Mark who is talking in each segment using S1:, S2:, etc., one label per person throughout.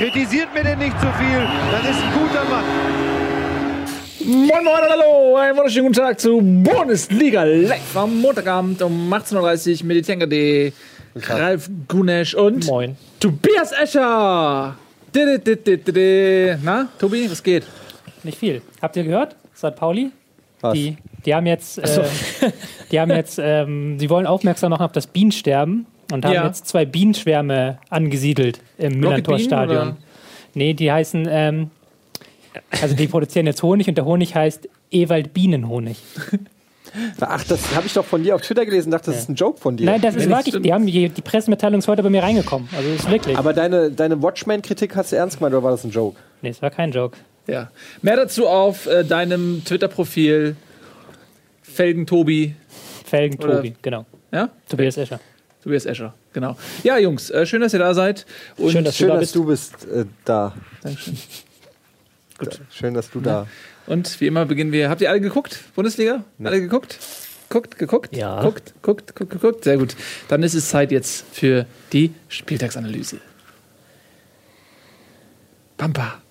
S1: Kritisiert mir denn nicht zu viel. Das ist ein guter Mann.
S2: Moin Moin und Hallo, einen wunderschönen guten Tag zu Bundesliga live am Montagabend um 18.30 Uhr mit Tenga.de, Ralf Gunesch und
S3: Moin.
S2: Tobias Escher. Di- di- di- di- di. Na, Tobi, was geht?
S3: Nicht viel. Habt ihr gehört? St. Pauli?
S4: Was?
S3: Die, die haben jetzt, äh, die haben jetzt, ähm, sie wollen aufmerksam machen auf das Bienensterben und haben
S2: Ja.
S3: jetzt zwei Bienenschwärme angesiedelt im Millantor-Stadion. Nee, die heißen, ähm, also die produzieren jetzt Honig und der Honig heißt Ewald Bienenhonig.
S4: Ach, das habe ich doch von dir auf Twitter gelesen. Dachte, das ist ein Joke von dir.
S3: Nein, das ist
S2: nicht
S3: wirklich, die haben die, die Pressemitteilung ist heute bei mir reingekommen. Also ist wirklich.
S4: Aber deine, deine Watchmen-Kritik hast du ernst gemeint oder war das ein Joke?
S3: nee, es war kein Joke.
S2: Ja. Mehr dazu auf äh, deinem Twitter-Profil Felgen Tobi.
S3: Felgen Tobi, genau.
S2: Ja?
S3: Tobias Escher.
S2: Tobias Escher, genau. Ja, Jungs, äh, schön, dass ihr da seid. Und
S3: Schön, dass
S4: Schön,
S3: da
S4: dass
S3: bist.
S4: du bist äh, da.
S2: Dankeschön.
S4: Gut. Schön, dass du da.
S2: Und wie immer beginnen wir. Habt ihr alle geguckt? Bundesliga? Alle geguckt? Guckt, geguckt?
S3: Ja.
S2: Guckt, guckt, guckt, geguckt. Sehr gut. Dann ist es Zeit jetzt für die Spieltagsanalyse. Pampa.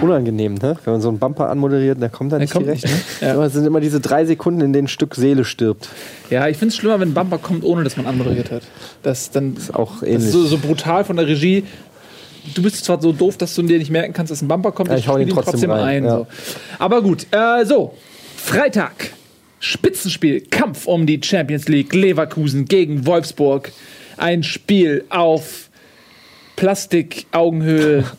S4: Unangenehm, ne? Wenn man so einen Bumper anmoderiert, dann kommt da nicht
S2: kommt
S4: direkt.
S2: nicht, ne? Ja.
S4: Es sind immer diese drei Sekunden, in denen ein Stück Seele stirbt.
S2: Ja, ich finde es schlimmer, wenn ein Bumper kommt, ohne dass man anmoderiert hat. Das dann
S4: Ist auch
S2: das
S4: ähnlich.
S2: ist so, so brutal von der Regie. Du bist zwar so doof, dass du dir nicht merken kannst, dass ein Bumper kommt.
S4: Ja, ich hau
S2: spiel
S4: ihn trotzdem rein, ja.
S2: so. Aber gut, äh, so. Freitag. Spitzenspiel. Kampf um die Champions League. Leverkusen gegen Wolfsburg. Ein Spiel auf Plastik-Augenhöhe.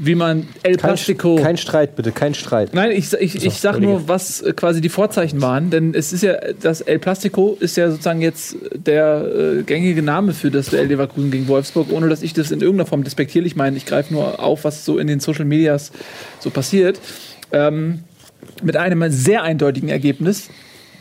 S2: Wie man El
S4: kein,
S2: Plastico.
S4: kein Streit, bitte, kein Streit.
S2: Nein, ich, ich, ich sag nur, was äh, quasi die Vorzeichen waren, denn es ist ja, das El Plastico ist ja sozusagen jetzt der äh, gängige Name für das Duell Leverkusen gegen Wolfsburg, ohne dass ich das in irgendeiner Form despektierlich meine. Ich greife nur auf, was so in den Social Medias so passiert. Ähm, mit einem sehr eindeutigen Ergebnis.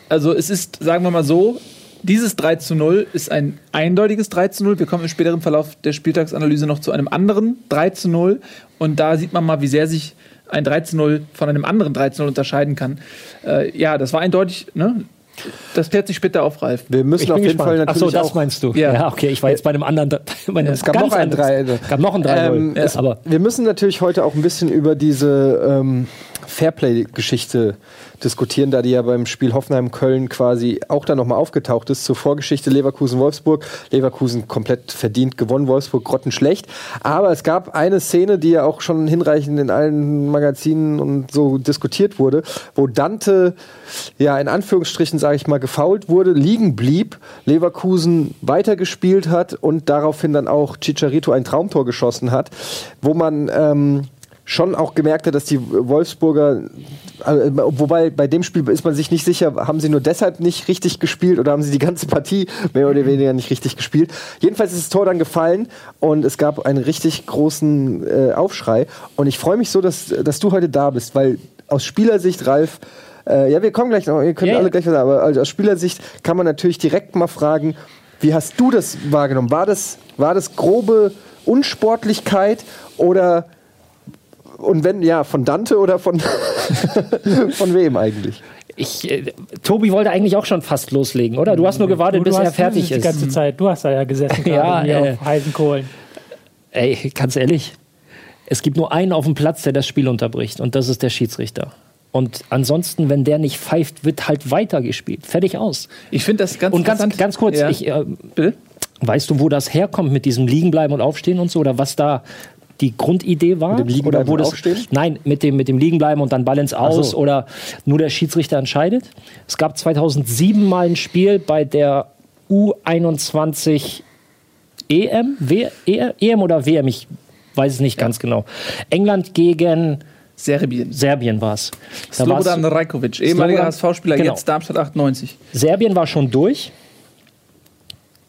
S2: Also es ist, sagen wir mal so, dieses 3 zu 0 ist ein eindeutiges 3 zu 0. Wir kommen im späteren Verlauf der Spieltagsanalyse noch zu einem anderen 3 zu 0. Und da sieht man mal, wie sehr sich ein 3 zu 0 von einem anderen 3 zu 0 unterscheiden kann. Äh, ja, das war eindeutig, ne? Das klärt sich später auf, Ralf.
S4: Wir müssen
S3: Ich
S4: auf jeden
S3: gespannt.
S4: Fall natürlich
S3: so, das
S4: auch
S3: meinst du.
S2: Ja.
S3: Ja. okay, ich war jetzt bei einem anderen. Bei einem
S4: Es gab noch ein
S3: anderes-
S4: 3.
S3: gab noch ein 3
S4: Ähm,
S3: ja,
S4: es,
S3: aber
S4: wir müssen natürlich heute auch ein bisschen über diese ähm, Fairplay-Geschichte diskutieren, da die ja beim Spiel Hoffenheim-Köln quasi auch da nochmal aufgetaucht ist. Zur Vorgeschichte Leverkusen-Wolfsburg. Leverkusen komplett verdient gewonnen, Wolfsburg grottenschlecht. Aber es gab eine Szene, die ja auch schon hinreichend in allen Magazinen und so diskutiert wurde, wo Dante, ja in Anführungsstrichen sage ich mal, gefault wurde, liegen blieb, Leverkusen weitergespielt hat und daraufhin dann auch Chicharito ein Traumtor geschossen hat, wo man ähm, schon auch gemerkt hat, dass die Wolfsburger, äh, wobei bei dem Spiel ist man sich nicht sicher, haben sie nur deshalb nicht richtig gespielt oder haben sie die ganze Partie mehr oder weniger nicht richtig gespielt. Jedenfalls ist das Tor dann gefallen und es gab einen richtig großen äh, Aufschrei. Und ich freue mich so, dass, dass du heute da bist, weil aus Spielersicht, Ralf, äh, ja, wir kommen gleich noch, ihr könnt
S3: ja.
S4: alle gleich was sagen, aber also aus Spielersicht kann man natürlich direkt mal fragen, wie hast du das wahrgenommen? War das, war das grobe Unsportlichkeit oder und wenn, ja, von Dante oder von, von wem eigentlich?
S5: Ich, äh, Tobi wollte eigentlich auch schon fast loslegen, oder? Du hast nur gewartet,
S3: Du
S5: bis er fertig
S3: die
S5: ist.
S3: ganze Zeit. Du hast da ja gesessen
S5: Ja, äh.
S3: auf heißen Kohlen.
S5: Ey, ganz ehrlich, es gibt nur einen auf dem Platz, der das Spiel unterbricht, und das ist der Schiedsrichter. Und ansonsten, wenn der nicht pfeift, wird halt weitergespielt. Fertig aus.
S2: Ich finde das ganz
S5: Und ganz, ganz kurz,
S2: Ja.
S5: ich, äh, weißt du, wo das herkommt mit diesem Liegenbleiben und Aufstehen und so? Oder was da die Grundidee war?
S4: Mit dem Liegenbleiben
S5: oder wo das,
S4: Aufstehen?
S5: Nein, mit dem, mit dem Liegenbleiben und dann Ball ins Aus
S4: so.
S5: oder nur der Schiedsrichter entscheidet. Es gab 2007 mal ein Spiel bei der U21 EM, w EM, EM oder WM, ich weiß es nicht ganz genau. England gegen
S2: Serbien.
S5: Serbien war es.
S2: Slobodan Rajkovic, ehemaliger HSV-Spieler,
S5: Genau.
S2: jetzt Darmstadt 98.
S5: Serbien war schon durch.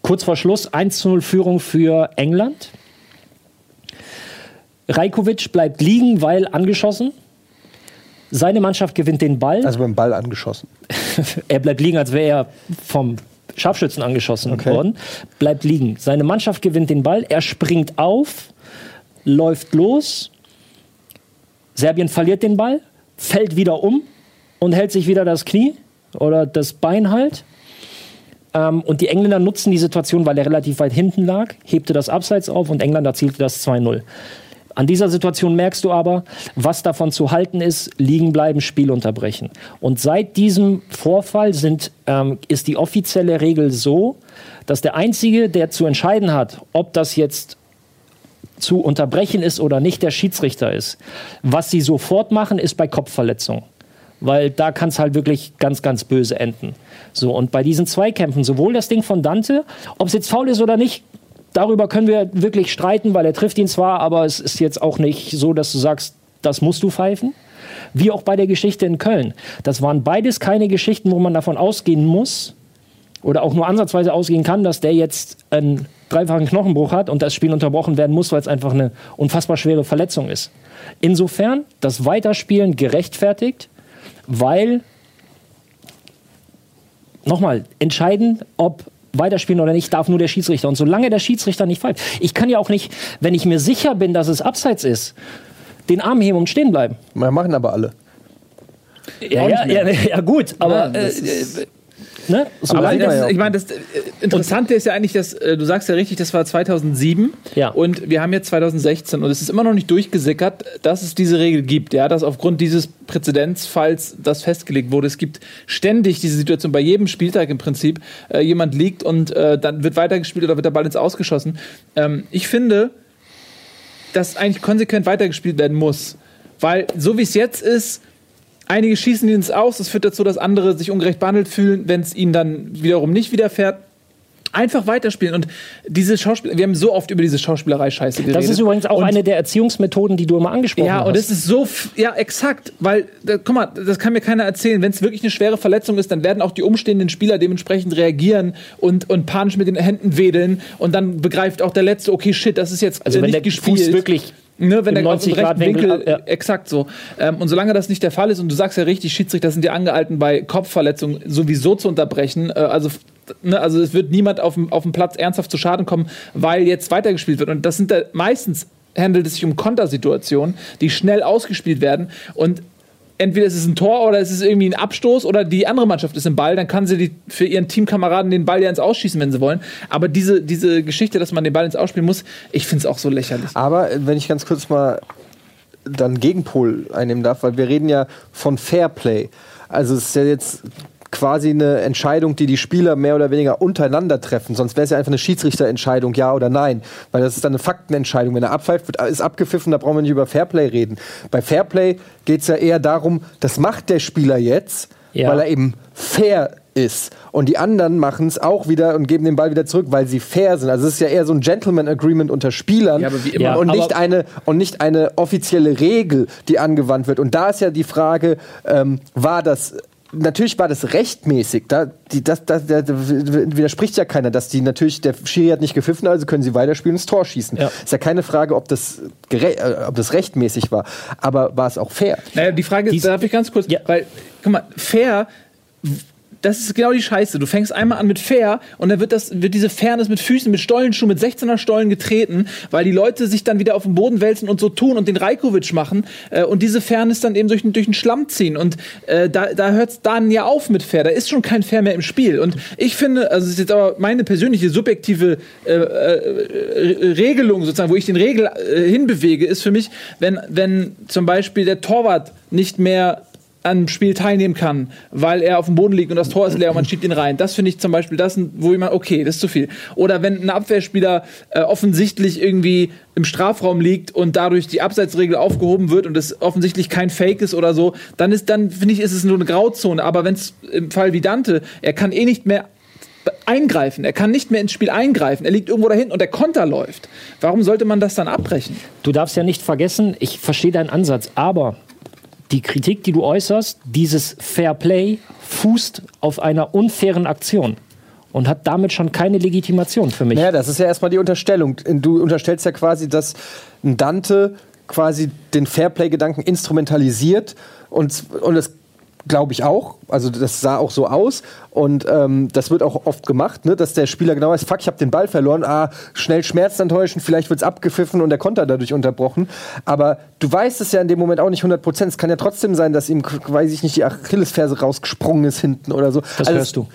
S5: Kurz vor Schluss 1 zu 0 Führung für England. Rajkovic bleibt liegen, weil angeschossen. Seine Mannschaft gewinnt den Ball.
S4: Also beim Ball angeschossen.
S5: er bleibt liegen, als wäre er vom Scharfschützen angeschossen
S4: Okay.
S5: worden. Bleibt liegen. Seine Mannschaft gewinnt den Ball. Er springt auf, läuft los. Serbien verliert den Ball, fällt wieder um und hält sich wieder das Knie oder das Bein halt. Ähm, und die Engländer nutzen die Situation, weil er relativ weit hinten lag, hebte das Abseits auf und England erzielte das 2-0. An dieser Situation merkst du aber, was davon zu halten ist, liegen bleiben, Spiel unterbrechen. Und seit diesem Vorfall sind, ähm, ist die offizielle Regel so, dass der Einzige, der zu entscheiden hat, ob das jetzt zu unterbrechen ist oder nicht, der Schiedsrichter ist. Was sie sofort machen, ist bei Kopfverletzungen. Weil da kann es halt wirklich ganz, ganz böse enden. So, und bei diesen Zweikämpfen, sowohl das Ding von Dante, ob es jetzt faul ist oder nicht, darüber können wir wirklich streiten, weil er trifft ihn zwar, aber es ist jetzt auch nicht so, dass du sagst, das musst du pfeifen. Wie auch bei der Geschichte in Köln. Das waren beides keine Geschichten, wo man davon ausgehen muss oder auch nur ansatzweise ausgehen kann, dass der jetzt einen dreifachen Knochenbruch hat und das Spiel unterbrochen werden muss, weil es einfach eine unfassbar schwere Verletzung ist. Insofern das Weiterspielen gerechtfertigt, weil nochmal entscheiden, ob weiterspielen oder nicht, darf nur der Schiedsrichter. Und solange der Schiedsrichter nicht pfeift, ich kann ja auch nicht, wenn ich mir sicher bin, dass es abseits ist, den Arm heben und stehen bleiben.
S4: Wir machen aber alle.
S5: Ja, ja, ja, ja, gut, aber äh, ne? so
S2: Aber das,
S4: ja
S2: ich meine, das äh, Interessante ist ja eigentlich, dass äh, du sagst ja richtig, das war 2007
S5: Ja.
S2: und wir haben jetzt 2016 und es ist immer noch nicht durchgesickert, dass es diese Regel gibt, ja, dass aufgrund dieses Präzedenzfalls das festgelegt wurde. Es gibt ständig diese Situation bei jedem Spieltag im Prinzip, äh, jemand liegt und äh, dann wird weitergespielt oder wird der Ball ins Ausgeschossen. Ähm, ich finde, dass eigentlich konsequent weitergespielt werden muss, weil so wie es jetzt ist, Einige schießen ihn ins Aus, das führt dazu, dass andere sich ungerecht behandelt fühlen, wenn es ihnen dann wiederum nicht widerfährt. Einfach weiterspielen. Und diese Schauspieler, wir haben so oft über diese Schauspielerei-Scheiße geredet.
S5: Das ist übrigens auch
S2: Und-
S5: eine der Erziehungsmethoden, die du immer angesprochen
S2: ja,
S5: hast.
S2: und es ist so, ja, exakt, weil, da, guck mal, das kann mir keiner erzählen. Wenn es wirklich eine schwere Verletzung ist, dann werden auch die umstehenden Spieler dementsprechend reagieren und, und panisch mit den Händen wedeln und dann begreift auch der Letzte, okay, shit, das ist jetzt
S5: also
S2: äh,
S5: wenn
S2: nicht
S5: der
S2: gespielt.
S5: Fuß wirklich
S2: Ne, wenn
S5: im
S2: der auf dem
S5: 90 Grad
S2: Winkel,
S5: Winkel, ja.
S2: exakt so. Ähm, und solange das nicht der Fall ist, und du sagst ja richtig, Schiedsrichter sind ja angehalten, bei Kopfverletzungen sowieso zu unterbrechen. Äh, also, ne, also es wird niemand auf dem, auf dem Platz ernsthaft zu Schaden kommen, weil jetzt weitergespielt wird. Und das sind da meistens handelt es sich um Kontersituationen, die schnell ausgespielt werden. Und entweder ist es ein Tor oder es ist irgendwie ein Abstoß oder die andere Mannschaft ist im Ball, dann kann sie die, für ihren Teamkameraden den Ball ja ins Ausschießen, wenn sie wollen. Aber diese, diese Geschichte, dass man den Ball ins Ausspielen muss, ich finde es auch so lächerlich.
S4: Aber äh, wenn ich ganz kurz mal dann Gegenpol einnehmen darf, weil wir reden ja von Fairplay. Also es ist ja jetzt quasi eine Entscheidung, die die Spieler mehr oder weniger untereinander treffen. Sonst wäre es ja einfach eine Schiedsrichterentscheidung, ja oder nein. Weil das ist dann eine Faktenentscheidung. Wenn er abpfeift, wird, ist abgepfiffen, da brauchen wir nicht über Fairplay reden. Bei Fairplay geht es ja eher darum, das macht der Spieler jetzt,
S5: Ja.
S4: weil er eben fair ist. Und die anderen machen es auch wieder und geben den Ball wieder zurück, weil sie fair sind. Also es ist ja eher so ein Gentleman Agreement unter Spielern
S2: Ja, aber wie immer.
S5: Ja,
S4: und,
S5: aber-
S4: nicht eine, und nicht eine offizielle Regel, die angewandt wird. Und da ist ja die Frage, ähm, war das Natürlich war das rechtmäßig. Da, die, das, das, da widerspricht ja keiner, dass die natürlich, der Schiri hat nicht gepfiffen, also können sie weiterspielen und das Tor schießen.
S5: Ja.
S4: Ist ja keine Frage, ob das, äh, ob das rechtmäßig war. Aber war es auch fair?
S2: Naja, die Frage ist,
S5: Dies-
S2: darf ich ganz kurz,
S5: Ja.
S2: weil, guck mal, fair, das ist genau die Scheiße. Du fängst einmal an mit fair und dann wird, das, wird diese Fairness mit Füßen, mit Stollenschuhen, mit 16er Stollen getreten, weil die Leute sich dann wieder auf den Boden wälzen und so tun und den Rajkovic machen äh, und diese Fairness dann eben durch, den- durch den Schlamm ziehen. Und äh, da, da hört es dann ja auf mit fair. Da ist schon kein Fair mehr im Spiel. Und ich finde, also es ist jetzt aber meine persönliche subjektive äh, äh, Regelung sozusagen, wo ich den Regel äh, hinbewege, ist für mich, wenn, wenn zum Beispiel der Torwart nicht mehr am Spiel teilnehmen kann, weil er auf dem Boden liegt und das Tor ist leer und man schiebt ihn rein. Das finde ich zum Beispiel das, wo jemand, okay, das ist zu viel. Oder wenn ein Abwehrspieler äh, offensichtlich irgendwie im Strafraum liegt und dadurch die Abseitsregel aufgehoben wird und es offensichtlich kein Fake ist oder so, dann ist, dann finde ich, ist es nur eine Grauzone. Aber wenn es im Fall wie Dante, er kann eh nicht mehr eingreifen. Er kann nicht mehr ins Spiel eingreifen. Er liegt irgendwo dahin und der Konter läuft. Warum sollte man das dann abbrechen?
S5: Du darfst ja nicht vergessen, ich verstehe deinen Ansatz, aber die Kritik, die du äußerst, dieses Fair Play fußt auf einer unfairen Aktion und hat damit schon keine Legitimation für mich.
S4: Naja, das ist ja erstmal die Unterstellung. Du unterstellst ja quasi, dass Dante quasi den Fairplay-Gedanken instrumentalisiert und, und das glaube ich auch. Also das sah auch so aus und ähm, das wird auch oft gemacht, ne? dass der Spieler genau weiß, fuck, ich habe den Ball verloren, ah, schnell Schmerz enttäuschen, vielleicht wird's abgepfiffen und der Konter dadurch unterbrochen. Aber du weißt es ja in dem Moment auch nicht 100 Prozent. Es kann ja trotzdem sein, dass ihm, weiß ich nicht, die Achillesferse rausgesprungen ist hinten oder so.
S5: Das
S4: Also
S5: hörst du.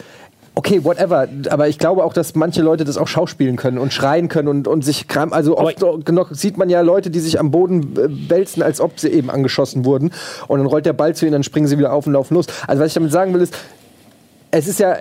S4: Okay, whatever. Aber ich glaube auch, dass manche Leute das auch schauspielen können und schreien können und, und sich kram. Also oft genug sieht man ja Leute, die sich am Boden äh, wälzen, als ob sie eben angeschossen wurden. Und dann rollt der Ball zu ihnen, dann springen sie wieder auf und laufen los. Also was ich damit sagen will, ist, es ist ja,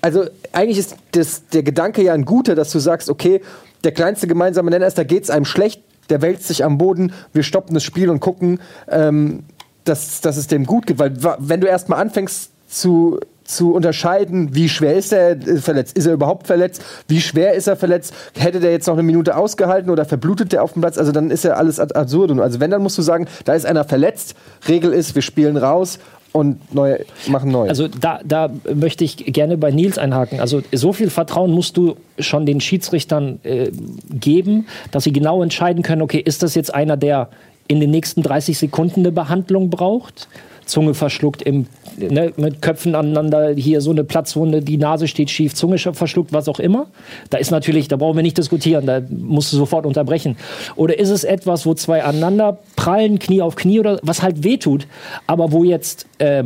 S4: also eigentlich ist das, der Gedanke ja ein guter, dass du sagst, okay, der kleinste gemeinsame Nenner ist, da geht es einem schlecht, der wälzt sich am Boden, wir stoppen das Spiel und gucken, ähm, dass, dass es dem gut geht. Weil wenn du erstmal anfängst zu zu unterscheiden, wie schwer ist er verletzt? Ist er überhaupt verletzt? Wie schwer ist er verletzt? Hätte der jetzt noch eine Minute ausgehalten oder verblutet der auf dem Platz? Also dann ist ja alles absurd. Also wenn, dann musst du sagen, da ist einer verletzt. Regel ist, wir spielen raus und neu, machen neu.
S5: Also da, da möchte ich gerne bei Nils einhaken. Also so viel Vertrauen musst du schon den Schiedsrichtern äh, geben, dass sie genau entscheiden können, okay, ist das jetzt einer, der in den nächsten 30 Sekunden eine Behandlung braucht? Zunge verschluckt, im, ne, mit Köpfen aneinander, hier so eine Platzwunde, die Nase steht schief, Zunge verschluckt, was auch immer. Da ist natürlich, da brauchen wir nicht diskutieren, da musst du sofort unterbrechen. Oder ist es etwas, wo zwei aneinander prallen, Knie auf Knie oder was halt wehtut, aber wo jetzt äh,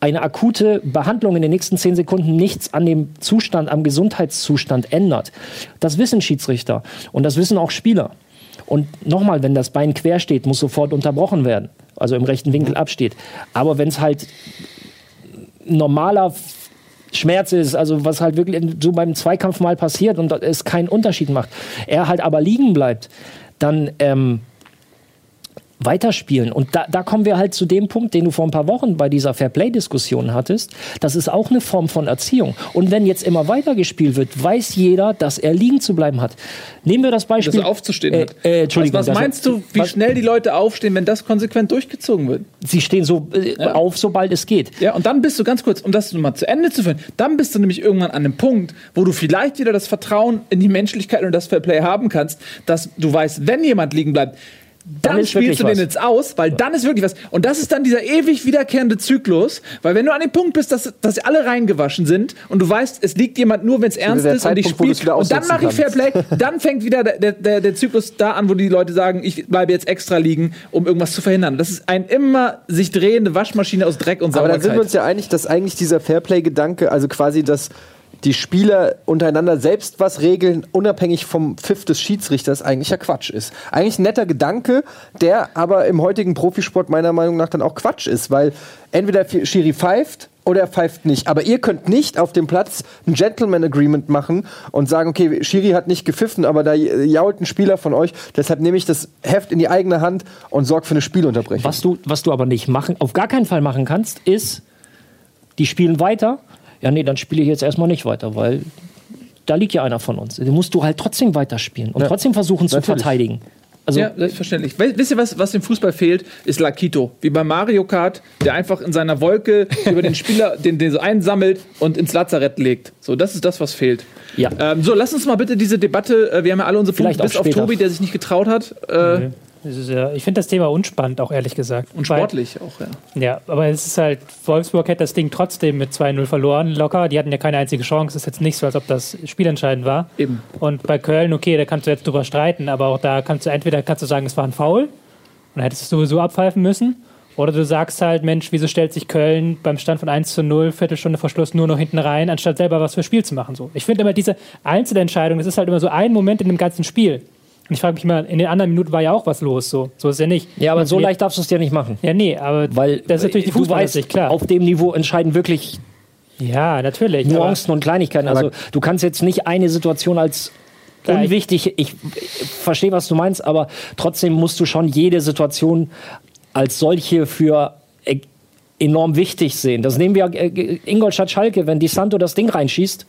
S5: eine akute Behandlung in den nächsten zehn Sekunden nichts an dem Zustand, am Gesundheitszustand ändert. Das wissen Schiedsrichter und das wissen auch Spieler. Und nochmal, wenn das Bein quer steht, muss sofort unterbrochen werden also im rechten Winkel mhm. absteht. Aber wenn es halt normaler Schmerz ist, also was halt wirklich so beim Zweikampf mal passiert und es keinen Unterschied macht, er halt aber liegen bleibt, dann ähm, weiterspielen. Und da, da kommen wir halt zu dem Punkt, den du vor ein paar Wochen bei dieser Fairplay-Diskussion hattest. Das ist auch eine Form von Erziehung. Und wenn jetzt immer weitergespielt wird, weiß jeder, dass er liegen zu bleiben hat. Nehmen wir das Beispiel. Dass
S2: er aufzustehen äh,
S5: hat. Äh, Entschuldigung.
S2: Was, was meinst du, wie was, schnell die Leute aufstehen, wenn das konsequent durchgezogen wird?
S5: Sie stehen so äh, ja. auf, sobald es geht.
S2: Ja, und dann bist du ganz kurz, um das mal zu Ende zu führen, dann bist du nämlich irgendwann an einem Punkt, wo du vielleicht wieder das Vertrauen in die Menschlichkeit und das Fairplay haben kannst, dass du weißt, wenn jemand liegen bleibt, dann, dann spielst du den jetzt aus, weil dann ist wirklich was. Und das ist dann dieser ewig wiederkehrende Zyklus, weil wenn du an dem Punkt bist, dass, dass alle reingewaschen sind und du weißt, es liegt jemand nur, wenn es ernst ist und ich spiele und dann mache ich Fairplay, dann fängt wieder der, der, der Zyklus da an, wo die Leute sagen, ich bleibe jetzt extra liegen, um irgendwas zu verhindern. Das ist ein immer sich drehende Waschmaschine aus Dreck und Sauberkeit.
S4: Aber da sind wir uns ja einig, dass eigentlich dieser Fairplay-Gedanke, also quasi das die Spieler untereinander selbst was regeln, unabhängig vom Pfiff des Schiedsrichters, eigentlich ja Quatsch ist. Eigentlich ein netter Gedanke, der aber im heutigen Profisport meiner Meinung nach dann auch Quatsch ist, weil entweder Schiri pfeift oder er pfeift nicht. Aber ihr könnt nicht auf dem Platz ein Gentleman Agreement machen und sagen, okay, Schiri hat nicht gepfiffen, aber da jault ein Spieler von euch, deshalb nehme ich das Heft in die eigene Hand und sorge für eine Spielunterbrechung.
S5: Was du, was du aber nicht machen, auf gar keinen Fall machen kannst, ist, die spielen weiter ja, nee, dann spiele ich jetzt erstmal nicht weiter, weil da liegt ja einer von uns. Den musst du halt trotzdem weiterspielen und ja. trotzdem versuchen Natürlich. zu verteidigen.
S2: Also, ja, selbstverständlich. Wisst ihr, was, was dem Fußball fehlt? Ist Lakito. Wie bei Mario Kart, der einfach in seiner Wolke über den Spieler, den, den so einsammelt und ins Lazarett legt. So, das ist das, was fehlt. Ja. Ähm, so, lass uns mal bitte diese Debatte, äh, wir haben ja alle unsere
S5: Punkte, bis
S2: auf Tobi, der sich nicht getraut hat. Äh,
S3: mhm. Ja, ich finde das Thema unspannend, auch ehrlich gesagt.
S2: Und sportlich Weil, auch, ja.
S3: Ja, aber es ist halt, Wolfsburg hätte das Ding trotzdem mit 2-0 verloren, locker. Die hatten ja keine einzige Chance. Es ist jetzt nicht so, als ob das spielentscheidend war.
S2: Eben.
S3: Und bei Köln, okay, da kannst du jetzt drüber streiten, aber auch da kannst du entweder kannst du sagen, es war ein Foul und dann hättest du sowieso abpfeifen müssen. Oder du sagst halt, Mensch, wieso stellt sich Köln beim Stand von 1 zu 0, Viertelstunde vor Schluss nur noch hinten rein, anstatt selber was für Spiel zu machen. So. Ich finde immer diese Einzelentscheidung, das ist halt immer so ein Moment in dem ganzen Spiel. Und ich frage mich mal, in den anderen Minuten war ja auch was los, so. So ist ja nicht.
S5: Ja, aber so leicht darfst du es dir nicht machen.
S3: Ja, nee, aber
S5: Weil das ist natürlich die weißt, klar. Auf dem Niveau entscheiden wirklich
S3: ja, natürlich.
S5: Nuancen und Kleinigkeiten. Also du kannst jetzt nicht eine Situation als unwichtig, ich, ich verstehe, was du meinst, aber trotzdem musst du schon jede Situation als solche für e-, enorm wichtig sehen. Das nehmen wir äh, Ingolstadt Schalke, wenn Di Santo das Ding reinschießt,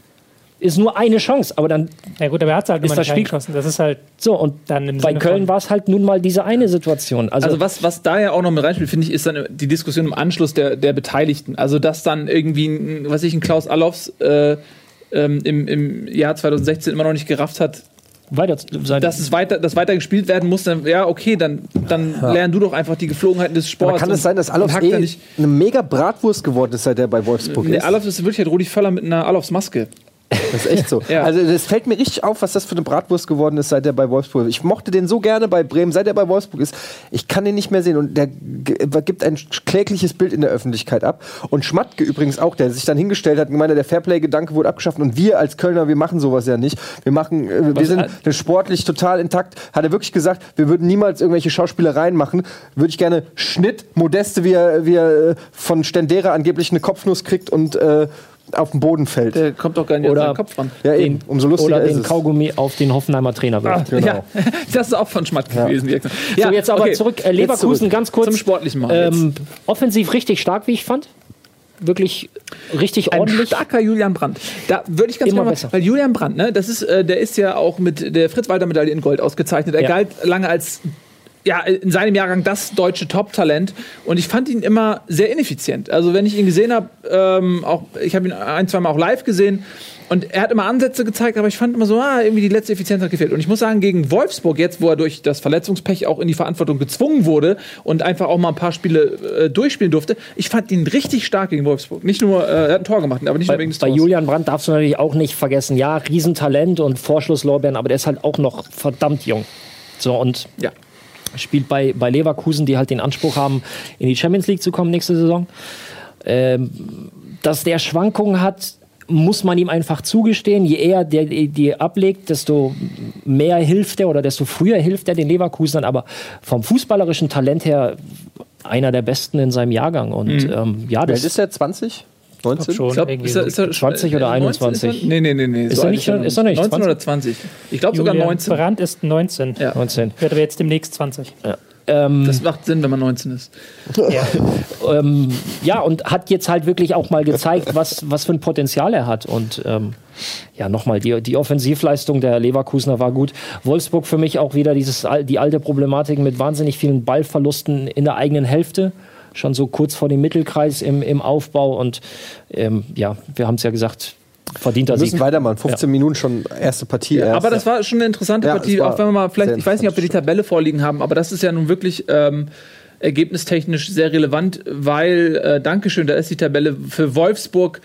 S5: ist nur eine Chance, aber dann
S3: ja gut, aber er hat halt ist das Spiel geschossen. Das ist halt
S5: so und dann bei Sinne Köln war es halt nun mal diese eine Situation.
S2: Also, also, was was da ja auch noch mit reinspielt, finde ich, ist dann die Diskussion im Anschluss der der Beteiligten. Also dass dann irgendwie, ein, was ich, ein Klaus Allofs äh, ähm, im, im Jahr 2016 immer noch nicht gerafft hat, weiter sein. Dass es weiter, dass weiter gespielt werden muss, dann, ja, okay, dann, dann ja. lern du doch einfach die Geflogenheiten des Sports. Aber
S4: kann es sein, dass Alofs eh eine mega Bratwurst geworden ist, seit er bei Wolfsburg
S2: ist? Der Alofs ist wirklich halt Rudi Völler mit einer Alofs Maske.
S4: Das ist echt so.
S2: Ja.
S4: Also es fällt mir richtig auf, was das für eine Bratwurst geworden ist, seit er bei Wolfsburg ist. Ich mochte den so gerne bei Bremen, seit er bei Wolfsburg ist. Ich kann den nicht mehr sehen und der gibt ein klägliches Bild in der Öffentlichkeit ab. Und Schmatke übrigens auch, der sich dann hingestellt hat und gemeint, der Fairplay-Gedanke wurde abgeschafft und wir als Kölner, wir machen sowas ja nicht. Wir machen, äh, wir sind wir sportlich total intakt. Hat er wirklich gesagt, wir würden niemals irgendwelche Schauspielereien machen. Würde ich gerne Schnitt, Modeste, wie er, wie er äh, von Stendera angeblich eine Kopfnuss kriegt und äh, auf den Boden fällt.
S2: Der kommt doch gar nicht
S5: Oder-
S2: auf seinen Kopf ran.
S4: Ja, eben. Umso lustiger
S5: Oder
S4: ist
S5: den
S4: es.
S5: Kaugummi auf den Hoffenheimer Trainer wirft.
S4: Genau.
S2: Ja, das ist auch von Schmatt gewesen. wie gesagt. Ja,
S5: so, jetzt aber
S2: okay.
S5: zurück. Äh,
S2: Jetzt
S5: Leverkusen
S2: zurück.
S5: ganz kurz.
S2: Zum Sportlichen mal.
S5: Ähm, offensiv richtig stark, wie ich fand. Wirklich richtig
S2: Ein
S5: ordentlich.
S2: starker Julian Brandt. Da würde ich ganz gerne mal,
S5: besser.
S2: weil Julian Brandt, ne, das ist, äh, der ist ja auch mit der Fritz-Walter-Medaille in Gold ausgezeichnet. Er
S5: Ja.
S2: galt lange als ja, in seinem Jahrgang das deutsche Top-Talent und ich fand ihn immer sehr ineffizient. Also wenn ich ihn gesehen habe, ähm, auch ich habe ihn ein, zwei Mal auch live gesehen und er hat immer Ansätze gezeigt, aber ich fand immer so, ah, irgendwie die letzte Effizienz hat gefehlt. Und ich muss sagen, gegen Wolfsburg jetzt, wo er durch das Verletzungspech auch in die Verantwortung gezwungen wurde und einfach auch mal ein paar Spiele äh, durchspielen durfte, ich fand ihn richtig stark gegen Wolfsburg. Nicht nur, äh, er hat ein Tor gemacht, aber nicht nur
S5: Bei,
S2: wegen des
S5: bei
S2: Tors.
S5: Julian Brandt darfst du natürlich auch nicht vergessen, ja, Riesentalent und Vorschlusslorbeeren, aber der ist halt auch noch verdammt jung. So, und
S2: Ja.
S5: Spielt bei, bei Leverkusen, die halt den Anspruch haben, in die Champions League zu kommen nächste Saison. Ähm, dass der Schwankungen hat, muss man ihm einfach zugestehen. Je eher der die ablegt, desto mehr hilft er oder desto früher hilft er den Leverkusenern. Aber vom fußballerischen Talent her einer der besten in seinem Jahrgang. Und ähm, ja, das
S4: ist der? 20? 19?
S3: schon.
S2: Ich glaub, ist er,
S3: so.
S2: ist er,
S5: 20 oder
S2: äh, 19
S5: 21?
S2: Ist er? Nee, nee, nee. nee.
S5: Ist
S2: so
S5: er nicht schon- ist er nicht
S2: 19
S5: 20?
S2: oder 20? Ich glaube sogar
S3: Julian
S2: 19.
S3: Brandt ist 19.
S2: Ja.
S5: 19.
S3: Wird aber jetzt demnächst 20.
S5: Ähm,
S2: Das macht Sinn, wenn man 19 ist.
S3: Ja.
S5: ähm, ja, und hat jetzt halt wirklich auch mal gezeigt, was, was für ein Potenzial er hat. Und ähm, ja, nochmal, die, die Offensivleistung der Leverkusener war gut. Wolfsburg für mich auch wieder dieses, die alte Problematik mit wahnsinnig vielen Ballverlusten in der eigenen Hälfte. Schon so kurz vor dem Mittelkreis im, im Aufbau. Und ähm, ja, wir haben es ja gesagt, verdienter
S4: Wir müssen
S5: Sieg.
S4: weitermachen. 15 Minuten schon erste Partie. erst.
S2: Aber das war schon eine interessante
S4: Ja,
S2: Partie, auch wenn wir mal vielleicht, ich weiß nicht, ob wir die Tabelle vorliegen haben, aber das ist ja nun wirklich ähm, ergebnistechnisch sehr relevant, weil, äh, Dankeschön, da ist die Tabelle für Wolfsburg.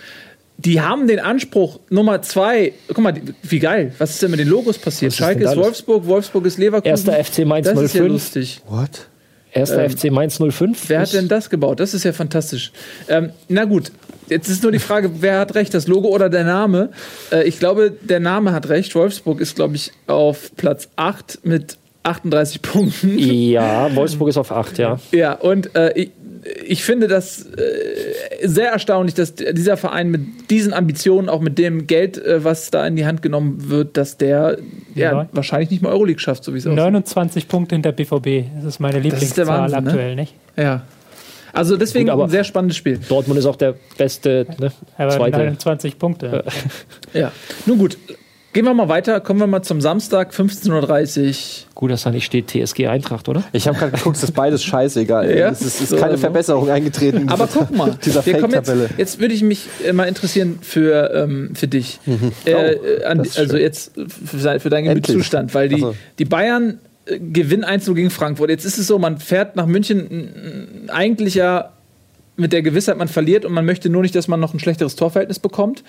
S2: Die haben den Anspruch, Nummer zwei, guck mal, die- wie geil, was ist denn mit den Logos passiert?
S5: ist
S2: Schalke ist? Wolfsburg, Wolfsburg ist Leverkusen.
S5: Erster FC Mainz
S2: Das ist ja
S5: 05.
S2: lustig.
S4: What?
S5: Erster FC Mainz 05.
S2: Wer hat denn das gebaut? Das ist ja fantastisch. Ähm, na gut, jetzt ist nur die Frage, wer hat recht, das Logo oder der Name? Äh, ich glaube, der Name hat recht. Wolfsburg ist, glaube ich, auf Platz 8 mit 38 Punkten.
S5: Ja, Wolfsburg ist auf 8, ja.
S2: Ja, und äh, ich, finde das äh, sehr erstaunlich, dass dieser Verein mit diesen Ambitionen, auch mit dem Geld, äh, was da in die Hand genommen wird, dass der ja,
S3: Ja.
S2: wahrscheinlich nicht mal Euroleague schafft, so wie es aussieht.
S3: 29 Punkte hinter BVB. Das ist meine
S2: ist der
S3: Lieblingszahl
S2: Wahnsinn, ne?
S3: aktuell, nicht?
S2: Ja. Also deswegen
S5: Gut, aber-
S2: ein sehr spannendes Spiel.
S5: Dortmund ist auch der beste ne,
S3: Aber
S5: zweite.
S3: 29 Punkte.
S2: Ja. Nun gut, gehen wir mal weiter. Kommen wir mal zum Samstag, 15.30 Uhr.
S5: Gut, dass da nicht steht TSG Eintracht, oder?
S4: Ich habe gerade geguckt, es ist beides scheißegal.
S2: Ja?
S4: Es ist, ist
S2: So,
S4: keine
S2: also.
S4: Verbesserung eingetreten. in
S2: Aber guck mal,
S4: dieser
S2: wir kommen jetzt,
S4: Fake-Tabelle.
S2: jetzt würde ich mich äh, mal interessieren für, ähm, für dich. Äh,
S4: Oh,
S2: äh, an,
S4: das
S2: also jetzt für, für deinen
S4: Endlich.
S2: Gemütszustand, weil die,
S4: so.
S2: die Bayern äh, gewinnen 1 gegen Frankfurt. Jetzt ist es so, man fährt nach München eigentlich ja mit der Gewissheit, man verliert und man möchte nur nicht, dass man noch ein schlechteres Torverhältnis bekommt.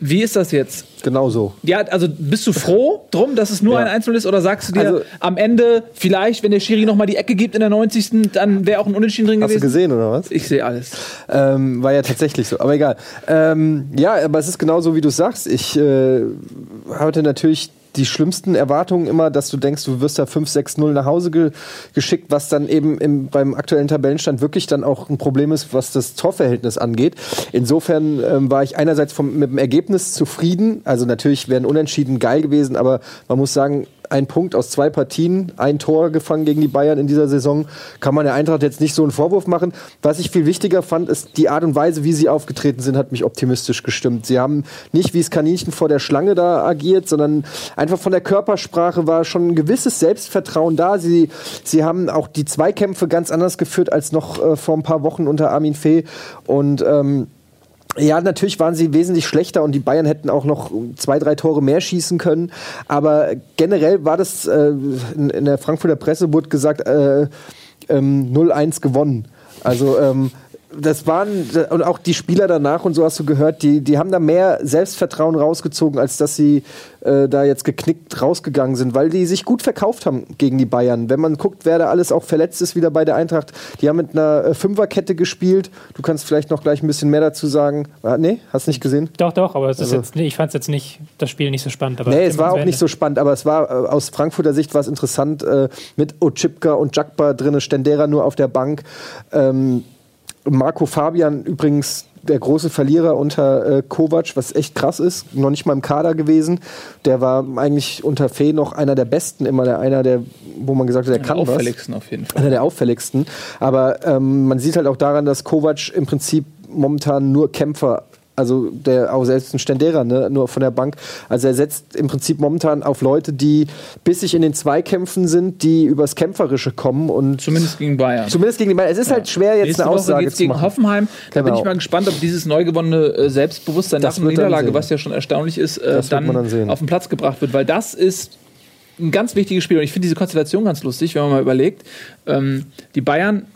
S2: Wie ist das jetzt?
S4: Genau so.
S2: Ja, also bist du froh drum, dass es nur
S4: Ja.
S2: ein Einzel ist oder sagst du dir
S4: Also-
S2: am Ende vielleicht, wenn der Schiri noch mal die Ecke gibt in der 90. dann wäre auch ein Unentschieden drin
S4: Hast du
S2: gewesen?
S4: gesehen, oder was?
S2: Ich sehe alles.
S4: Ähm, war ja tatsächlich so, aber egal. Ähm, ja, aber es ist genauso, wie du sagst. Ich äh, hatte natürlich die schlimmsten Erwartungen immer, dass du denkst, du wirst da 5-6-0 nach Hause ge geschickt, was dann eben im, beim aktuellen Tabellenstand wirklich dann auch ein Problem ist, was das Torverhältnis angeht. Insofern ähm, war ich einerseits vom, mit dem Ergebnis zufrieden. Also natürlich wären Unentschieden geil gewesen, aber man muss sagen, ein Punkt aus zwei Partien, ein Tor gefangen gegen die Bayern in dieser Saison, kann man der Eintracht jetzt nicht so einen Vorwurf machen. Was ich viel wichtiger fand, ist die Art und Weise, wie sie aufgetreten sind, hat mich optimistisch gestimmt. Sie haben nicht wie das Kaninchen vor der Schlange da agiert, sondern einfach von der Körpersprache war schon ein gewisses Selbstvertrauen da. Sie, sie haben auch die Zweikämpfe ganz anders geführt als noch äh, vor ein paar Wochen unter Armin Fee und ähm, ja, natürlich waren sie wesentlich schlechter und die Bayern hätten auch noch zwei, drei Tore mehr schießen können. Aber generell war das, äh, in, in der Frankfurter Presse wurde gesagt, äh, ähm, 0-1 gewonnen. Also ähm, das waren, und auch die Spieler danach und so hast du gehört, die, die haben da mehr Selbstvertrauen rausgezogen, als dass sie äh, da jetzt geknickt rausgegangen sind, weil die sich gut verkauft haben gegen die Bayern. Wenn man guckt, wer da alles auch verletzt ist, wieder bei der Eintracht, die haben mit einer äh, Fünferkette gespielt. Du kannst vielleicht noch gleich ein bisschen mehr dazu sagen. Ah, nee, hast nicht gesehen?
S3: Doch, doch, aber es ist
S4: Also-
S3: jetzt, ich fand es jetzt nicht, das Spiel nicht so spannend. Aber
S4: Nee, es war auch
S3: Ende-
S4: nicht so spannend, aber es war äh, aus Frankfurter Sicht war es interessant äh, mit Ochipka und Jakba drinne, Stendera nur auf der Bank. Ähm, Marco Fabian übrigens der große Verlierer unter äh, Kovac, was echt krass ist, noch nicht mal im Kader gewesen. Der war eigentlich unter Fee noch einer der besten, immer der einer der, wo man gesagt hat, der
S2: Am
S4: kann was
S2: auffälligsten auf jeden Fall.
S4: einer der auffälligsten. Aber ähm, man sieht halt auch daran, dass Kovac im Prinzip momentan nur Kämpfer, also der auch selbst ein Stendera, ne, nur von der Bank. Also er setzt im Prinzip momentan auf Leute, die bissig in den Zweikämpfen sind, die übers Kämpferische kommen und
S2: Zumindest gegen Bayern.
S4: zumindest gegen die Bayern. Es ist halt schwer jetzt
S2: Nächste
S4: eine
S2: Woche
S4: Aussage
S2: geht's
S4: zu
S2: gegen
S4: machen.
S2: Hoffenheim. Da bin
S4: Genau.
S2: ich mal gespannt, ob dieses neu gewonnene äh, Selbstbewusstsein
S4: Das
S2: nach
S4: dann
S2: Niederlage, was ja schon erstaunlich ist, äh,
S4: Das
S2: dann
S4: dann
S2: auf den Platz gebracht wird. Weil das ist ein ganz wichtiges Spiel. Und ich finde diese Konstellation ganz lustig, wenn man mal überlegt. Ähm, die Bayern,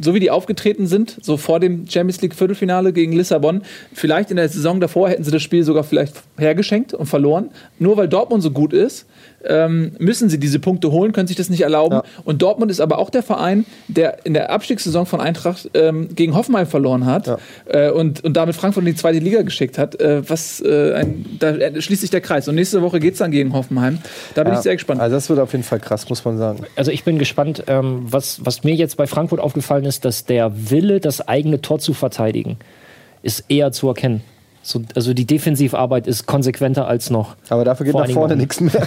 S2: so wie die aufgetreten sind, so vor dem Champions League Viertelfinale gegen Lissabon, vielleicht in der Saison davor hätten sie das Spiel sogar vielleicht hergeschenkt und verloren. Nur weil Dortmund so gut ist, ähm, müssen sie diese Punkte holen, können sich das nicht erlauben.
S4: Ja.
S2: Und Dortmund ist aber auch der Verein, der in der Abstiegssaison von Eintracht ähm, gegen Hoffenheim verloren hat
S4: Ja.
S2: äh, und, und damit Frankfurt in die zweite Liga geschickt hat. Äh, was, äh, ein, da schließt sich der Kreis. Und nächste Woche geht es dann gegen Hoffenheim. Da bin
S4: Ja.
S2: ich sehr gespannt.
S4: Also das wird auf jeden Fall krass, muss man sagen.
S5: Also ich bin gespannt, ähm, was, was mir jetzt bei Frankfurt aufgefallen ist, dass der Wille, das eigene Tor zu verteidigen, ist eher zu erkennen. So, also die Defensivarbeit ist konsequenter als noch.
S4: Aber dafür geht
S5: Vor
S4: nach vorne nichts mehr.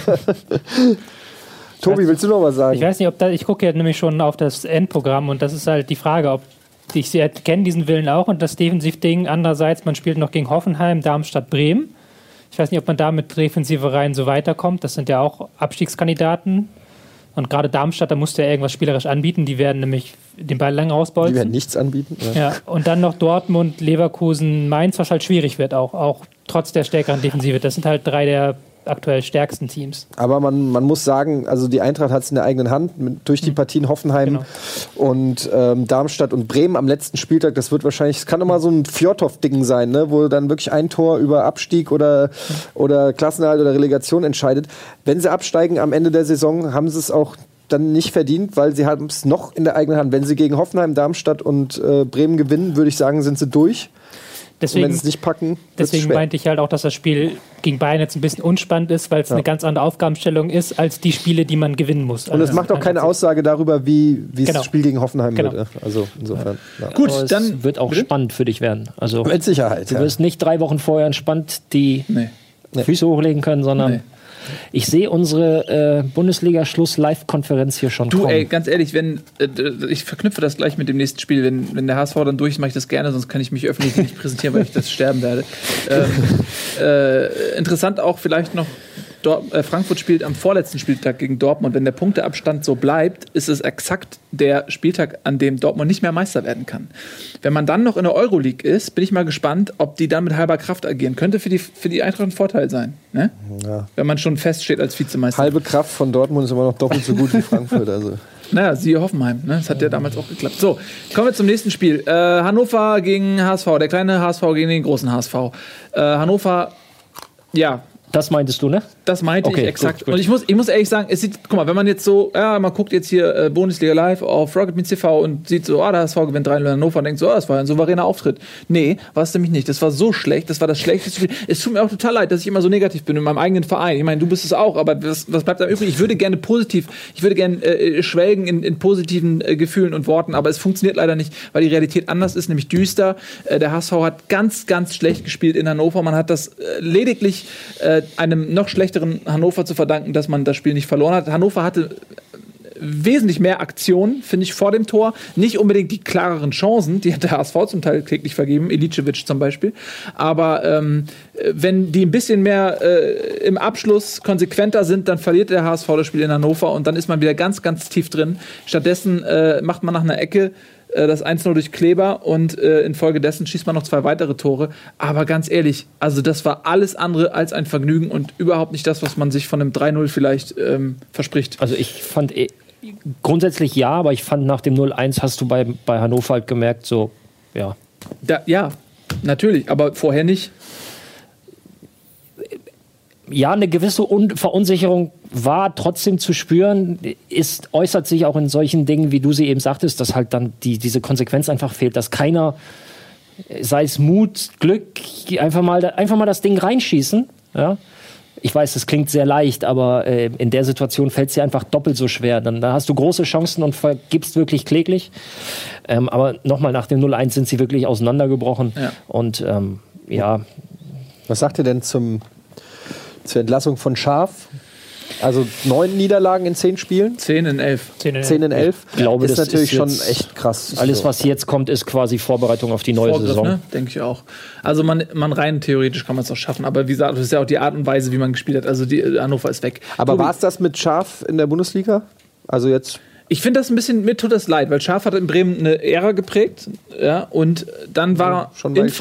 S4: Tobi, willst du noch was sagen?
S3: Ich weiß nicht, ob da, ich gucke ja nämlich schon auf das Endprogramm und das ist halt die Frage, ob ich sie kenne diesen Willen auch und das Defensivding. Andererseits, man spielt noch gegen Hoffenheim, Darmstadt, Bremen. Ich weiß nicht, ob man da mit defensive Reihen so weiterkommt. Das sind ja auch Abstiegskandidaten. Und gerade Darmstadt, da musst du ja irgendwas spielerisch anbieten. Die werden nämlich den Ball lang
S4: Die
S3: rausbolzen.
S4: werden nichts anbieten. Ja.
S3: Ja, und dann noch Dortmund, Leverkusen, Mainz, was halt schwierig wird, auch, auch trotz der stärkeren Defensive. Das sind halt drei der aktuell stärksten Teams.
S4: Aber man, man muss sagen, also die Eintracht hat es in der eigenen Hand mit, durch die Partien Hoffenheim
S3: Genau.
S4: und ähm, Darmstadt und Bremen am letzten Spieltag. Das wird wahrscheinlich, es kann immer so ein Fjordhoff-Ding sein, ne? wo dann wirklich ein Tor über Abstieg oder, oder Klassenerhalt oder Relegation entscheidet. Wenn sie absteigen am Ende der Saison, haben sie es auch dann nicht verdient, weil sie haben es noch in der eigenen Hand. Wenn sie gegen Hoffenheim, Darmstadt und äh, Bremen gewinnen, würde ich sagen, sind sie durch. Und wenn
S3: Deswegen,
S4: sie es nicht packen,
S3: deswegen
S4: schwer.
S3: meinte ich halt auch, dass das Spiel gegen Bayern jetzt ein bisschen unspannend ist, weil es eine ganz andere Aufgabenstellung ist als die Spiele, die man gewinnen muss.
S4: Und es macht auch keine Aussage darüber, wie,
S3: Genau.
S4: das Spiel gegen Hoffenheim
S3: Genau.
S4: wird. Also insofern. Ja.
S2: Gut,
S5: Aber es
S2: dann
S5: wird auch
S2: Bitte?
S5: spannend für dich werden. Also
S4: Mit Sicherheit.
S5: du
S4: Ja.
S5: wirst nicht drei Wochen vorher entspannt die
S2: Nee.
S5: Füße hochlegen können, sondern
S2: Nee.
S5: Ich sehe unsere äh, Bundesliga-Schluss-Live-Konferenz hier schon
S2: Du,
S5: kommen.
S2: ey, ganz ehrlich, wenn äh, ich verknüpfe das gleich mit dem nächsten Spiel, wenn, wenn der HSV dann durch ist, mache ich das gerne, sonst kann ich mich öffentlich nicht präsentieren, weil ich das sterben werde. Ähm, äh, interessant auch vielleicht noch. Dort, äh, Frankfurt spielt am vorletzten Spieltag gegen Dortmund. Wenn der Punkteabstand so bleibt, ist es exakt der Spieltag, an dem Dortmund nicht mehr Meister werden kann. Wenn man dann noch in der Euroleague ist, bin ich mal gespannt, ob die dann mit halber Kraft agieren. Könnte für die, für die Eintracht ein Vorteil sein, ne?
S4: Ja.
S2: wenn man schon feststeht als Vizemeister.
S4: Halbe Kraft von Dortmund ist immer noch doppelt so gut wie Frankfurt. Also.
S2: Naja, siehe Hoffenheim. Ne? Das hat ja damals auch geklappt. So, kommen wir zum nächsten Spiel. Äh, Hannover gegen HSV. Der kleine HSV gegen den großen HSV. Äh, Hannover, ja,
S5: das meintest du, ne?
S2: Das meinte
S5: Okay,
S2: ich exakt.
S5: gut, gut.
S2: Und ich muss, ich muss ehrlich sagen, es sieht, guck mal, wenn man jetzt so, ja, man guckt jetzt hier äh, Bundesliga Live auf Rocket Beans TV und sieht so, ah, der HSV gewinnt 3 in Hannover und denkt so, ah, das war ein souveräner Auftritt. Nee, war es nämlich nicht. Das war so schlecht, das war das schlechteste Spiel. Es tut mir auch total leid, dass ich immer so negativ bin in meinem eigenen Verein. Ich meine, du bist es auch, aber was, was bleibt da übrig? Ich würde gerne positiv, ich würde gerne äh, schwelgen in, in positiven äh, Gefühlen und Worten, aber es funktioniert leider nicht, weil die Realität anders ist, nämlich düster. Äh, der HSV hat ganz, ganz schlecht gespielt in Hannover. Man hat das äh, lediglich äh, einem noch schlechteren Hannover zu verdanken, dass man das Spiel nicht verloren hat. Hannover hatte wesentlich mehr Aktionen, finde ich, vor dem Tor. Nicht unbedingt die klareren Chancen, die hat der HSV zum Teil kläglich vergeben, Ilicevic zum Beispiel. Aber ähm, äh, wenn die ein bisschen mehr äh, im Abschluss konsequenter sind, dann verliert der HSV das Spiel in Hannover und dann ist man wieder ganz, ganz tief drin. Stattdessen äh, macht man nach einer Ecke äh, das 1-0 durch Kleber und äh, infolgedessen schießt man noch zwei weitere Tore. Aber ganz ehrlich, also das war alles andere als ein Vergnügen und überhaupt nicht das, was man sich von einem 3-0 vielleicht ähm, verspricht.
S5: Also ich fand eh, grundsätzlich ja, aber ich fand nach dem 0-1 hast du bei, bei Hannover halt gemerkt, so, ja.
S2: Da, ja, natürlich, aber vorher nicht.
S5: Ja, eine gewisse Un Verunsicherung war trotzdem zu spüren, ist, äußert sich auch in solchen Dingen, wie du sie eben sagtest, dass halt dann die, diese Konsequenz einfach fehlt, dass keiner, sei es Mut, Glück, einfach mal, einfach mal das Ding reinschießen. Ja? Ich weiß, das klingt sehr leicht, aber äh, in der Situation fällt es dir einfach doppelt so schwer. Dann da hast du große Chancen und vergibst wirklich kläglich. Ähm, aber nochmal, nach dem 0-1 sind sie wirklich auseinandergebrochen.
S2: Ja.
S5: Und ähm, ja,
S4: Was sagt ihr denn zum, zur Entlassung von Schaf? Also neun Niederlagen in zehn Spielen,
S2: 10 in 11.
S3: Zehn in-
S4: zehn in elf.
S5: Ich glaube,
S4: ist
S5: das
S4: natürlich
S5: ist
S4: schon echt krass.
S5: alles, was jetzt kommt, ist quasi Vorbereitung auf die neue
S2: Vorgriff,
S5: Saison.
S2: ne? Denke ich auch. Also man, man rein theoretisch kann man es auch schaffen, aber wie gesagt, das ist ja auch die Art und Weise, wie man gespielt hat. Also die, Hannover ist weg.
S4: Aber war es das mit Schaf in der Bundesliga? Also jetzt
S2: Ich finde das ein bisschen, mir tut das leid, weil Schaf hat in Bremen eine Ära geprägt. Ja, und dann war er
S4: schon
S2: in
S4: weit her.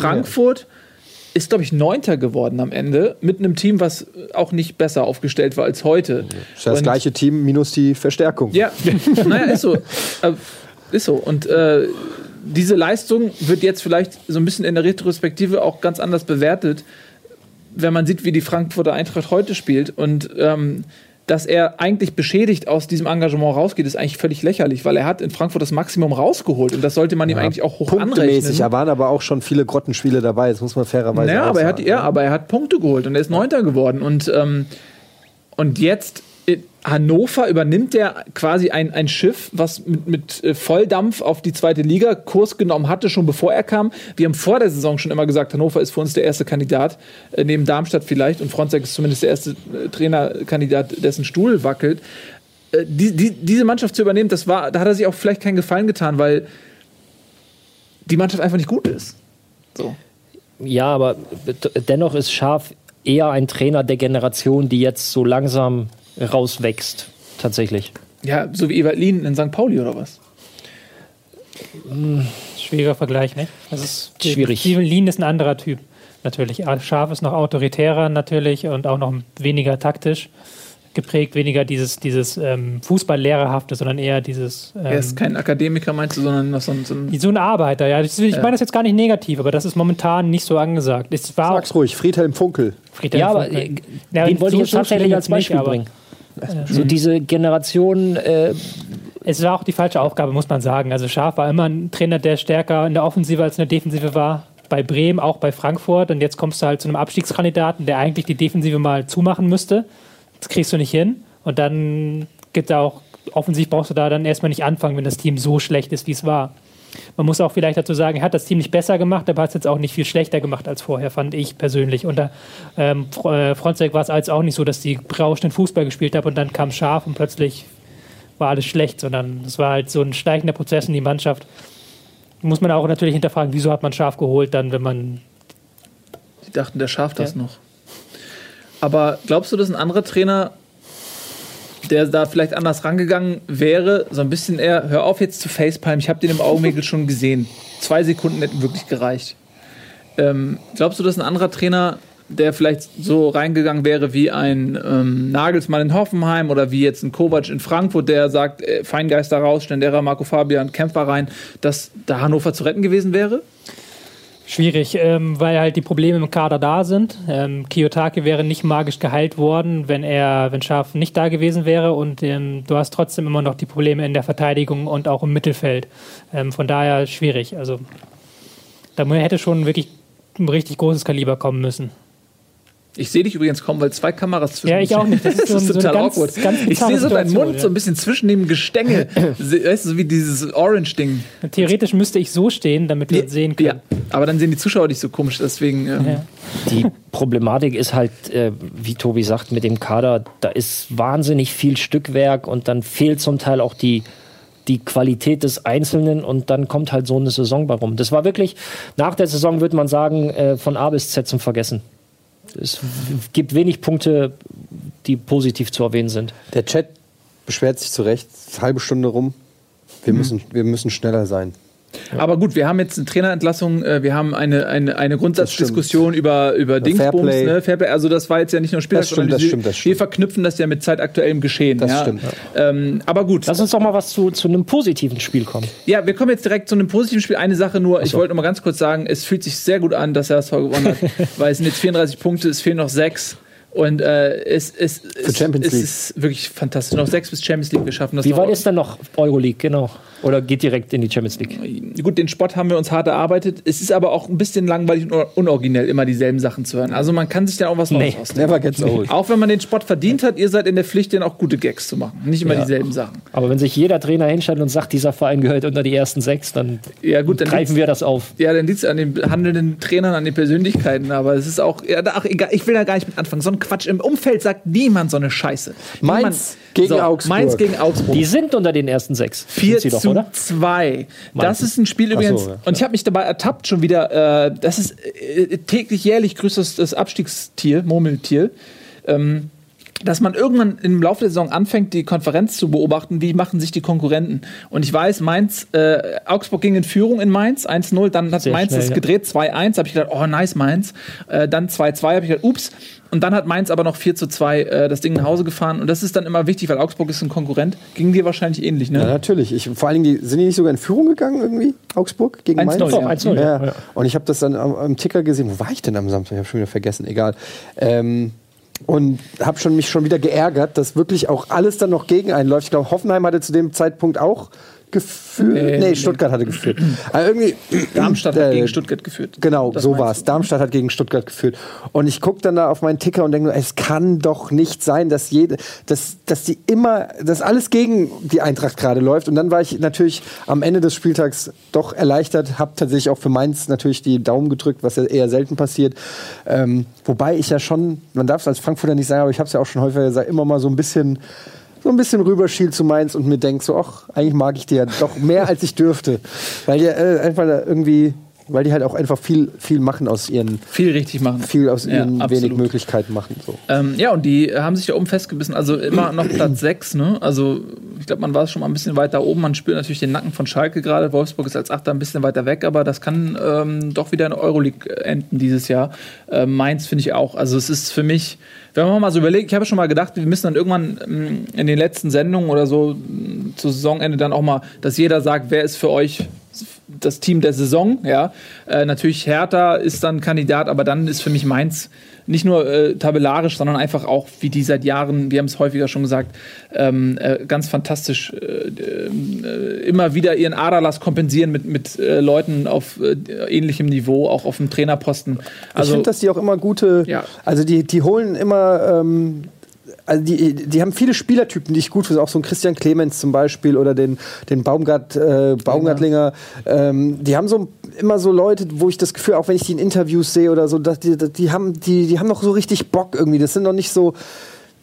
S2: Ist, glaube ich, Neunter geworden am Ende, mit einem Team, was auch nicht besser aufgestellt war als heute.
S4: ist das gleiche Team minus die Verstärkung.
S2: Ja, naja, ist so. Äh, ist so. Und äh, diese Leistung wird jetzt vielleicht so ein bisschen in der Retrospektive auch ganz anders bewertet, wenn man sieht, wie die Frankfurter Eintracht heute spielt. Und ähm, dass er eigentlich beschädigt aus diesem Engagement rausgeht, ist eigentlich völlig lächerlich, weil er hat in Frankfurt das Maximum rausgeholt und das sollte man ihm eigentlich auch hoch anrechnen.
S4: da waren aber auch schon viele Grottenspiele dabei, das muss man fairerweise
S2: Naja, aber er, hat,
S4: sagen.
S2: ja, aber er hat Punkte geholt und er ist Neunter geworden. Und, ähm, und jetzt Hannover übernimmt er quasi ein, ein Schiff, was mit, mit äh, Volldampf auf die zweite Liga Kurs genommen hatte, schon bevor er kam. Wir haben vor der Saison schon immer gesagt, Hannover ist für uns der erste Kandidat, äh, neben Darmstadt vielleicht. Und Fronzek ist zumindest der erste äh, Trainerkandidat, dessen Stuhl wackelt. Äh, die, die, diese Mannschaft zu übernehmen, das war, da hat er sich auch vielleicht keinen Gefallen getan, weil die Mannschaft einfach nicht gut ist. So.
S5: Ja, aber dennoch ist Schaf eher ein Trainer der Generation, die jetzt so langsam rauswächst. Tatsächlich.
S2: Ja, so wie Ewald Lien in St. Pauli oder was?
S3: Schwieriger Vergleich, ne? Das ist
S5: Schwierig.
S3: Steven Lean ist ein anderer Typ. Natürlich. Scharf ist noch autoritärer natürlich und auch noch weniger taktisch geprägt, weniger dieses, dieses ähm, Fußballlehrerhafte, sondern eher dieses. Ähm,
S2: Er ist kein Akademiker, meinst du, sondern so ein. So ein
S3: so ein Arbeiter, ja. Das, ich meine das jetzt gar nicht negativ, aber das ist momentan nicht so angesagt. Es war
S4: Sag's ruhig, Friedhelm Funkel.
S3: Friedhelm
S5: Ja, aber
S3: Funkel.
S5: äh,
S3: Ja,
S5: den wollte ich jetzt tatsächlich als
S3: nicht,
S5: Beispiel
S3: aber-
S5: bringen. So diese Generation, äh,
S3: Es war auch die falsche Aufgabe, muss man sagen. Also Scharf war immer ein Trainer, der stärker in der Offensive als in der Defensive war. Bei Bremen, auch bei Frankfurt. Und jetzt kommst du halt zu einem Abstiegskandidaten, der eigentlich die Defensive mal zumachen müsste. Das kriegst du nicht hin. Und dann gibt da auch, offensiv brauchst du da dann erstmal nicht anfangen, wenn das Team so schlecht ist, wie es war. Man muss auch vielleicht dazu sagen, er hat das Team nicht besser gemacht, aber hat es jetzt auch nicht viel schlechter gemacht als vorher, fand ich persönlich. Unter ähm, äh, Fronzek war es als auch nicht so, dass die berauschenden Fußball gespielt haben und dann kam Scharf und plötzlich war alles schlecht, sondern es war halt so ein steigender Prozess in die Mannschaft. Muss man auch natürlich hinterfragen, wieso hat man Scharf geholt, dann, wenn man.
S2: Die dachten, der schafft das
S3: Ja.
S2: noch. Aber glaubst du, dass ein anderer Trainer, der da vielleicht anders rangegangen wäre, so ein bisschen eher, hör auf jetzt zu Facepalm, ich habe den im Augenwinkel schon gesehen. Zwei Sekunden hätten wirklich gereicht. Ähm, glaubst du, dass ein anderer Trainer, der vielleicht so reingegangen wäre wie ein ähm, Nagelsmann in Hoffenheim oder wie jetzt ein Kovac in Frankfurt, der sagt, äh, Feingeister raus, Stendera, Marco Fabian, Kämpfer rein, dass da Hannover zu retten gewesen wäre?
S3: Schwierig, ähm, weil halt die Probleme im Kader da sind. Ähm, Kiyotake wäre nicht magisch geheilt worden, wenn er, wenn Scharf nicht da gewesen wäre und ähm, du hast trotzdem immer noch die Probleme in der Verteidigung und auch im Mittelfeld. Ähm, von daher schwierig. Also da hätte schon wirklich ein richtig großes Kaliber kommen müssen.
S2: Ich sehe dich übrigens kaum, weil zwei Kameras zwischen
S3: Ja, ich auch nicht. Das ist so- so eine ganz- ganz
S2: ich sehe so deinen Mund
S3: ja.
S2: so ein bisschen zwischen dem Gestänge. Weißt du, so wie dieses Orange-Ding.
S3: Theoretisch müsste ich so stehen, damit wir uns sehen können.
S2: Ja, aber dann sehen die Zuschauer dich so komisch, deswegen. Ähm,
S3: Ja.
S5: die Problematik ist halt, äh, wie Tobi sagt, mit dem Kader, da ist wahnsinnig viel Stückwerk und dann fehlt zum Teil auch die, die Qualität des Einzelnen und dann kommt halt so eine Saison bei rum. Das war wirklich, nach der Saison würde man sagen, äh, von A bis Z zum Vergessen. Es gibt wenig Punkte, die positiv zu erwähnen sind.
S4: Der Chat beschwert sich zu Recht, halbe Stunde rum. Wir, müssen, wir müssen schneller sein.
S2: Aber gut, wir haben jetzt eine Trainerentlassung, äh, wir haben eine, eine, eine Grundsatzdiskussion über, über Dingsbums,
S4: Fairplay.
S2: ne? Fairplay. Also das war jetzt ja nicht nur Spieltag,
S4: Das stimmt, das
S2: wir,
S4: stimmt, das
S2: wir
S4: stimmt.
S2: verknüpfen das ja mit zeitaktuellem Geschehen.
S4: Das
S2: ja.
S4: stimmt.
S2: Ähm, aber gut,
S5: Lass uns doch mal was zu, zu einem positiven Spiel kommen.
S2: ja, wir kommen jetzt direkt zu einem positiven Spiel. Eine Sache nur, ich wollte noch mal ganz kurz sagen, es fühlt sich sehr gut an, dass er das Tor gewonnen hat, weil es sind jetzt 34 Punkte, es fehlen noch sechs. Und äh, es, es, es, es ist wirklich fantastisch. Noch sechs bis Champions League. Wir schaffen das
S5: Wie weit ist denn noch Euroleague, genau? Oder geht direkt in die Champions League?
S2: Gut, den Sport haben wir uns hart erarbeitet. Es ist aber auch ein bisschen langweilig und unoriginell, immer dieselben Sachen zu hören. Also man kann sich dann auch was Neues
S5: Nee.
S2: ausdenken.
S4: Never gets old.
S2: Auch wenn man den Sport verdient hat, ihr seid in der Pflicht, den auch gute Gags zu machen. Nicht immer dieselben Sachen.
S5: Aber wenn sich jeder Trainer hinstellt und sagt, dieser Verein gehört unter die ersten sechs, dann
S2: Ja, gut, dann
S5: greifen wir das auf.
S2: Ja, dann liegt es an den handelnden Trainern, an den Persönlichkeiten. Aber es ist auch, ja, ach, egal, ich will da gar nicht mit anfangen. So ein Quatsch. Im Umfeld sagt niemand so eine Scheiße.
S4: Mainz
S2: niemand,
S4: gegen
S2: so,
S4: Augsburg.
S2: Mainz gegen Augsburg.
S5: Die sind unter den ersten sechs.
S2: 4
S5: Sind sie doch,
S2: zu
S5: oder?
S2: 2. Das ist ein Spiel
S4: Ach so,
S2: übrigens.
S4: ja.
S2: Und ich habe mich dabei ertappt schon wieder. Äh, das ist äh, täglich, jährlich grüßt das, das Abstiegstier, Murmeltier. Ähm, dass man irgendwann im Laufe der Saison anfängt, die Konferenz zu beobachten, wie machen sich die Konkurrenten. Und ich weiß, Mainz, äh, Augsburg ging in Führung in Mainz, 1-0, dann hat
S5: Sehr
S2: Mainz
S5: schnell,
S2: das
S5: ja.
S2: gedreht, 2-1, habe ich gedacht, oh nice Mainz. Äh, dann 2-2, habe ich gedacht, ups. Und dann hat Mainz aber noch 4 zu 2 äh, das Ding nach Hause gefahren. Und das ist dann immer wichtig, weil Augsburg ist ein Konkurrent. Ging dir wahrscheinlich ähnlich, ne?
S4: Ja, natürlich. Ich, vor allen Dingen, die, sind die nicht sogar in Führung gegangen irgendwie? Augsburg gegen
S2: 1-0,
S4: Mainz?
S2: ja.
S5: Doch, 1-0,
S4: Ja.
S5: ja. ja.
S4: Und ich habe das dann am, am Ticker gesehen. Wo war ich denn am Samstag? Ich habe schon wieder vergessen. Egal. Ähm, und habe schon, mich schon wieder geärgert, dass wirklich auch alles dann noch gegen einen läuft. Ich glaube, Hoffenheim hatte zu dem Zeitpunkt auch geführt.
S2: Nee,
S4: Nee,
S2: nee.
S4: Stuttgart hatte geführt. Aber irgendwie.
S2: Darmstadt hat
S4: äh,
S2: gegen Stuttgart geführt.
S4: Genau,
S2: Das
S4: so war es. Darmstadt hat gegen Stuttgart geführt. Und ich gucke dann da auf meinen Ticker und denke nur, es kann doch nicht sein, dass jede, dass, dass die immer, dass alles gegen die Eintracht gerade läuft. Und dann war ich natürlich am Ende des Spieltags doch erleichtert, habe tatsächlich auch für Mainz natürlich die Daumen gedrückt, was ja eher selten passiert. Ähm, wobei ich ja schon, man darf es als Frankfurter nicht sagen, aber ich habe es ja auch schon häufiger gesagt, immer mal so ein bisschen so ein bisschen rüberschiel zu Mainz und mir denk so, ach, eigentlich mag ich die ja doch mehr als ich dürfte. Weil die äh, einfach da irgendwie, weil die halt auch einfach viel, viel machen aus ihren,
S2: Viel richtig machen.
S4: viel aus
S2: Ja,
S4: ihren
S2: absolut.
S4: wenig Möglichkeiten machen. So.
S2: Ähm, ja, und die haben sich da oben festgebissen. Also immer noch Platz 6. Ne? Also ich glaube, man war schon mal ein bisschen weiter oben. Man spürt natürlich den Nacken von Schalke gerade. Wolfsburg ist als Achter ein bisschen weiter weg, aber das kann ähm, doch wieder in Euroleague enden dieses Jahr. Ähm, Mainz finde ich auch. Also es ist für mich, wenn man mal so überlegt, ich habe schon mal gedacht, wir müssen dann irgendwann ähm, in den letzten Sendungen oder so ähm, zu Saisonende dann auch mal, dass jeder sagt, wer ist für euch das Team der Saison, ja. Äh, natürlich Hertha ist dann Kandidat, aber dann ist für mich Mainz nicht nur äh, tabellarisch, sondern einfach auch, wie die seit Jahren, wir haben es häufiger schon gesagt, ähm, äh, ganz fantastisch äh, äh, immer wieder ihren Aderlass kompensieren mit, mit äh, Leuten auf äh, ähnlichem Niveau, auch auf dem Trainerposten.
S4: ich
S2: Also,
S4: finde, dass die auch immer gute,
S2: Ja.
S4: also die, die holen immer, ähm, also die, die haben viele Spielertypen, die ich gut finde, auch so ein Christian Clemens zum Beispiel oder den, den Baumgart, äh, Baumgartlinger. Ähm, die haben so immer so Leute, wo ich das Gefühl, auch wenn ich die in Interviews sehe oder so, dass die, die haben, die, die haben noch so richtig Bock irgendwie. Das sind noch nicht so,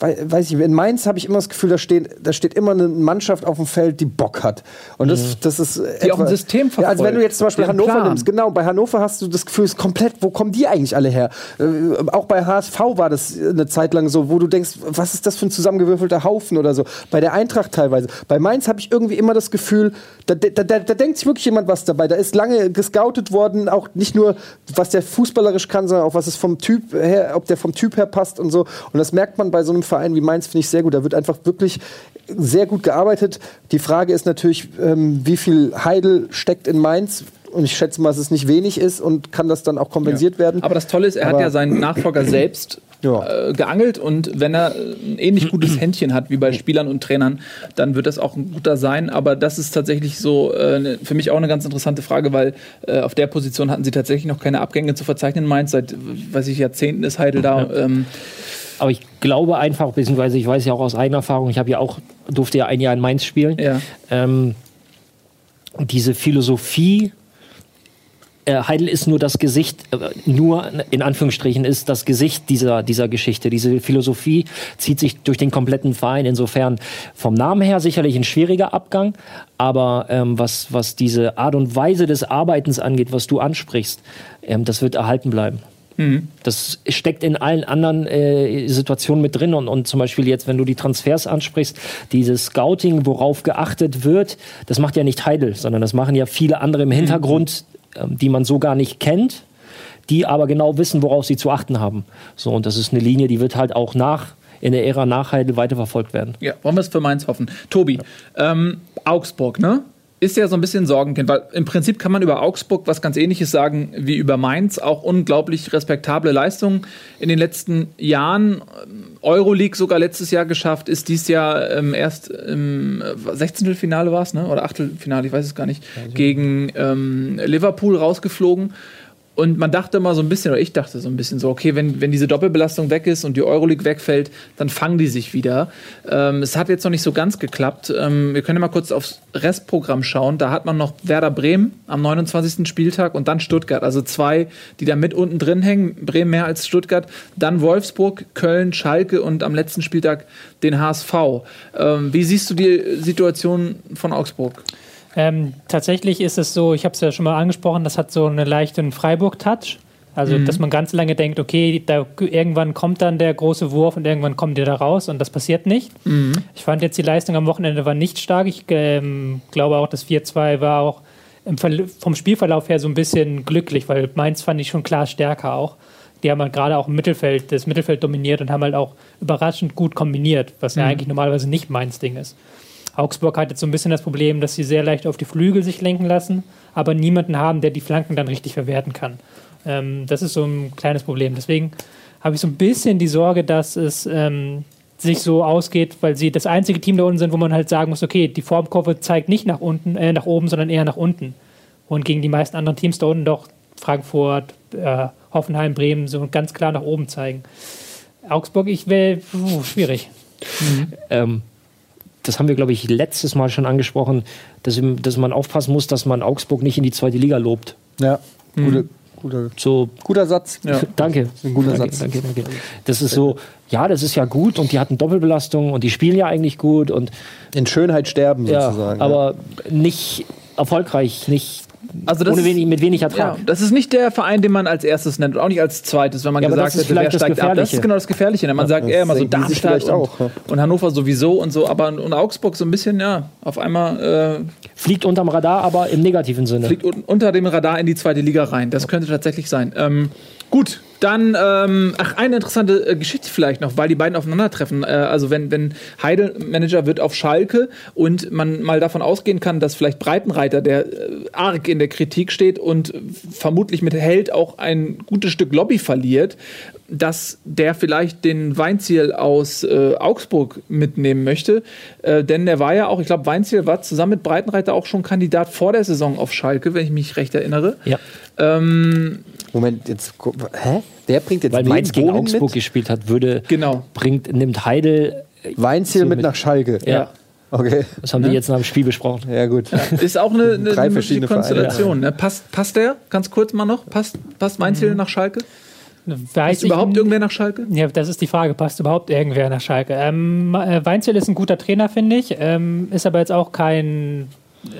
S4: weiß ich, in Mainz habe ich immer das Gefühl, da steht, da steht immer eine Mannschaft auf dem Feld, die Bock hat. Und das, das ist
S2: Mhm. Die auch ein System
S4: Ja, also wenn du
S2: verfolgt.
S4: jetzt zum Beispiel Hannover
S2: Plan.
S4: nimmst, genau, bei Hannover hast du das Gefühl, es ist komplett, wo kommen die eigentlich alle her? Äh, auch bei HSV war das eine Zeit lang so, wo du denkst, was ist das für ein zusammengewürfelter Haufen oder so. Bei der Eintracht teilweise. Bei Mainz habe ich irgendwie immer das Gefühl, da, da, da, da denkt sich wirklich jemand was dabei. Da ist lange gescoutet worden, auch nicht nur, was der fußballerisch kann, sondern auch, was es vom Typ her, ob der vom Typ her passt und so. Und das merkt man bei so einem Verein wie Mainz, finde ich sehr gut. Da wird einfach wirklich sehr gut gearbeitet. Die Frage ist natürlich, ähm, wie viel Heidel steckt in Mainz? Und ich schätze mal, dass es nicht wenig ist und kann das dann auch kompensiert werden.
S2: Aber das Tolle ist, er hat
S4: Aber-
S2: ja seinen Nachfolger selbst
S4: Ja.
S2: äh, geangelt und wenn er äh, ein ähnlich gutes Händchen hat wie bei Spielern und Trainern, dann wird das auch ein guter sein. Aber das ist tatsächlich so äh, ne- für mich auch eine ganz interessante Frage, weil äh, auf der Position hatten sie tatsächlich noch keine Abgänge zu verzeichnen. Mainz seit, weiß ich, Jahrzehnten ist Heidel da. Ähm,
S5: Aber ich glaube einfach, beziehungsweise ich weiß ja auch aus eigener Erfahrung, ich habe ja auch, durfte ja ein Jahr in Mainz spielen.
S2: ja.
S5: Ähm, diese Philosophie, äh, Heidel ist nur das Gesicht, äh, nur in Anführungsstrichen ist das Gesicht dieser, dieser Geschichte. Diese Philosophie zieht sich durch den kompletten Verein. Insofern vom Namen her sicherlich ein schwieriger Abgang, aber ähm, was, was diese Art und Weise des Arbeitens angeht, was du ansprichst, ähm, das wird erhalten bleiben. Das steckt in allen anderen äh, Situationen mit drin. Und, und zum Beispiel jetzt, wenn du die Transfers ansprichst, dieses Scouting, worauf geachtet wird, das macht ja nicht Heidel, sondern das machen ja viele andere im Hintergrund, ähm, die man so gar nicht kennt, die aber genau wissen, worauf sie zu achten haben. So, und das ist eine Linie, die wird halt auch nach in der Ära nach Heidel weiterverfolgt werden.
S2: Ja, wollen wir es für Mainz hoffen. Tobi, ähm, Augsburg, ne? Ist ja so ein bisschen Sorgenkind, weil im Prinzip kann man über Augsburg was ganz ähnliches sagen wie über Mainz. Auch unglaublich respektable Leistungen in den letzten Jahren. Euroleague sogar letztes Jahr geschafft, ist dies Jahr ähm, erst im 16. Finale war es, ne? Oder Achtelfinale, ich weiß es gar nicht, gegen ähm, Liverpool rausgeflogen. Und man dachte immer so ein bisschen, oder ich dachte so ein bisschen so, okay, wenn, wenn diese Doppelbelastung weg ist und die Euroleague wegfällt, dann fangen die sich wieder. Ähm, es hat jetzt noch nicht so ganz geklappt. Ähm, wir können ja mal kurz aufs Restprogramm schauen. Da hat man noch Werder Bremen am 29. Spieltag und dann Stuttgart. Also zwei, die da mit unten drin hängen. Bremen mehr als Stuttgart. Dann Wolfsburg, Köln, Schalke und am letzten Spieltag den HSV. Ähm, wie siehst du die Situation von Augsburg?
S3: Ähm, tatsächlich ist es so, ich habe es ja schon mal angesprochen, das hat so einen leichten Freiburg-Touch. Also,
S2: Mhm.
S3: dass man ganz lange denkt, okay, da, irgendwann kommt dann der große Wurf und irgendwann kommt der da raus und das passiert nicht.
S2: Mhm.
S3: Ich fand jetzt die Leistung am Wochenende war nicht stark. Ich ähm, glaube auch, das 4-2 war auch vom Spielverlauf her so ein bisschen glücklich, weil Mainz fand ich schon klar stärker auch. Die haben halt gerade auch im Mittelfeld, das Mittelfeld dominiert und haben halt auch überraschend gut kombiniert, was ja eigentlich normalerweise nicht Mainz Ding ist. Augsburg hat jetzt so ein bisschen das Problem, dass sie sehr leicht auf die Flügel sich lenken lassen, aber niemanden haben, der die Flanken dann richtig verwerten kann. Ähm, das ist so ein kleines Problem. Deswegen habe ich so ein bisschen die Sorge, dass es ähm, sich so ausgeht, weil sie das einzige Team da unten sind, wo man halt sagen muss, okay, die Formkurve zeigt nicht nach unten, äh, nach oben, sondern eher nach unten. Und gegen die meisten anderen Teams da unten doch Frankfurt, äh, Hoffenheim, Bremen so ganz klar nach oben zeigen. Augsburg, ich will, schwierig.
S5: Ähm, das haben wir, glaube ich, letztes Mal schon angesprochen, dass, dass man aufpassen muss, dass man Augsburg nicht in die zweite Liga lobt.
S4: Ja, gute, guter,
S5: So,
S4: guter Satz.
S2: Ja.
S5: danke.
S4: ein guter
S5: danke,
S4: Satz.
S5: Danke, danke. Das ist so, ja, das ist ja gut und die hatten Doppelbelastung und die spielen ja eigentlich gut und
S4: In Schönheit sterben
S5: ja,
S4: sozusagen.
S5: aber nicht erfolgreich, nicht
S2: Also das
S5: ohne
S2: ist-
S5: wenig, mit wenig
S2: Ja,
S5: Ertrag.
S2: das ist nicht der Verein, den man als erstes nennt und auch nicht als zweites, wenn man
S5: Ja,
S2: gesagt hätte, wer
S5: vielleicht das
S2: steigt ab. Das ist genau das Gefährliche. Ne? Man sagt eher immer so Darmstadt
S4: vielleicht
S2: und,
S4: auch, ja.
S2: und Hannover sowieso und so, aber und Augsburg so ein bisschen, ja, auf einmal
S5: Fliegt unterm Radar, aber im negativen Sinne.
S2: äh, fliegt un unter dem Radar in die zweite Liga rein. Das könnte tatsächlich sein. Ähm, gut, dann, ähm, ach, eine interessante äh, Geschichte vielleicht noch, weil die beiden aufeinandertreffen. Äh, also wenn, wenn Heidel Manager wird auf Schalke und man mal davon ausgehen kann, dass vielleicht Breitenreiter, der äh, arg in der Kritik steht und vermutlich mit Held auch ein gutes Stück Lobby verliert, dass der vielleicht den Weinziel aus äh, Augsburg mitnehmen möchte. Äh, denn der war ja auch, ich glaube, Weinziel war zusammen mit Breitenreiter auch schon Kandidat vor der Saison auf Schalke, wenn ich mich recht erinnere.
S5: Ja,
S4: Moment, jetzt. Hä? Der bringt jetzt
S5: weil Mainz gegen Augsburg
S4: mit?
S5: gespielt hat, würde,
S2: Genau.
S5: bringt, nimmt Heidel,
S4: Weinziel
S5: So
S4: mit
S5: mit-
S4: nach Schalke.
S5: ja,
S4: Okay.
S5: das haben die jetzt nach dem Spiel besprochen.
S4: Ja, gut.
S2: Ist auch eine, eine,
S4: Drei
S2: eine
S4: verschiedene
S2: Konstellation. Ne? Passt, passt der? Ganz kurz mal noch. Passt, passt Weinziel nach Schalke?
S3: Weiß
S2: Passt überhaupt irgendwer nach Schalke?
S3: Ja, das ist die Frage. Passt überhaupt irgendwer nach Schalke? Ähm, äh, Weinzel ist ein guter Trainer, finde ich. Ähm, ist aber jetzt auch kein.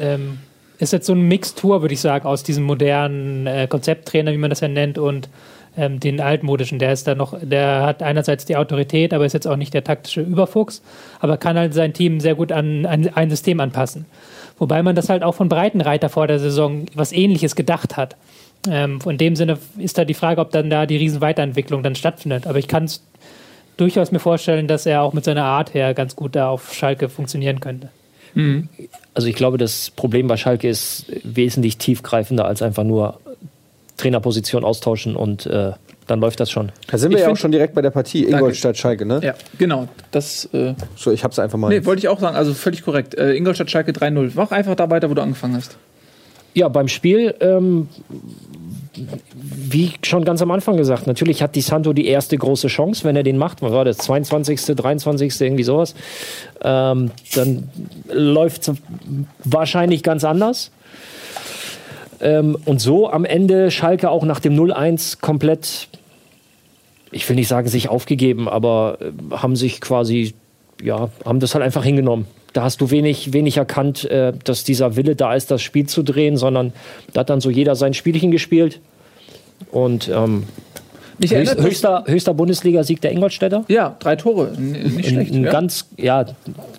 S3: Ähm, ist jetzt so eine Mixtur, würde ich sagen, aus diesem modernen äh, Konzepttrainer, wie man das ja nennt, und ähm, den altmodischen. Der ist da noch, der hat einerseits die Autorität, aber ist jetzt auch nicht der taktische Überfuchs, aber kann halt sein Team sehr gut an, an ein System anpassen. Wobei man das halt auch von Breitenreiter vor der Saison was ähnliches gedacht hat. Ähm, in dem Sinne ist da die Frage, ob dann da die Riesenweiterentwicklung dann stattfindet. Aber ich kann es durchaus mir vorstellen, dass er auch mit seiner Art her ganz gut da auf Schalke funktionieren könnte.
S5: Also ich glaube, das Problem bei Schalke ist wesentlich tiefgreifender als einfach nur Trainerposition austauschen und äh, dann läuft das schon.
S4: Da sind wir
S2: Ich
S4: ja auch schon direkt bei der Partie. Ingolstadt, Schalke, ne?
S2: Ja, genau. Das äh,
S4: So, ich hab's einfach mal.
S2: nee, wollte ich auch sagen. Also völlig korrekt. Äh, Ingolstadt Schalke 3-0. Mach einfach da weiter, wo du angefangen hast.
S5: Ja, beim Spiel, ähm, wie schon ganz am Anfang gesagt, natürlich hat Di Santo die erste große Chance, wenn er den macht. Was war das? 22., 23., irgendwie sowas. Ähm, dann läuft es wahrscheinlich ganz anders. Ähm, und so am Ende Schalke auch nach dem 0-1 komplett, ich will nicht sagen, sich aufgegeben, aber äh, haben sich quasi, ja, haben das halt einfach hingenommen. Da hast du wenig, wenig erkannt, äh, dass dieser Wille da ist, das Spiel zu drehen, sondern da hat dann so jeder sein Spielchen gespielt. Und ähm,
S2: Mich
S5: Höchst,
S2: erinnert
S5: höchster, höchster Bundesliga-Sieg der Ingolstädter.
S2: Ja, drei Tore. N nicht schlecht.
S5: ein
S2: ja.
S5: ganz, ja,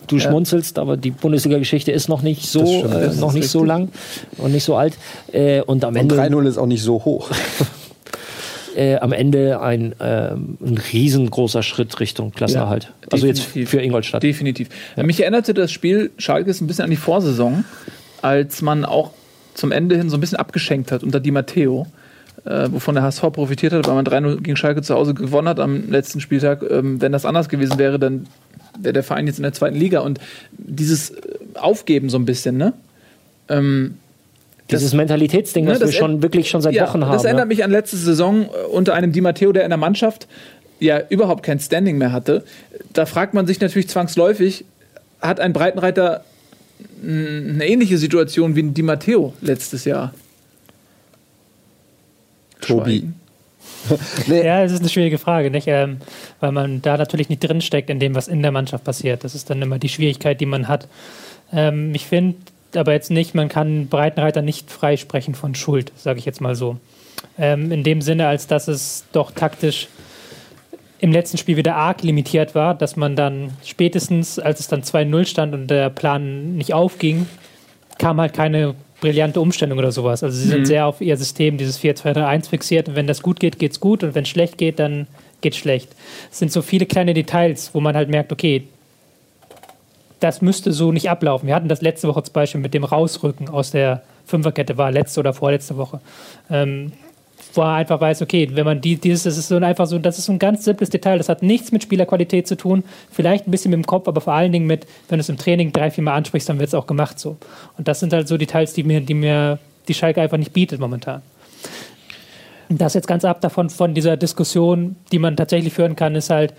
S5: du schmunzelst, aber die Bundesliga-Geschichte ist noch nicht so,
S4: stimmt,
S5: äh, noch nicht so lang und nicht so alt. Äh, und am
S4: Und
S5: Ende
S4: 3-0 ist auch nicht so hoch.
S5: äh, am Ende ein, ähm, ein riesengroßer Schritt Richtung Klassenerhalt. also jetzt für Ingolstadt.
S2: Definitiv. Mich erinnerte das Spiel Schalkes ein bisschen an die Vorsaison, als man auch zum Ende hin so ein bisschen abgeschenkt hat unter Di Matteo, äh, wovon der HSV profitiert hat, weil man 3-0 gegen Schalke zu Hause gewonnen hat am letzten Spieltag. Ähm, wenn das anders gewesen wäre, dann wäre der Verein jetzt in der zweiten Liga. Und dieses äh, Aufgeben so ein bisschen, ne? Ähm,
S5: Dieses Mentalitätsding,
S2: Ne,
S5: was wir
S2: das
S5: schon wirklich schon seit
S2: ja,
S5: Wochen haben.
S2: Das erinnert
S5: ja.
S2: mich an letzte Saison äh, unter einem Di Matteo, der in der Mannschaft ja überhaupt kein Standing mehr hatte. Da fragt man sich natürlich zwangsläufig, hat ein Breitenreiter eine ähnliche Situation wie ein Di Matteo letztes Jahr?
S4: Tobi.
S2: Schweigen.
S4: Nee,
S3: Ja, es ist eine schwierige Frage, nicht? Ähm, weil man da natürlich nicht drinsteckt in dem, was in der Mannschaft passiert. Das ist dann immer die Schwierigkeit, die man hat. Ähm, ich finde aber jetzt nicht, man kann Breitenreiter nicht freisprechen von Schuld, sage ich jetzt mal so. Ähm, in dem Sinne, als dass es doch taktisch im letzten Spiel wieder arg limitiert war, dass man dann spätestens, als es dann 2-0 stand und der Plan nicht aufging, kam halt keine brillante Umstellung oder sowas. Also sie sind sehr auf ihr System, dieses 4-2-3-1 fixiert und wenn das gut geht, geht's gut und wenn es schlecht geht, dann geht's schlecht. Es sind so viele kleine Details, wo man halt merkt, okay, das müsste so nicht ablaufen. Wir hatten das letzte Woche zum Beispiel mit dem Rausrücken aus der Fünferkette, war letzte oder vorletzte Woche. Ähm, wo er einfach weiß, okay, wenn man die, dieses, das ist so ein einfach so, das ist so ein ganz simples Detail, das hat nichts mit Spielerqualität zu tun, vielleicht ein bisschen mit dem Kopf, aber vor allen Dingen mit, wenn du es im Training drei, vier Mal ansprichst, dann wird es auch gemacht so. Und das sind halt so Details, die mir, die mir die Schalke einfach nicht bietet momentan. Das jetzt ganz ab davon von dieser Diskussion, die man tatsächlich führen kann, ist halt,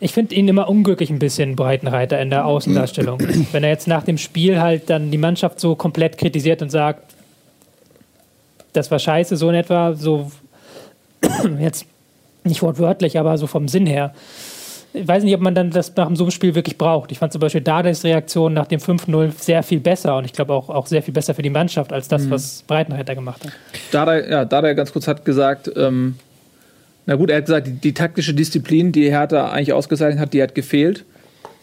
S3: ich finde ihn immer unglücklich ein bisschen Breitenreiter in der Außendarstellung. Wenn er jetzt nach dem Spiel halt dann die Mannschaft so komplett kritisiert und sagt, das war scheiße, so in etwa, so jetzt nicht wortwörtlich, aber so vom Sinn her. Ich weiß nicht, ob man dann das nach so einem Spiel wirklich braucht. Ich fand zum Beispiel Dades Reaktion nach dem 5-0 sehr viel besser und ich glaube auch, auch sehr viel besser für die Mannschaft als das, was Breitenreiter gemacht hat.
S2: Dada, ja, Dada ganz kurz hat gesagt, ähm, na gut, er hat gesagt, die, die taktische Disziplin, die Hertha eigentlich ausgezeichnet hat, die hat gefehlt.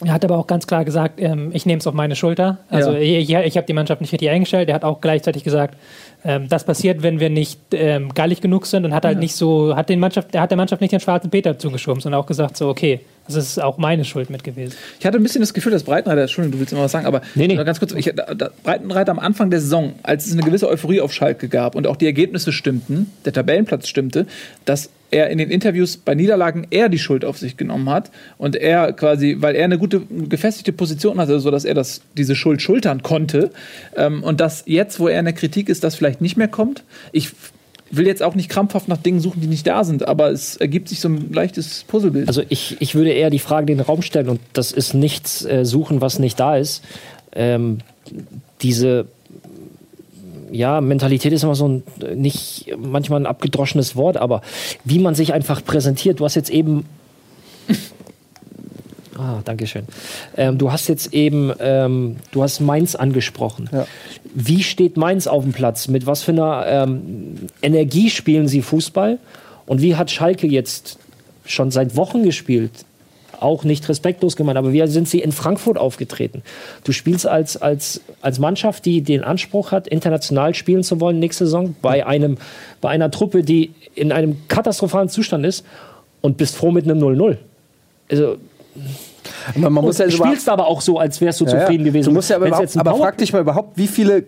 S3: Er hat aber auch ganz klar gesagt, ähm, ich nehme es auf meine Schulter. Also
S2: Ja.
S3: ich, ich habe die Mannschaft nicht richtig eingestellt. Er hat auch gleichzeitig gesagt, ähm, das passiert, wenn wir nicht ähm, gallig genug sind und hat halt nicht so, hat den Mannschaft, er hat der Mannschaft nicht den schwarzen Peter zugeschoben, sondern auch gesagt, so okay, das ist auch meine Schuld mit gewesen.
S2: Ich hatte ein bisschen das Gefühl, dass Breitenreiter, Entschuldigung, du willst immer was sagen, aber
S5: Nee, nee.
S2: ganz kurz, ich, da, da, Breitenreiter am Anfang der Saison, als es eine gewisse Euphorie auf Schalke gab und auch die Ergebnisse stimmten, der Tabellenplatz stimmte, dass er in den Interviews bei Niederlagen eher die Schuld auf sich genommen hat und er quasi, weil er eine gute gefestigte Position hatte, so dass er das, diese Schuld schultern konnte ähm, und dass jetzt, wo er in der Kritik ist, das vielleicht nicht mehr kommt. Ich will jetzt auch nicht krampfhaft nach Dingen suchen, die nicht da sind, aber es ergibt sich so ein leichtes Puzzlebild.
S5: Also ich, ich würde eher die Frage in den Raum stellen und das ist nichts äh, suchen, was nicht da ist. Ähm, diese ja, Mentalität ist immer so ein nicht manchmal ein abgedroschenes Wort, aber wie man sich einfach präsentiert. Du hast jetzt eben Ah, danke schön. Ähm, du hast jetzt eben, ähm, du hast Mainz angesprochen.
S4: Ja.
S5: Wie steht Mainz auf dem Platz? Mit was für einer ähm, Energie spielen sie Fußball? Und wie hat Schalke jetzt schon seit Wochen gespielt? Auch nicht respektlos gemeint, aber wie sind sie in Frankfurt aufgetreten? Du spielst als, als, als Mannschaft, die den Anspruch hat, international spielen zu wollen nächste Saison, bei, einem, bei einer Truppe, die in einem katastrophalen Zustand ist und bist froh mit einem 0-0. Also,
S4: man, man muss ja
S5: spielst aber auch so, als wärst du
S4: Ja,
S5: zufrieden gewesen.
S4: Du musst ja aber, aber frag dich mal überhaupt, wie viele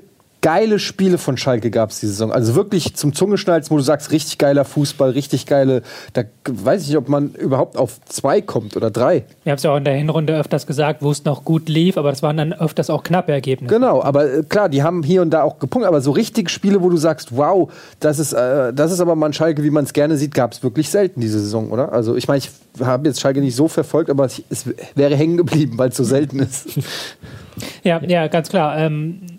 S4: geile Spiele von Schalke gab es diese Saison. Also wirklich zum Zungeschnalzen, wo du sagst, richtig geiler Fußball, richtig geile. Da weiß ich nicht, ob man überhaupt auf zwei kommt oder drei.
S3: Wir haben es ja auch in der Hinrunde öfters gesagt, wo es noch gut lief, aber das waren dann öfters auch knappe Ergebnisse.
S4: Genau, aber äh, klar, die haben hier und da auch gepunktet, aber so richtig Spiele, wo du sagst, wow, das ist, äh, das ist aber mal ein Schalke, wie man es gerne sieht, gab es wirklich selten diese Saison, oder? Also ich meine, ich habe jetzt Schalke nicht so verfolgt, aber es, es wäre hängen geblieben, weil es so selten ist.
S3: Ja, ja, ganz klar. Ähm,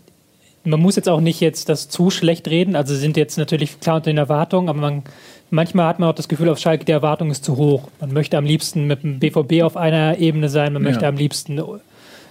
S3: man muss jetzt auch nicht jetzt das zu schlecht reden. Also sie sind jetzt natürlich klar unter den Erwartungen, aber man, manchmal hat man auch das Gefühl auf Schalke, die Erwartung ist zu hoch. Man möchte am liebsten mit dem BVB auf einer Ebene sein, man möchte
S2: Ja.
S3: am liebsten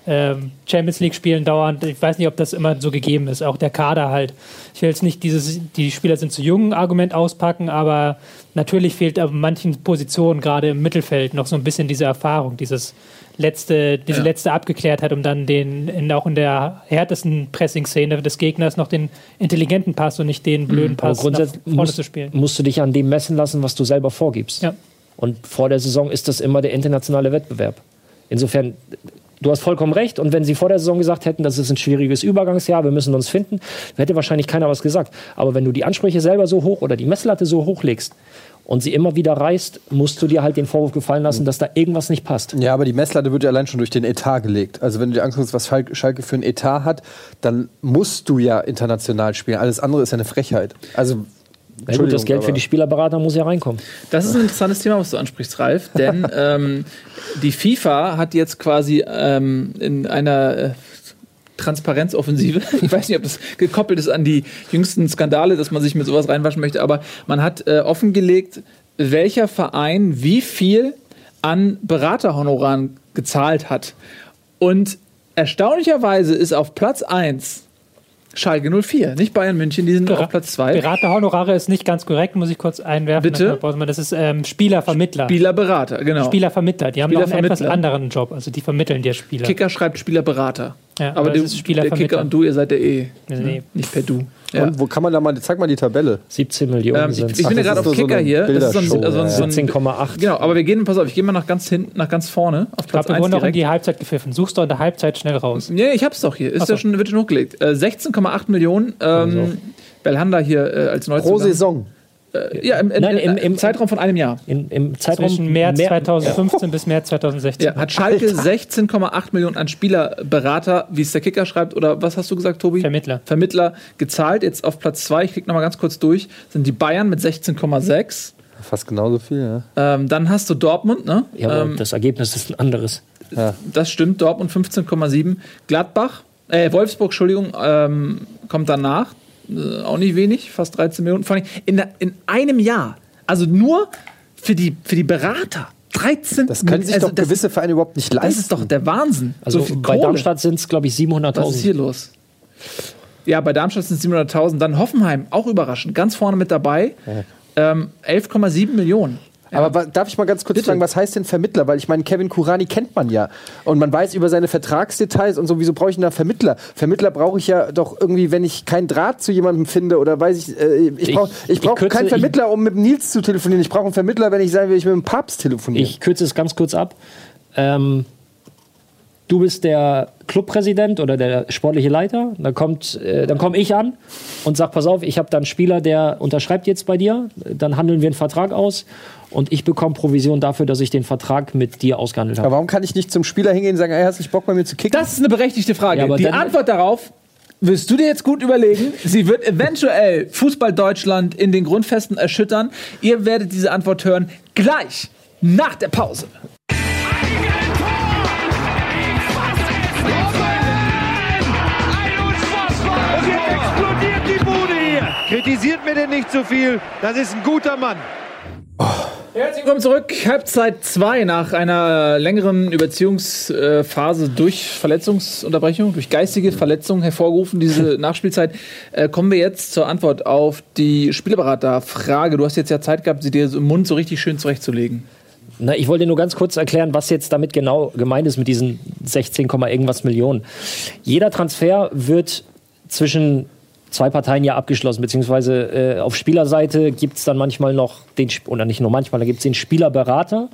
S3: ähm, Champions League spielen dauernd. Ich weiß nicht, ob das immer so gegeben ist. Auch der Kader halt. Ich will jetzt nicht dieses, die Spieler sind zu jung Argument auspacken, aber natürlich fehlt auf manchen Positionen, gerade im Mittelfeld, noch so ein bisschen diese Erfahrung, dieses letzte, diese
S2: Ja.
S3: letzte Abgeklärt um dann den, in, auch in der härtesten Pressing-Szene des Gegners noch den intelligenten Pass und nicht den blöden
S5: Aber
S3: Pass nach
S5: grundsätzlich
S3: vorne
S5: musst,
S3: zu spielen.
S5: musst du dich an dem messen lassen, was du selber vorgibst.
S3: Ja.
S5: Und vor der Saison ist das immer der internationale Wettbewerb. Insofern, du hast vollkommen recht. Und wenn sie vor der Saison gesagt hätten, das ist ein schwieriges Übergangsjahr, wir müssen uns finden, hätte wahrscheinlich keiner was gesagt. Aber wenn du die Ansprüche selber so hoch oder die Messlatte so hoch legst und sie immer wieder reißt, musst du dir halt den Vorwurf gefallen lassen, dass da irgendwas nicht passt.
S4: Ja, aber die Messlatte wird ja allein schon durch den Etat gelegt. Also wenn du dir anguckst, was Schalke Schalke für einen Etat hat, dann musst du ja international spielen. Alles andere ist ja eine Frechheit. Also
S5: Na gut, das Geld für die Spielerberater muss ja reinkommen.
S2: Das ist ein interessantes Thema, was du ansprichst, Ralf, denn ähm, die FIFA hat jetzt quasi ähm, in einer äh, Transparenzoffensive, ich weiß nicht, ob das gekoppelt ist an die jüngsten Skandale, dass man sich mit sowas reinwaschen möchte, aber man hat äh, offengelegt, welcher Verein wie viel an Beraterhonoraren gezahlt hat. Und erstaunlicherweise ist auf Platz 1 Schalke 04, nicht Bayern München, die sind auf Platz 2.
S3: Beraterhonorare ist nicht ganz korrekt, muss ich kurz einwerfen.
S2: Bitte?
S3: Das ist ähm, Spielervermittler.
S2: Spieler-Berater, genau.
S3: Spielervermittler. Die haben noch einen etwas anderen Job. Also die vermitteln dir Spieler.
S2: Kicker schreibt Spielerberater.
S3: Ja,
S2: aber
S3: aber
S2: der,
S3: das ist
S2: der. Kicker und du, ihr seid der eh.
S3: Nee.
S2: Nicht per Du. Ja.
S4: Und wo kann man da mal, zeig mal die Tabelle.
S5: 17 Millionen
S2: Ähm, ich,
S5: sind
S2: ich bin ja gerade auf
S4: so
S2: Kicker
S4: eine
S2: hier. Das ist so ein, also so ein,
S5: 17,8.
S2: Genau, aber wir gehen, pass auf, ich gehe mal nach ganz hinten, nach ganz vorne, auf
S3: Ich
S2: Platz
S3: glaube, wir
S2: 1
S3: wurden noch in die Halbzeit gepfiffen. Suchst du in der Halbzeit schnell raus.
S2: Ja, ich hab's doch hier. Ist
S3: Ach so.
S2: ja schon, wird schon hochgelegt. Äh, 16,8 Millionen. Ähm, Belhanda hier äh, als Neuzugang.
S4: Pro Saison.
S2: Äh, ja, im, im,
S5: Nein, im-
S2: im,
S5: im-
S2: Zeitraum von einem Jahr.
S5: In, Im Zeitraum
S3: Zwischen März
S5: mehr-
S3: 2015 bis März 2016.
S2: Ja, hat Schalke 16,8 Millionen an Spielerberater, wie es der Kicker schreibt, oder was hast du gesagt, Tobi?
S3: Vermittler.
S2: Vermittler gezahlt. Jetzt auf Platz 2, ich klicke nochmal ganz kurz durch, sind die Bayern mit 16,6.
S4: Fast genauso viel, ja.
S2: Ähm, dann hast du Dortmund, ne?
S5: Ja, aber
S2: ähm,
S5: das Ergebnis ist ein anderes.
S2: das stimmt, Dortmund 15,7. Gladbach, äh, Wolfsburg, Entschuldigung, ähm, kommt danach. Äh, auch nicht wenig, fast 13 Millionen. Vor allem in, in einem Jahr. Also nur für die, für die Berater. 13
S4: Das können sich
S2: also
S4: doch
S2: das,
S4: gewisse Vereine überhaupt nicht leisten.
S2: Das ist doch der Wahnsinn.
S5: Also
S2: so viel
S5: bei
S2: Kohle.
S5: Darmstadt sind es, glaube ich,
S2: Was ist hier
S5: 700.000.
S2: los? Ja, bei Darmstadt sind es 700.000. Dann Hoffenheim, auch überraschend, ganz vorne mit dabei. Ähm, 11,7 Millionen.
S4: Aber wa- darf ich mal ganz kurz
S2: Bitte.
S4: fragen, was heißt denn Vermittler? Weil ich meine, Kevin Kurani kennt man ja. Und man weiß über seine Vertragsdetails und so, wieso brauche ich denn da Vermittler? Vermittler brauche ich ja doch irgendwie, wenn ich keinen Draht zu jemandem finde oder weiß ich, äh, ich brauche ich
S5: ich
S4: brauch
S5: kürze-
S4: keinen
S5: ich-
S4: Vermittler, um mit Nils zu telefonieren. Ich brauche einen Vermittler, wenn ich sagen will, ich will mit dem Papst telefonieren.
S5: Ich kürze es ganz kurz ab. Ähm, du bist der Clubpräsident oder der sportliche Leiter. Dann kommt, äh, dann komme ich an und sag: Pass auf, ich habe da einen Spieler, der unterschreibt jetzt bei dir. Dann handeln wir einen Vertrag aus und ich bekomme Provision dafür, dass ich den Vertrag mit dir ausgehandelt
S4: Aber
S5: habe.
S4: warum kann ich nicht zum Spieler hingehen und sagen, ey, hast du nicht Bock bei mir zu kicken?
S2: Das ist eine berechtigte Frage.
S5: Ja, aber
S2: die Antwort darauf wirst du dir jetzt gut überlegen. Sie wird eventuell Fußball Deutschland in den Grundfesten erschüttern. Ihr werdet diese Antwort hören gleich nach der Pause.
S1: Und jetzt explodiert die Bude hier. Kritisiert mir denn nicht zu viel. Das ist ein guter Mann.
S2: Herzlich willkommen zurück. Halbzeit 2 nach einer längeren Überziehungsphase durch Verletzungsunterbrechung, durch geistige Verletzung hervorgerufen, diese Nachspielzeit. Äh, kommen wir jetzt zur Antwort auf die Spielberaterfrage. Du hast jetzt ja Zeit gehabt, sie dir so im Mund so richtig schön zurechtzulegen.
S5: Na, ich wollte nur ganz kurz erklären, was jetzt damit genau gemeint ist mit diesen 16, Komma irgendwas Millionen. Jeder Transfer wird zwischen zwei Parteien ja abgeschlossen, beziehungsweise äh, auf Spielerseite gibt es dann manchmal noch den, oder nicht nur manchmal, da gibt es den Spielerberater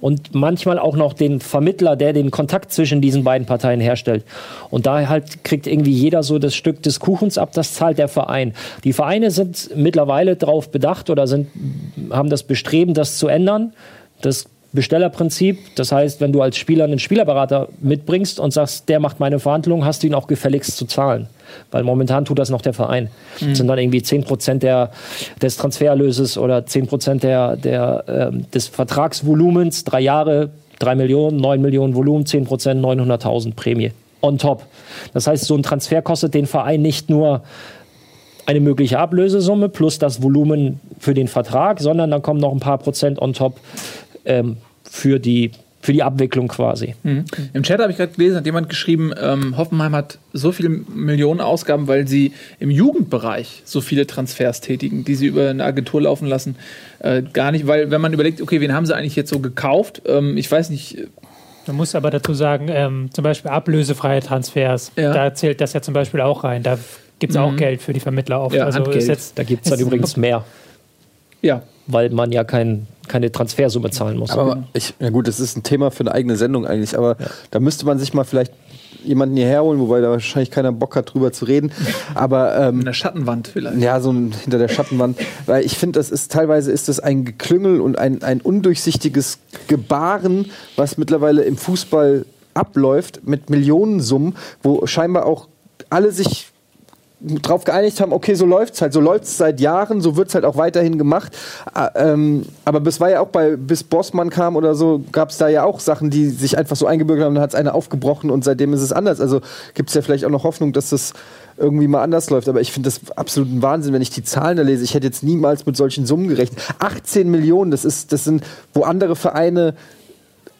S5: und manchmal auch noch den Vermittler, der den Kontakt zwischen diesen beiden Parteien herstellt. Und da halt kriegt irgendwie jeder so das Stück des Kuchens ab, das zahlt der Verein. Die Vereine sind mittlerweile darauf bedacht oder sind, haben das Bestreben, das zu ändern. Das Bestellerprinzip, das heißt, wenn du als Spieler einen Spielerberater mitbringst und sagst, der macht meine Verhandlungen, hast du ihn auch gefälligst zu zahlen. Weil momentan tut das noch der Verein. Das sind dann irgendwie 10% der, des Transfererlöses oder 10% der, der, ähm, des Vertragsvolumens, drei Jahre, 3 Millionen, 9 Millionen Volumen, 10%, 900.000 Prämie. On top. Das heißt, so ein Transfer kostet den Verein nicht nur eine mögliche Ablösesumme plus das Volumen für den Vertrag, sondern dann kommen noch ein paar Prozent on top ähm, für die für die Abwicklung quasi.
S2: Mhm. Im Chat habe ich gerade gelesen, hat jemand geschrieben, ähm, Hoffenheim hat so viele Millionen Ausgaben, weil sie im Jugendbereich so viele Transfers tätigen, die sie über eine Agentur laufen lassen. Äh, gar nicht, weil wenn man überlegt, okay, wen haben sie eigentlich jetzt so gekauft? Ähm, ich weiß nicht.
S3: Man muss aber dazu sagen, ähm, zum Beispiel ablösefreie Transfers,
S2: Ja.
S3: da zählt das ja zum Beispiel auch rein. Da gibt es auch
S2: Mhm.
S3: Geld für die Vermittler oft.
S2: Ja,
S3: also jetzt,
S5: Da gibt es dann
S3: ist-
S5: übrigens mehr,
S2: Ja,
S5: weil man ja kein, keine Transfersumme zahlen muss.
S4: Aber ich, ja gut, das ist ein Thema für eine eigene Sendung eigentlich, aber da müsste man sich mal vielleicht jemanden hierher holen, wobei da wahrscheinlich keiner Bock hat, drüber zu reden. Aber ähm,
S2: in der Schattenwand vielleicht.
S4: ja, so ein, hinter der Schattenwand. Weil ich finde, das ist teilweise ist das ein Geklüngel und ein, ein undurchsichtiges Gebaren, was mittlerweile im Fußball abläuft mit Millionensummen, wo scheinbar auch alle sich drauf geeinigt haben, okay, so läuft's halt, so läuft's seit Jahren, so wird's halt auch weiterhin gemacht. Ah, ähm, aber bis war ja auch bei, bis Bossmann kam oder so, gab's da ja auch Sachen, die sich einfach so eingebürgert haben, dann hat's einer aufgebrochen und seitdem ist es anders. Also gibt's ja vielleicht auch noch Hoffnung, dass das irgendwie mal anders läuft. Aber ich finde das absolut ein Wahnsinn, wenn ich die Zahlen da lese. Ich hätte jetzt niemals mit solchen Summen gerechnet. 18 Millionen, das ist, das sind, wo andere Vereine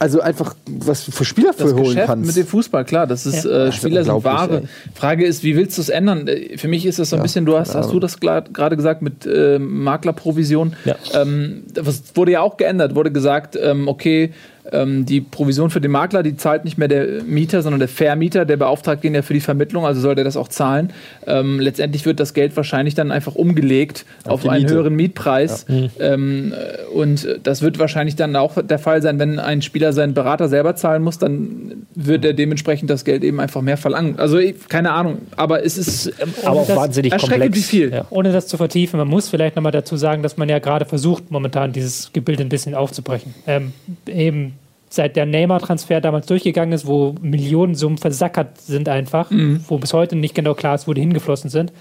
S4: also einfach was für Spieler für
S2: das
S4: holen
S2: Geschäft
S4: kannst.
S2: mit dem Fußball, klar, das ist, äh,
S4: ist
S2: Spieler sind Ware.
S4: ey.
S2: Frage ist, wie willst du es ändern? Äh, Für mich ist das so ein bisschen, du hast, hast du das gerade gesagt mit äh, Maklerprovision.
S5: Ja.
S2: Ähm, das wurde ja auch geändert, wurde gesagt, ähm, okay, ähm, die Provision für den Makler, die zahlt nicht mehr der Mieter, sondern der Vermieter, der beauftragt ihn ja für die Vermittlung, also soll der das auch zahlen. Ähm, letztendlich wird das Geld wahrscheinlich dann einfach umgelegt auf,
S4: die
S2: einen
S4: Miete.
S2: höheren Mietpreis. Ähm, äh, und das wird wahrscheinlich dann auch der Fall sein, wenn ein Spieler seinen Berater selber zahlen muss, dann wird er dementsprechend das Geld eben einfach mehr verlangen. Also ich- keine Ahnung, aber es ist ähm,
S5: aber auch wahnsinnig
S2: erschreckend,
S5: komplex.
S2: wie viel.
S5: Ja.
S3: ohne das zu vertiefen, man muss vielleicht nochmal dazu sagen, dass man ja gerade versucht, momentan dieses Gebilde ein bisschen aufzubrechen. Ähm, eben seit der Neymar-Transfer damals durchgegangen ist, wo Millionensummen versackert sind einfach, wo bis heute nicht genau klar ist, wo die hingeflossen sind,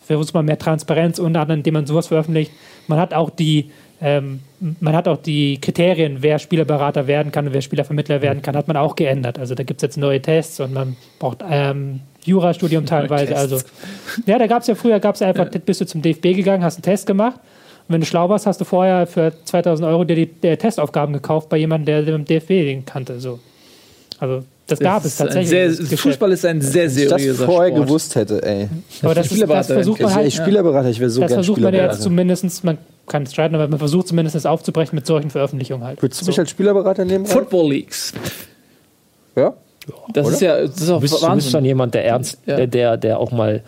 S3: versucht man mehr Transparenz, unter anderem, indem man sowas veröffentlicht. Man hat auch die ähm, man hat auch die Kriterien, wer Spielerberater werden kann und wer Spielervermittler werden kann, hat man auch geändert. Also da gibt es jetzt neue Tests und man braucht ähm, Jurastudium teilweise. Also ja, da gab es ja früher, gab es einfach, bist du zum DFB gegangen, hast einen Test gemacht. Wenn du schlau warst, hast du vorher für 2000 Euro dir die der Testaufgaben gekauft bei jemandem, der den DFB den kannte. So. Also das gab es tatsächlich.
S2: Sehr. Fußball ist ein sehr
S4: Wenn ich das
S2: seriöser
S4: vorher
S2: Sport.
S4: gewusst hätte, ey.
S3: Aber das, ist, das
S2: Spielerberater
S3: versucht man
S4: Ich,
S3: halt,
S4: ey, Spielerberater, ich wäre so
S3: das versucht man ja jetzt zumindest, man kann es streiten, aber man versucht zumindest aufzubrechen mit solchen Veröffentlichungen halt.
S4: Würdest du
S3: So.
S4: mich als Spielerberater nehmen?
S2: Football Leagues.
S4: Ja?
S2: Das ist ja das ist auch
S5: Du bist, du bist dann
S2: Wahnsinn.
S5: jemand, der ernst,
S2: Ja.
S5: der, der, der auch mal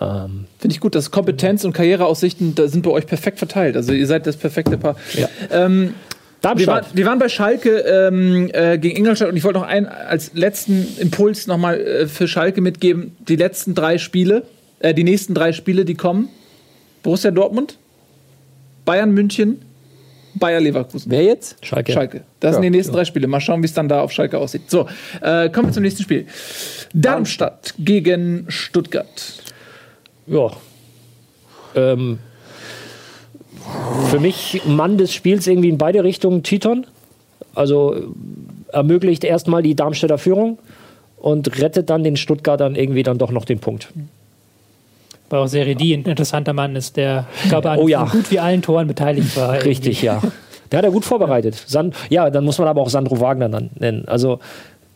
S5: ähm,
S2: Finde ich gut, dass Kompetenz und Karriereaussichten da sind bei euch perfekt verteilt. Also ihr seid das perfekte Paar.
S5: Ja.
S2: Ähm, wir, waren,
S5: Darmstadt.
S2: wir waren bei Schalke ähm, äh, gegen Ingolstadt und ich wollte noch einen als letzten Impuls nochmal äh, für Schalke mitgeben. Die letzten drei Spiele, äh, die nächsten drei Spiele, die kommen. Borussia Dortmund, Bayern München, Bayer Leverkusen.
S4: Wer jetzt?
S5: Schalke.
S2: Schalke. Das
S4: Ja,
S2: sind die nächsten drei Spiele. Mal schauen, wie es dann da auf Schalke aussieht. So, äh, kommen wir zum nächsten Spiel. Darmstadt gegen Stuttgart.
S5: Ja. Ähm, für mich Mann des Spiels irgendwie in beide Richtungen Titon. Also äh, ermöglicht erstmal die Darmstädter Führung und rettet dann den Stuttgartern irgendwie dann doch noch den Punkt.
S3: Weil auch Seredi ein interessanter Mann ist, der, ich glaube, an
S5: Oh ja.
S3: gut wie allen Toren beteiligt war.
S5: Richtig, ja. Der hat er gut vorbereitet. Sand, ja, dann muss man aber auch Sandro Wagner dann nennen. Also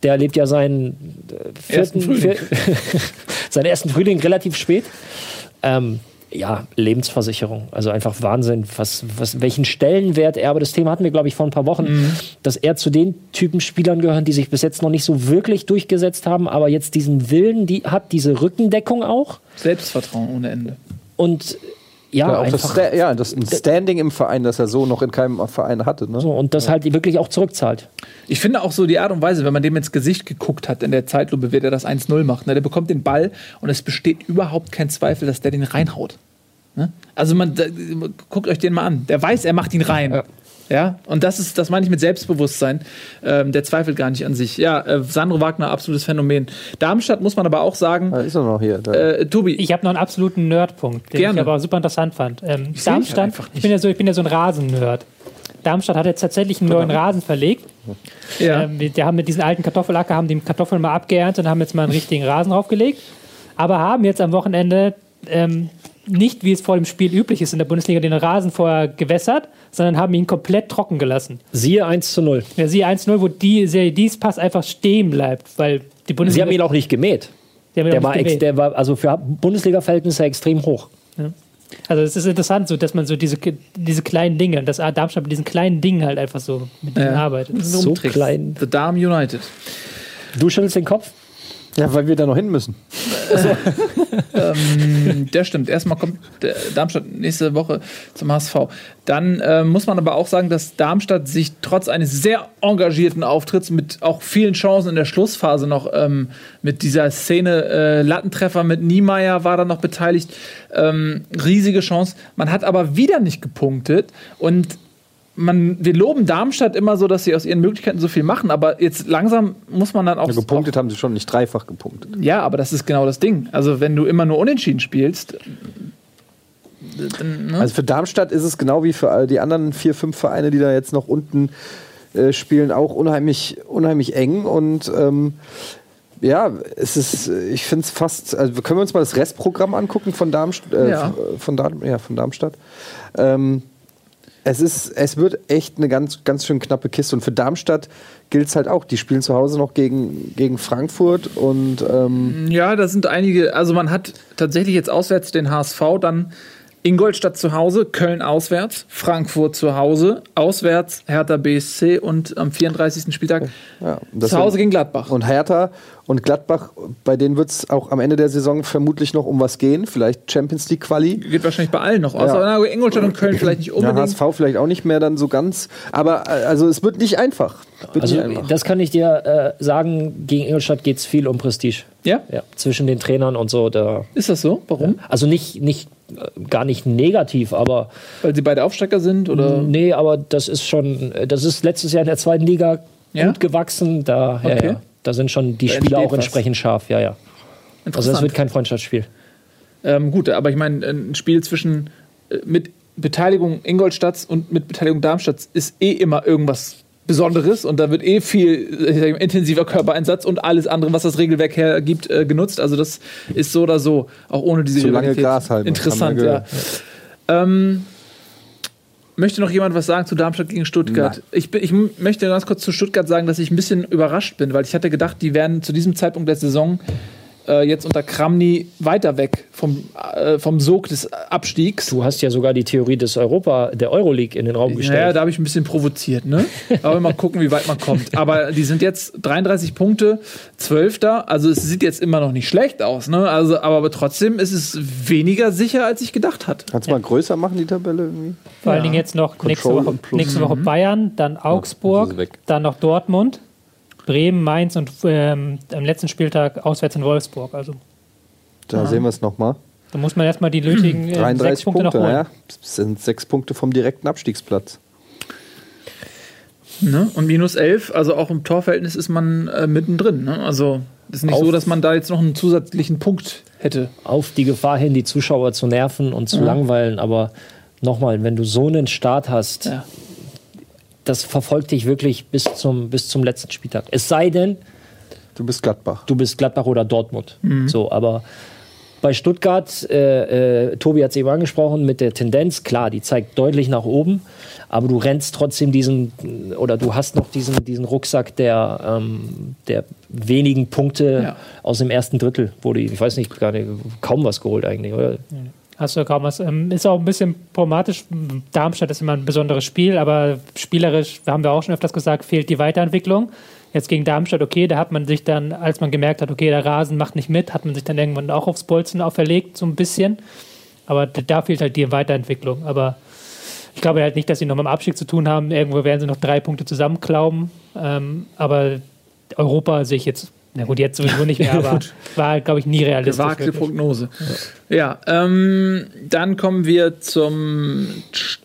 S5: der lebt ja seinen äh,
S2: Ersten
S5: vierten,
S2: Frühling.
S5: vier, seinen ersten Frühling relativ spät. Ähm, ja, Lebensversicherung. Also einfach Wahnsinn, was, was, welchen Stellenwert er, aber das Thema hatten wir, glaube ich, vor ein paar Wochen,
S2: Mhm.
S5: dass er zu den Typen Spielern gehört, die sich bis jetzt noch nicht so wirklich durchgesetzt haben, aber jetzt diesen Willen die, hat, diese Rückendeckung auch.
S2: Selbstvertrauen ohne Ende.
S5: Und ja,
S4: Ja, auch das,
S5: einfach.
S4: Sta ja, das ein Standing im Verein, das er so noch in keinem Verein hatte. Ne?
S5: so, und das halt wirklich auch zurückzahlt.
S2: Ich finde auch so die Art und Weise, wenn man dem ins Gesicht geguckt hat in der Zeitlupe, wie der das 1-0 macht. Ne? Der bekommt den Ball und es besteht überhaupt kein Zweifel, dass der den reinhaut. Ne? Also man da, guckt euch den mal an. Der weiß, er macht ihn rein. Ja.
S5: Ja.
S2: und das ist, das meine ich mit Selbstbewusstsein. Ähm, der zweifelt gar nicht an sich. Ja, äh, Sandro Wagner, absolutes Phänomen. Darmstadt muss man aber auch sagen,
S4: Da ist er noch hier.
S2: Äh, Tobi,
S3: Ich habe noch einen absoluten Nerdpunkt, den
S2: Gerne.
S3: ich aber super interessant fand. Ähm,
S2: Ich halt
S3: Darmstadt,
S2: einfach nicht.
S3: ich bin, ja so, ich bin ja so ein Rasen-Nerd. Darmstadt hat jetzt tatsächlich einen neuen Rasen verlegt.
S2: ja.
S3: Ähm, wir- die haben mit diesen alten Kartoffelacker haben die Kartoffeln mal abgeerntet und haben jetzt mal einen richtigen Rasen draufgelegt. Aber haben jetzt am Wochenende ähm, nicht, wie es vor dem Spiel üblich ist in der Bundesliga, den Rasen vorher gewässert, sondern haben ihn komplett trocken gelassen.
S5: Siehe 1 zu 0.
S3: Ja, siehe 1-0, wo die Serie dies Pass einfach stehen bleibt, weil die
S5: Sie
S3: Bundesliga.
S5: haben ihn auch nicht gemäht.
S3: die haben ihn
S5: Der
S3: auch
S5: war,
S3: nicht
S5: ex, der war also für Bundesliga-Verhältnisse extrem hoch.
S3: Also es ist interessant, so, dass man so diese, diese kleinen Dinge, dass Darmstadt mit diesen kleinen Dingen halt einfach so mit denen
S2: Ja.
S3: arbeitet.
S5: So
S2: Umtricks.
S5: klein.
S2: The Darm United.
S5: Du schüttelst den Kopf?
S4: Ja, weil wir da noch hin müssen.
S2: Ähm, der stimmt. Erstmal kommt der Darmstadt nächste Woche zum HSV. Dann äh, muss man aber auch sagen, dass Darmstadt sich trotz eines sehr engagierten Auftritts mit auch vielen Chancen in der Schlussphase noch ähm, mit dieser Szene äh, Lattentreffer mit Niemeyer war da noch beteiligt. Ähm, riesige Chance. Man hat aber wieder nicht gepunktet und man, wir loben Darmstadt immer so, dass sie aus ihren Möglichkeiten so viel machen, aber jetzt langsam muss man dann auch.
S4: Ja, gepunktet haben sie schon nicht dreifach gepunktet.
S2: Ja, aber das ist genau das Ding. Also, wenn du immer nur unentschieden spielst, dann, ne?
S4: Also für Darmstadt ist es genau wie für all die anderen vier, fünf Vereine, die da jetzt noch unten äh, spielen, auch unheimlich, unheimlich eng. Und ähm, ja, es ist, äh, ich finde es fast, also können wir uns mal das Restprogramm angucken von, Darmst äh,
S2: Ja.
S4: von, Darm ja, von Darmstadt. Ähm, es, ist, es wird echt eine ganz, ganz schön knappe Kiste. Und für Darmstadt gilt es halt auch. Die spielen zu Hause noch gegen, gegen Frankfurt und ähm,
S2: ja, da sind einige. Also, man hat tatsächlich jetzt auswärts den HSV, dann Ingolstadt zu Hause, Köln auswärts, Frankfurt zu Hause, auswärts Hertha BSC und am 34. Spieltag
S4: ja, das
S2: zu Hause gegen Gladbach.
S4: Und Hertha und Gladbach, bei denen wird es auch am Ende der Saison vermutlich noch um was gehen. Vielleicht Champions League Quali.
S2: Geht wahrscheinlich bei allen noch aus.
S4: Ja.
S2: Aber Ingolstadt und Köln vielleicht nicht
S4: Ja,
S2: unbedingt.
S4: HSV vielleicht auch nicht mehr dann so ganz. Aber äh, also es wird nicht einfach. Wird
S5: Also,
S4: nicht einfach.
S5: das kann ich dir äh, sagen. Gegen Ingolstadt geht es viel um Prestige.
S2: ja?
S5: Ja, zwischen den Trainern und so. Da,
S2: Ist das so? Warum?
S5: also nicht, nicht, gar nicht negativ, aber
S2: Weil sie beide Aufsteiger sind? Oder?
S5: nee, aber das ist schon, das ist letztes Jahr in der zweiten Liga
S2: Ja?
S5: gut gewachsen. Da, ja,
S2: Okay.
S5: ja, da sind schon die
S2: Da
S5: Spieler auch
S2: was.
S5: entsprechend scharf. Ja, ja. Also das wird kein Freundschaftsspiel.
S2: Ähm, gut, aber ich meine, ein Spiel zwischen äh, mit Beteiligung Ingolstadts und mit Beteiligung Darmstadts ist eh immer irgendwas Besonderes und da wird eh viel ich sag intensiver Körpereinsatz und alles andere, was das Regelwerk hergibt, äh, genutzt. Also das ist so oder so, auch ohne diese Rivalität.
S4: Gras halten,
S2: Interessant, ja. Ähm, möchte noch jemand was sagen zu Darmstadt gegen Stuttgart? Ich, bin, ich m- möchte ganz kurz zu Stuttgart sagen, dass ich ein bisschen überrascht bin, weil ich hatte gedacht, die werden zu diesem Zeitpunkt der Saison äh, jetzt unter Kramny weiter weg vom, äh, vom Sog des Abstiegs.
S5: Du hast ja sogar die Theorie des Europa, der Euroleague in den Raum gestellt.
S2: Naja, da habe ich ein bisschen provoziert, ne? Aber mal gucken, wie weit man kommt. Aber die sind jetzt 33 Punkte, 12. Also es sieht jetzt immer noch nicht schlecht aus, ne? Also, aber trotzdem ist es weniger sicher, als ich gedacht hatte.
S4: Kannst du mal größer machen, die Tabelle irgendwie?
S3: Vor allen
S2: Ja.
S3: Dingen jetzt noch nächste Woche, nächste Woche Bayern, dann Augsburg,
S4: weg.
S3: dann noch Dortmund, Bremen, Mainz und ähm, am letzten Spieltag auswärts in Wolfsburg. Also
S4: Da sehen wir es nochmal.
S3: da muss man erstmal die nötigen äh,
S4: 33
S3: sechs Punkte,
S4: Punkte,
S3: noch holen.
S4: ja. Das sind sechs Punkte vom direkten Abstiegsplatz.
S2: Ne? Und minus 11, also auch im Torverhältnis ist man äh, mittendrin. Ne? Also es ist nicht
S5: Auf-
S2: so, dass man da jetzt noch einen zusätzlichen Punkt hätte.
S5: auf die Gefahr hin, die Zuschauer zu nerven und zu langweilen. Aber nochmal, wenn du so einen Start hast,
S2: Ja.
S5: Das verfolgt dich wirklich bis zum, bis zum letzten Spieltag. Es sei denn,
S4: Du bist Gladbach.
S5: du bist Gladbach oder Dortmund. So, aber bei Stuttgart, äh, äh, Tobi hat es eben angesprochen, mit der Tendenz, klar, die zeigt deutlich nach oben, aber du rennst trotzdem diesen, oder du hast noch diesen, diesen Rucksack der, ähm, der wenigen Punkte
S2: Ja.
S5: aus dem ersten Drittel, wo die, ich weiß nicht, gar nicht, kaum was geholt eigentlich, oder?
S3: Hast du kaum was. Ähm, ist auch ein bisschen problematisch. Darmstadt ist immer ein besonderes Spiel, aber spielerisch, haben wir auch schon öfters gesagt, fehlt die Weiterentwicklung. Jetzt gegen Darmstadt, okay, da hat man sich dann, als man gemerkt hat, okay, der Rasen macht nicht mit, hat man sich dann irgendwann auch aufs Bolzen auferlegt, so ein bisschen. Aber da- fehlt halt die Weiterentwicklung. Aber ich glaube halt nicht, dass sie noch mit dem Abstieg zu tun haben. Irgendwo werden sie noch drei Punkte zusammenklauben. Ähm, aber Europa sehe ich jetzt, na gut, jetzt sowieso nicht mehr, aber war, glaube ich, nie realistisch.
S2: Gewagte
S3: wirklich.
S2: Prognose. Ja, ähm, dann kommen wir zum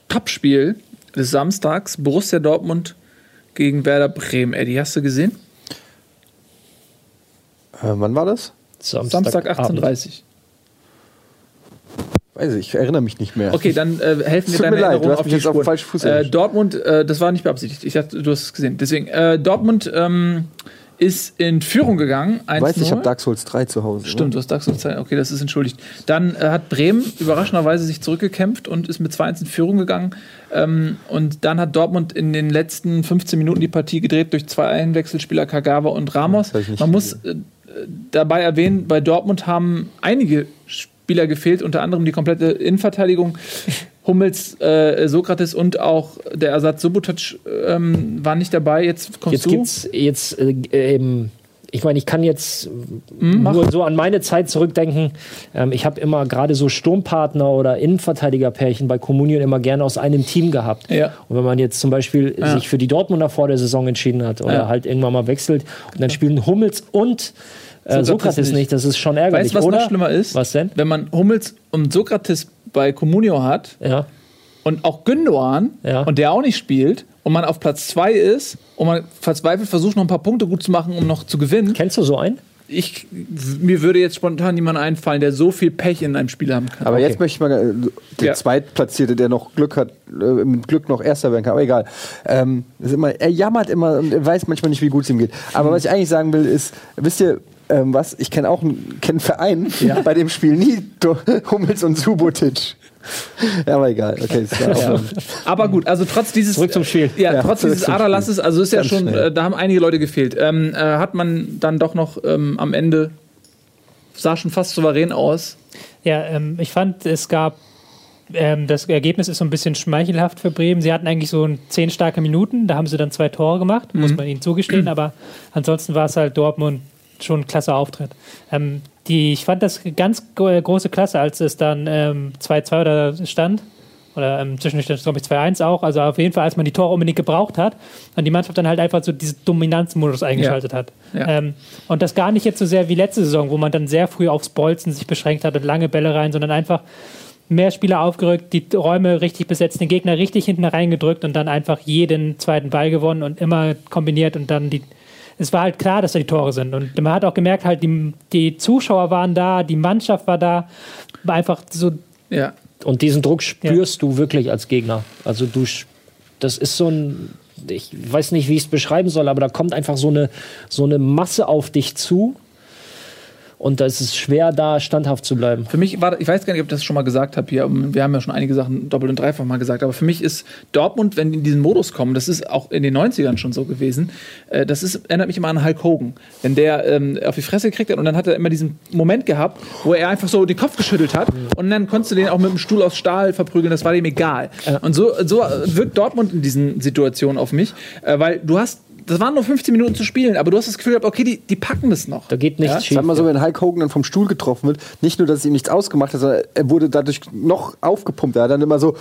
S2: Topspiel des Samstags. Borussia Dortmund gegen Werder Bremen. Eddie, hast du gesehen?
S4: Äh, wann war das?
S2: Samstag 18.30
S4: Weiß ich, ich erinnere mich nicht mehr.
S2: Okay, dann äh, helfen wir
S4: Tut
S2: deine
S4: mir leid,
S2: Erinnerung auf
S4: mich
S2: die
S4: jetzt auf
S2: äh. Dortmund, äh, das war nicht beabsichtigt. Ich dachte, du hast es gesehen. Deswegen, äh, Dortmund ähm, ist in Führung gegangen.
S4: Du weißt, ich habe Dark Souls 3 zu Hause.
S2: Stimmt, du hast Dark Souls 3. Okay, das ist entschuldigt. Dann äh, hat Bremen überraschenderweise sich zurückgekämpft und ist mit 2-1 in Führung gegangen. Ähm, und dann hat Dortmund in den letzten 15 Minuten die Partie gedreht durch zwei Einwechselspieler Kagawa und Ramos. Man muss äh, dabei erwähnen, bei Dortmund haben einige Spieler gefehlt, unter anderem die komplette Innenverteidigung. Hummels, äh, Sokrates und auch der Ersatz Subotic ähm, waren nicht dabei. Jetzt kommst
S5: jetzt
S2: du.
S5: Gibt's jetzt äh, ähm, ich meine, ich kann jetzt mhm, nur so an meine Zeit zurückdenken. Ähm, ich habe immer gerade so Sturmpartner oder Innenverteidigerpärchen bei Kommunion immer gerne aus einem Team gehabt.
S2: Ja.
S5: Und wenn man jetzt zum Beispiel ja. sich für die Dortmunder vor der Saison entschieden hat oder ja. halt irgendwann mal wechselt und dann spielen Hummels und äh, Sokrates nicht. nicht. das ist schon ärgerlich.
S2: Weißt du, was
S5: oder?
S2: noch schlimmer ist?
S5: Was denn?
S2: Wenn man Hummels und Sokrates bei Comunio hat
S5: ja.
S2: und auch Gündogan
S5: ja.
S2: und der auch nicht spielt und man auf Platz 2 ist und man verzweifelt versucht, noch ein paar Punkte gut zu machen, um noch zu gewinnen.
S5: Kennst du so einen?
S2: Ich, mir würde jetzt spontan niemand einfallen, der so viel Pech in einem Spiel haben kann.
S4: Aber okay. jetzt möchte ich mal äh, der ja. Zweitplatzierte, der noch Glück hat, äh, mit Glück noch Erster werden kann, aber egal. Ähm, immer, er jammert immer und er weiß manchmal nicht, wie gut es ihm geht. Aber mhm. was ich eigentlich sagen will, ist, wisst ihr, ähm, was? Ich kenne auch einen, kenn einen Verein, ja. bei dem spielen nie Hummels und Subotic. Ja, aber egal. Okay,
S2: ja. Aber gut, also trotz dieses
S5: zurück zum Spiel.
S2: Ja, ja trotz dieses Aderlasses, also ist ja schon, äh, da haben einige Leute gefehlt. Ähm, äh, hat man dann doch noch ähm, am Ende sah schon fast souverän aus.
S3: Ja, ähm, ich fand, es gab ähm, das Ergebnis ist so ein bisschen schmeichelhaft für Bremen. Sie hatten eigentlich so zehn starke Minuten, da haben sie dann zwei Tore gemacht, mhm. muss man ihnen zugestehen, aber ansonsten war es halt Dortmund schon ein klasse Auftritt. Ähm, die, ich fand das ganz große Klasse, als es dann 2-2 ähm, oder stand. Oder ähm, zwischendurch glaube ich 2-1 auch. Also auf jeden Fall, als man die Tore unbedingt gebraucht hat und die Mannschaft dann halt einfach so diesen Dominanzmodus eingeschaltet
S2: ja.
S3: hat.
S2: Ja.
S3: Ähm, und das gar nicht jetzt so sehr wie letzte Saison, wo man dann sehr früh aufs Bolzen sich beschränkt hat und lange Bälle rein, sondern einfach mehr Spieler aufgerückt, die Räume richtig besetzt, den Gegner richtig hinten reingedrückt und dann einfach jeden zweiten Ball gewonnen und immer kombiniert und dann die es war halt klar, dass da die Tore sind. Und man hat auch gemerkt, halt, die, die Zuschauer waren da, die Mannschaft war da. War einfach so.
S2: Ja.
S5: Und diesen Druck spürst ja. du wirklich als Gegner. Also du, das ist so ein, ich weiß nicht, wie ich es beschreiben soll, aber da kommt einfach so eine, so eine Masse auf dich zu und da ist es schwer, da standhaft zu bleiben.
S2: Für mich war, ich weiß gar nicht, ob ich das schon mal gesagt habe hier. Wir haben ja schon einige Sachen doppelt und dreifach mal gesagt. Aber für mich ist Dortmund, wenn die in diesen Modus kommen, das ist auch in den 90ern schon so gewesen. Äh, das ist, erinnert mich immer an Hulk Hogan. Wenn der ähm, auf die Fresse gekriegt hat und dann hat er immer diesen Moment gehabt, wo er einfach so den Kopf geschüttelt hat und dann konntest du den auch mit einem Stuhl aus Stahl verprügeln. Das war dem egal. Und so, so wirkt Dortmund in diesen Situationen auf mich, äh, weil du hast das waren nur 15 Minuten zu spielen, aber du hast das Gefühl gehabt, okay, die, die packen das noch.
S5: Da geht nichts ja?
S4: schief. Sag mal so, wenn Hulk Hogan dann vom Stuhl getroffen wird, nicht nur, dass es ihm nichts ausgemacht hat, sondern er wurde dadurch noch aufgepumpt. Er hat dann immer so.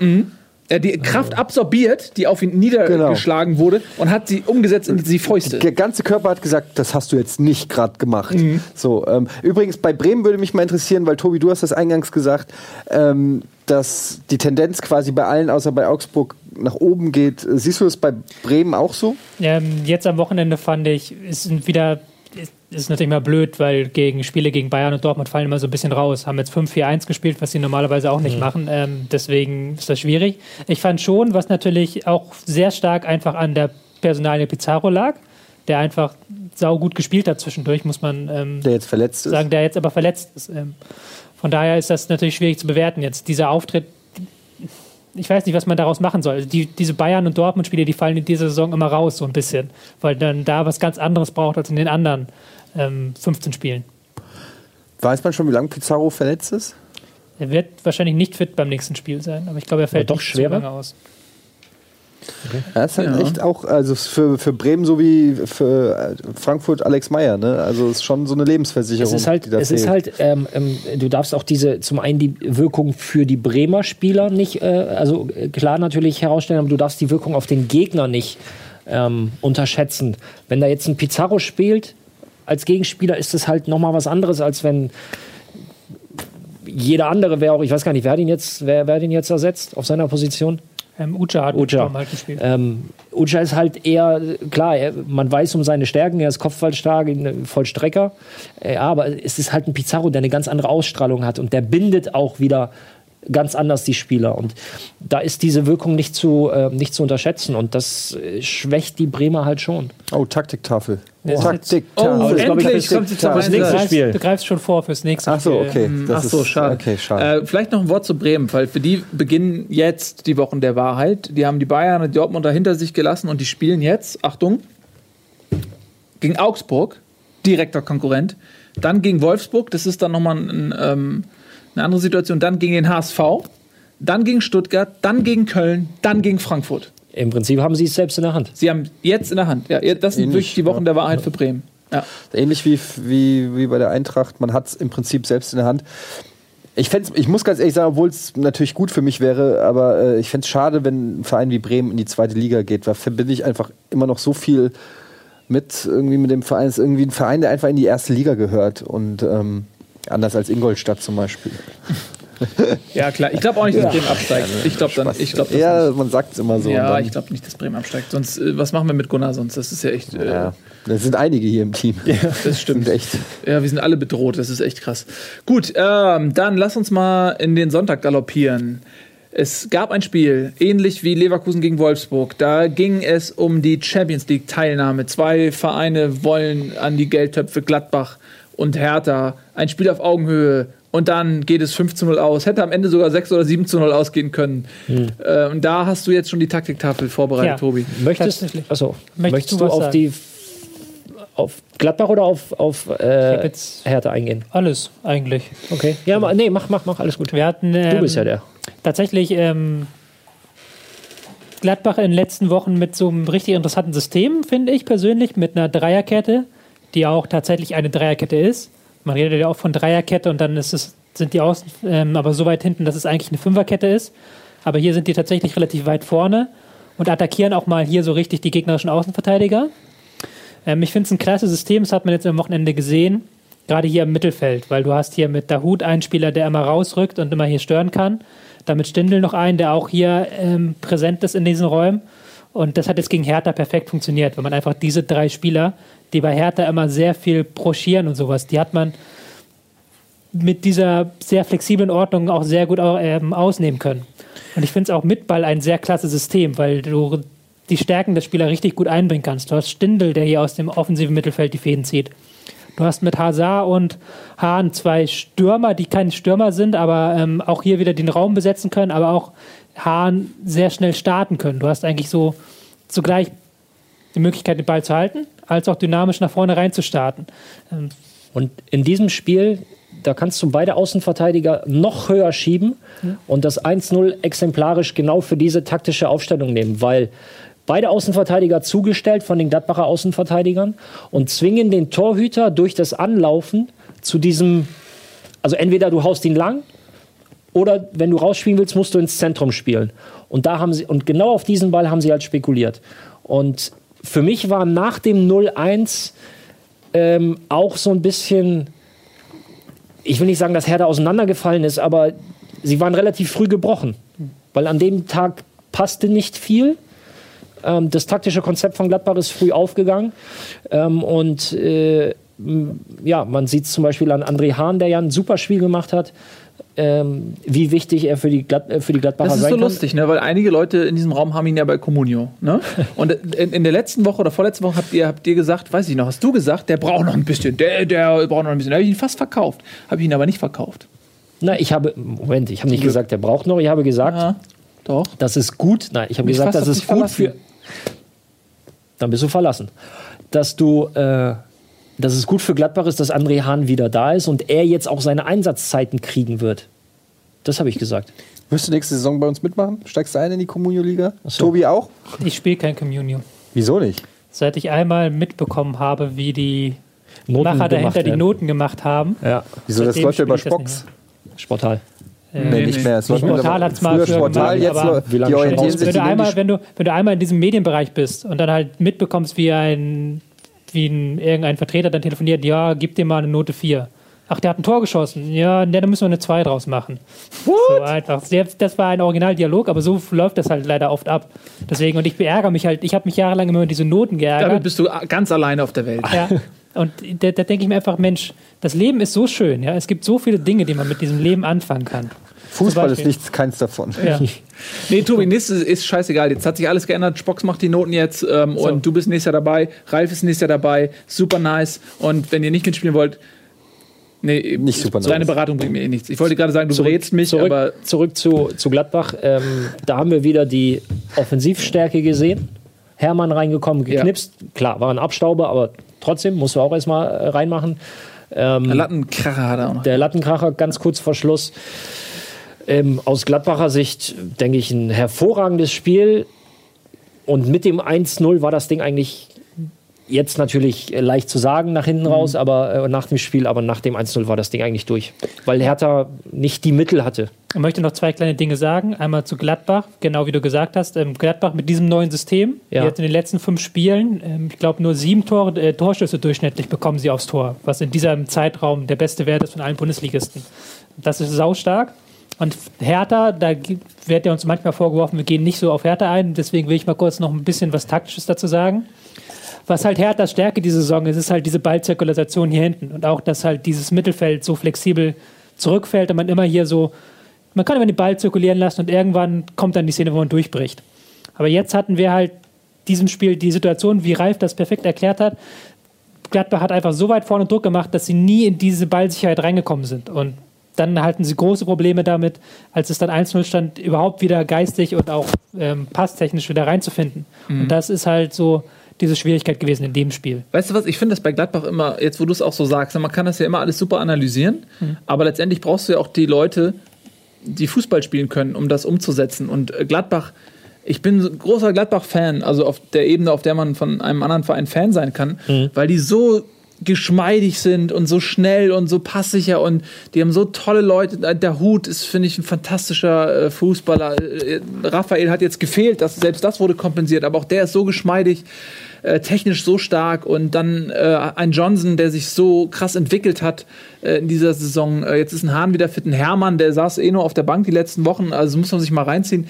S2: Mhm. Er die Kraft absorbiert, die auf ihn niedergeschlagen genau. wurde, und hat sie umgesetzt in die Fäuste.
S4: Der ganze Körper hat gesagt, das hast du jetzt nicht gerade gemacht. Mhm. So, ähm, übrigens, bei Bremen würde mich mal interessieren, weil Tobi, du hast das eingangs gesagt, ähm, dass die Tendenz quasi bei allen außer bei Augsburg nach oben geht. Siehst du das bei Bremen auch so?
S3: Ähm, jetzt am Wochenende fand ich, ist wieder ist natürlich mal blöd, weil gegen Spiele gegen Bayern und Dortmund fallen immer so ein bisschen raus. Haben jetzt 5-4-1 gespielt, was sie normalerweise auch nicht mhm. machen. Ähm, deswegen ist das schwierig. Ich fand schon, was natürlich auch sehr stark einfach an der Personalie Pizarro lag, der einfach sau gut gespielt hat zwischendurch, muss man ähm,
S4: der jetzt verletzt
S3: sagen, der jetzt aber verletzt ist. Ähm, von daher ist das natürlich schwierig zu bewerten jetzt. Dieser Auftritt ich weiß nicht, was man daraus machen soll. Die, diese Bayern- und Dortmund-Spiele, die fallen in dieser Saison immer raus, so ein bisschen, weil dann da was ganz anderes braucht als in den anderen ähm, 15 Spielen.
S4: Weiß man schon, wie lange Pizarro verletzt ist?
S3: Er wird wahrscheinlich nicht fit beim nächsten Spiel sein, aber ich glaube, er fällt
S5: doch schwerer
S3: aus.
S4: Okay. Ja, ist halt ja. echt auch, also für, für Bremen so wie für äh, Frankfurt Alex Meyer, ne? Also es ist schon so eine Lebensversicherung.
S5: Es ist halt, es ist halt ähm, ähm, du darfst auch diese, zum einen die Wirkung für die Bremer Spieler nicht, äh, also klar natürlich herausstellen, aber du darfst die Wirkung auf den Gegner nicht ähm, unterschätzen. Wenn da jetzt ein Pizarro spielt, als Gegenspieler ist es halt nochmal was anderes, als wenn jeder andere wäre auch, ich weiß gar nicht, wer ihn jetzt, wer, wer ihn jetzt ersetzt auf seiner Position?
S3: Ähm, Ucha hat
S5: Ucha. halt gespielt. Ähm, Ucha ist halt eher, klar, man weiß um seine Stärken, er ist kopfballstark, Vollstrecker. Ja, aber es ist halt ein Pizarro, der eine ganz andere Ausstrahlung hat und der bindet auch wieder ganz anders, die Spieler. Und da ist diese Wirkung nicht zu, äh, nicht zu unterschätzen. Und das äh, schwächt die Bremer halt schon.
S4: Oh, Taktiktafel.
S3: Ja.
S4: Taktiktafel.
S2: Oh,
S5: das ich,
S2: endlich kommt sie
S5: das
S2: zum
S5: nächste
S2: Einsatz.
S5: Spiel.
S3: Du greifst schon vor fürs nächste
S4: Ach so,
S3: Spiel.
S4: okay. Das
S2: Ach so, schade.
S4: Okay, schade.
S2: Äh, vielleicht noch ein Wort zu Bremen, weil für die beginnen jetzt die Wochen der Wahrheit. Die haben die Bayern und die Dortmunder hinter sich gelassen und die spielen jetzt, Achtung, gegen Augsburg, direkter Konkurrent, dann gegen Wolfsburg, das ist dann nochmal ein, ähm, eine andere Situation, dann gegen den HSV, dann gegen Stuttgart, dann gegen Köln, dann gegen Frankfurt.
S5: Im Prinzip haben sie es selbst in der Hand.
S2: Sie haben jetzt in der Hand. Ja, das sind
S4: Ähnlich,
S2: wirklich die Wochen
S4: ja.
S2: der Wahrheit für Bremen. Ja.
S4: Ähnlich wie, wie, wie bei der Eintracht, man hat es im Prinzip selbst in der Hand. Ich, fänd's, ich muss ganz ehrlich sagen, obwohl es natürlich gut für mich wäre, aber äh, ich fände es schade, wenn ein Verein wie Bremen in die zweite Liga geht, weil verbinde ich einfach immer noch so viel mit irgendwie mit dem Verein. Es ist irgendwie ein Verein, der einfach in die erste Liga gehört und ähm, anders als Ingolstadt zum Beispiel.
S2: ja, klar. Ich glaube auch nicht, dass Bremen absteigt. Ich glaube dann, ich glaube das
S4: Ja, man sagt es immer so.
S2: Ja, ich glaube nicht, dass Bremen absteigt. Sonst, äh, was machen wir mit Gunnar sonst? Das ist ja echt. Äh,
S4: ja. Das sind einige hier im Team.
S2: Das stimmt.
S4: Sind echt.
S2: Ja, wir sind alle bedroht. Das ist echt krass. Gut, ähm, dann lass uns mal in den Sonntag galoppieren. Es gab ein Spiel, ähnlich wie Leverkusen gegen Wolfsburg. Da ging es um die Champions League Teilnahme. Zwei Vereine wollen an die Geldtöpfe Gladbach und Hertha. Ein Spiel auf Augenhöhe. Und dann geht es 5 zu 0 aus. Hätte am Ende sogar 6 oder 7 zu 0 ausgehen können. Äh, und da hast du jetzt schon die Taktiktafel vorbereitet,
S3: Ja.
S2: Tobi.
S5: Möchtest, achso,
S3: Möchtest
S5: möchtest
S3: du
S5: auf
S3: sagen?
S5: die auf Gladbach oder auf, auf äh, Hertha eingehen?
S3: Alles eigentlich.
S5: Okay. Ja, ma- nee, mach, mach, mach, alles gut.
S3: Wir hatten ähm,
S5: Du bist ja der.
S3: tatsächlich ähm, Gladbach in den letzten Wochen mit so einem richtig interessanten System, finde ich persönlich, mit einer Dreierkette, die auch tatsächlich eine Dreierkette ist. Man redet ja auch von Dreierkette und dann es, sind die Außen ähm, aber so weit hinten, dass es eigentlich eine Fünferkette ist. Aber hier sind die tatsächlich relativ weit vorne und attackieren auch mal hier so richtig die gegnerischen Außenverteidiger. Ähm, ich finde es ein klasse System, das hat man jetzt am Wochenende gesehen, gerade hier im Mittelfeld, weil du hast hier mit Dahut einen Spieler, der immer rausrückt und immer hier stören kann. Damit Stindl noch einen, der auch hier ähm, präsent ist in diesen Räumen. Und das hat jetzt gegen Hertha perfekt funktioniert, wenn man einfach diese drei Spieler, die bei Hertha immer sehr viel broschieren und sowas, die hat man mit dieser sehr flexiblen Ordnung auch sehr gut ähm, ausnehmen können. Und ich finde es auch mit Ball ein sehr klasse System, weil du die Stärken des Spielers richtig gut einbringen kannst. Du hast Stindl, der hier aus dem offensiven Mittelfeld die Fäden zieht. Du hast mit Hazard und Hahn zwei Stürmer, die keine Stürmer sind, aber ähm, auch hier wieder den Raum besetzen können, aber auch Hahn sehr schnell starten können. Du hast eigentlich so zugleich die Möglichkeit, den Ball zu halten, als auch dynamisch nach vorne rein zu starten. Ähm,
S5: Und in diesem Spiel, da kannst du beide Außenverteidiger noch höher schieben und das 1-0 exemplarisch genau für diese taktische Aufstellung nehmen, weil beide Außenverteidiger zugestellt von den Gladbacher Außenverteidigern und zwingen den Torhüter durch das Anlaufen zu diesem, also entweder du haust ihn lang oder wenn du rausspielen willst, musst du ins Zentrum spielen. Und da haben sie, und genau auf diesen Ball haben sie halt spekuliert. Und für mich war nach dem 0-1 ähm, auch so ein bisschen, ich will nicht sagen, dass Hertha auseinandergefallen ist, aber sie waren relativ früh gebrochen. Weil an dem Tag passte nicht viel. Ähm, das taktische Konzept von Gladbach ist früh aufgegangen. Ähm, und äh, ja, man sieht zum Beispiel an André Hahn, der ja ein super Spiel gemacht hat, ähm, wie wichtig er für die, Glad äh, für die Gladbacher
S2: Das ist
S5: sein
S2: so
S5: kann.
S2: lustig, ne? weil einige Leute in diesem Raum haben ihn ja bei Communio. Ne? Und in, in der letzten Woche oder vorletzten Woche habt ihr, habt ihr gesagt, weiß ich noch, hast du gesagt, der braucht noch ein bisschen, der, der braucht noch ein bisschen. Da habe ich ihn fast verkauft. Habe ich ihn aber nicht verkauft.
S5: Na, ich habe, Moment, ich habe nicht gesagt, der braucht noch, ich habe gesagt,
S2: Ja, doch.
S5: das ist gut. Nein, ich habe gesagt, das ist gut
S2: verlassen.
S5: für. Dann bist du verlassen. Dass du, äh, dass es gut für Gladbach ist, dass André Hahn wieder da ist und er jetzt auch seine Einsatzzeiten kriegen wird. Das habe ich gesagt.
S4: Wirst du nächste Saison bei uns mitmachen? Steigst du ein in die Communio-Liga?
S5: so.
S4: Tobi auch?
S3: ich spiele kein Communio.
S4: Wieso nicht?
S3: Seit ich einmal mitbekommen habe, wie die
S5: Noten
S3: Macher dahinter
S5: gemacht
S3: die
S5: werden.
S3: Noten gemacht haben.
S5: Ja,
S4: Wieso? Das läuft ja über Spox.
S5: Sportal.
S3: Äh,
S4: Nee, nicht mehr. Es läuft
S3: Sportal
S4: mittlerweile-
S3: hat's mal
S4: früher Sportal,
S3: gemacht,
S4: jetzt
S3: aber-
S5: Wie lange
S4: die
S5: schon
S4: orientieren sich
S3: wenn, du einmal, wenn, du, wenn du einmal in diesem Medienbereich bist und dann halt mitbekommst, wie ein, wie ein, irgendein Vertreter dann telefoniert, ja, gib dir mal eine Note 4. Ach, der hat ein Tor geschossen. Ja, ne, da müssen wir eine 2 draus machen. So einfach. Das war ein Originaldialog, aber so läuft das halt leider oft ab. Deswegen, und ich beärgere mich halt, ich habe mich jahrelang immer über diese Noten geärgert.
S2: Damit bist du ganz alleine auf der Welt.
S3: Ja. Und da, da denke ich mir einfach, Mensch, das Leben ist so schön. Ja? Es gibt so viele Dinge, die man mit diesem Leben anfangen kann.
S4: Fußball ist nichts, keins davon.
S3: Ja.
S2: Nee, Tobi, nächstes ist scheißegal. Jetzt hat sich alles geändert. Spox macht die Noten jetzt ähm,
S3: So.
S2: und du bist nächstes Jahr dabei. Ralf ist nächstes Jahr dabei. Super nice. Und wenn ihr nicht mitspielen wollt, nee,
S4: Nicht super nice.
S2: Beratung bringt mir eh nichts. Ich wollte gerade sagen, du berätst mich,
S5: zurück,
S2: aber
S5: zurück zu, zu Gladbach. Ähm, da haben wir wieder die Offensivstärke gesehen. Hermann reingekommen, geknipst. Klar, war ein Abstauber, aber trotzdem musst du auch erstmal äh, reinmachen. Ähm,
S2: Lattenkracher hat er auch noch.
S5: der Lattenkracher ganz kurz vor Schluss. Ähm, aus Gladbacher Sicht, denke ich, ein hervorragendes Spiel. Und mit dem 1-0 war das Ding eigentlich jetzt natürlich äh, leicht zu sagen nach hinten raus, aber äh, nach dem Spiel, aber nach dem 1-0 war das Ding eigentlich durch. Weil Hertha nicht die Mittel hatte.
S3: Ich möchte noch zwei kleine Dinge sagen. Einmal zu Gladbach, genau wie du gesagt hast. Ähm, Gladbach mit diesem neuen System,
S5: Ja.
S3: jetzt in den letzten fünf Spielen, ähm, ich glaube, nur sieben Tore, äh, Torschüsse durchschnittlich bekommen sie aufs Tor, was in diesem Zeitraum der beste Wert ist von allen Bundesligisten. Das ist saustark. Und Hertha, da wird ja uns manchmal vorgeworfen, wir gehen nicht so auf Hertha ein. Deswegen will ich mal kurz noch ein bisschen was Taktisches dazu sagen. Was halt Herthas Stärke diese Saison ist, ist halt diese Ballzirkulation hier hinten. Und auch, dass halt dieses Mittelfeld so flexibel zurückfällt und man immer hier so, man kann immer den Ball zirkulieren lassen und irgendwann kommt dann die Szene, wo man durchbricht. Aber jetzt hatten wir halt diesem Spiel die Situation, wie Ralf das perfekt erklärt hat. Gladbach hat einfach so weit vorne Druck gemacht, dass sie nie in diese Ballsicherheit reingekommen sind. Und dann hatten sie große Probleme damit, als es dann 1-0 stand, überhaupt wieder geistig und auch ähm, passtechnisch wieder reinzufinden. Und das ist halt so diese Schwierigkeit gewesen in dem Spiel.
S2: Weißt du was, ich finde das bei Gladbach immer, jetzt wo du es auch so sagst, man kann das ja immer alles super analysieren, aber letztendlich brauchst du ja auch die Leute, die Fußball spielen können, um das umzusetzen. Und äh, Gladbach, ich bin ein großer Gladbach-Fan, also auf der Ebene, auf der man von einem anderen Verein Fan sein kann, weil die so geschmeidig sind und so schnell und so passsicher und die haben so tolle Leute. Der Hut ist, finde ich, ein fantastischer äh, Fußballer. Äh, Raphael hat jetzt gefehlt, das, selbst das wurde kompensiert, aber auch der ist so geschmeidig, äh, technisch so stark und dann äh, ein Johnson, der sich so krass entwickelt hat äh, in dieser Saison. Äh, jetzt ist ein Hahn wieder fit, ein Hermann, der saß eh nur auf der Bank die letzten Wochen, also muss man sich mal reinziehen.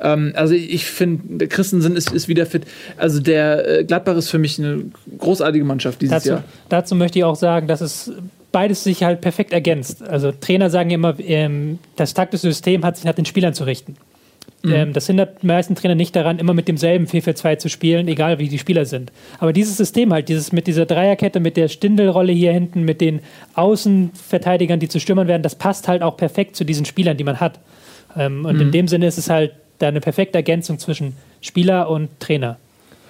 S2: Ähm, also ich finde, Christensen ist, ist wieder fit. Also der äh, Gladbach ist für mich eine großartige Mannschaft dieses
S3: Dazu,
S2: Jahr.
S3: dazu möchte ich auch sagen, dass es beides sich halt perfekt ergänzt. Also Trainer sagen immer, ähm, das taktische System hat sich nach den Spielern zu richten. Ähm, das hindert die meisten Trainer nicht daran, immer mit demselben 4-4-2 zu spielen, egal wie die Spieler sind. Aber dieses System halt, dieses mit dieser Dreierkette, mit der Stindelrolle hier hinten, mit den Außenverteidigern, die zu Stürmern werden, das passt halt auch perfekt zu diesen Spielern, die man hat. Ähm, und in dem Sinne ist es halt da eine perfekte Ergänzung zwischen Spieler und Trainer.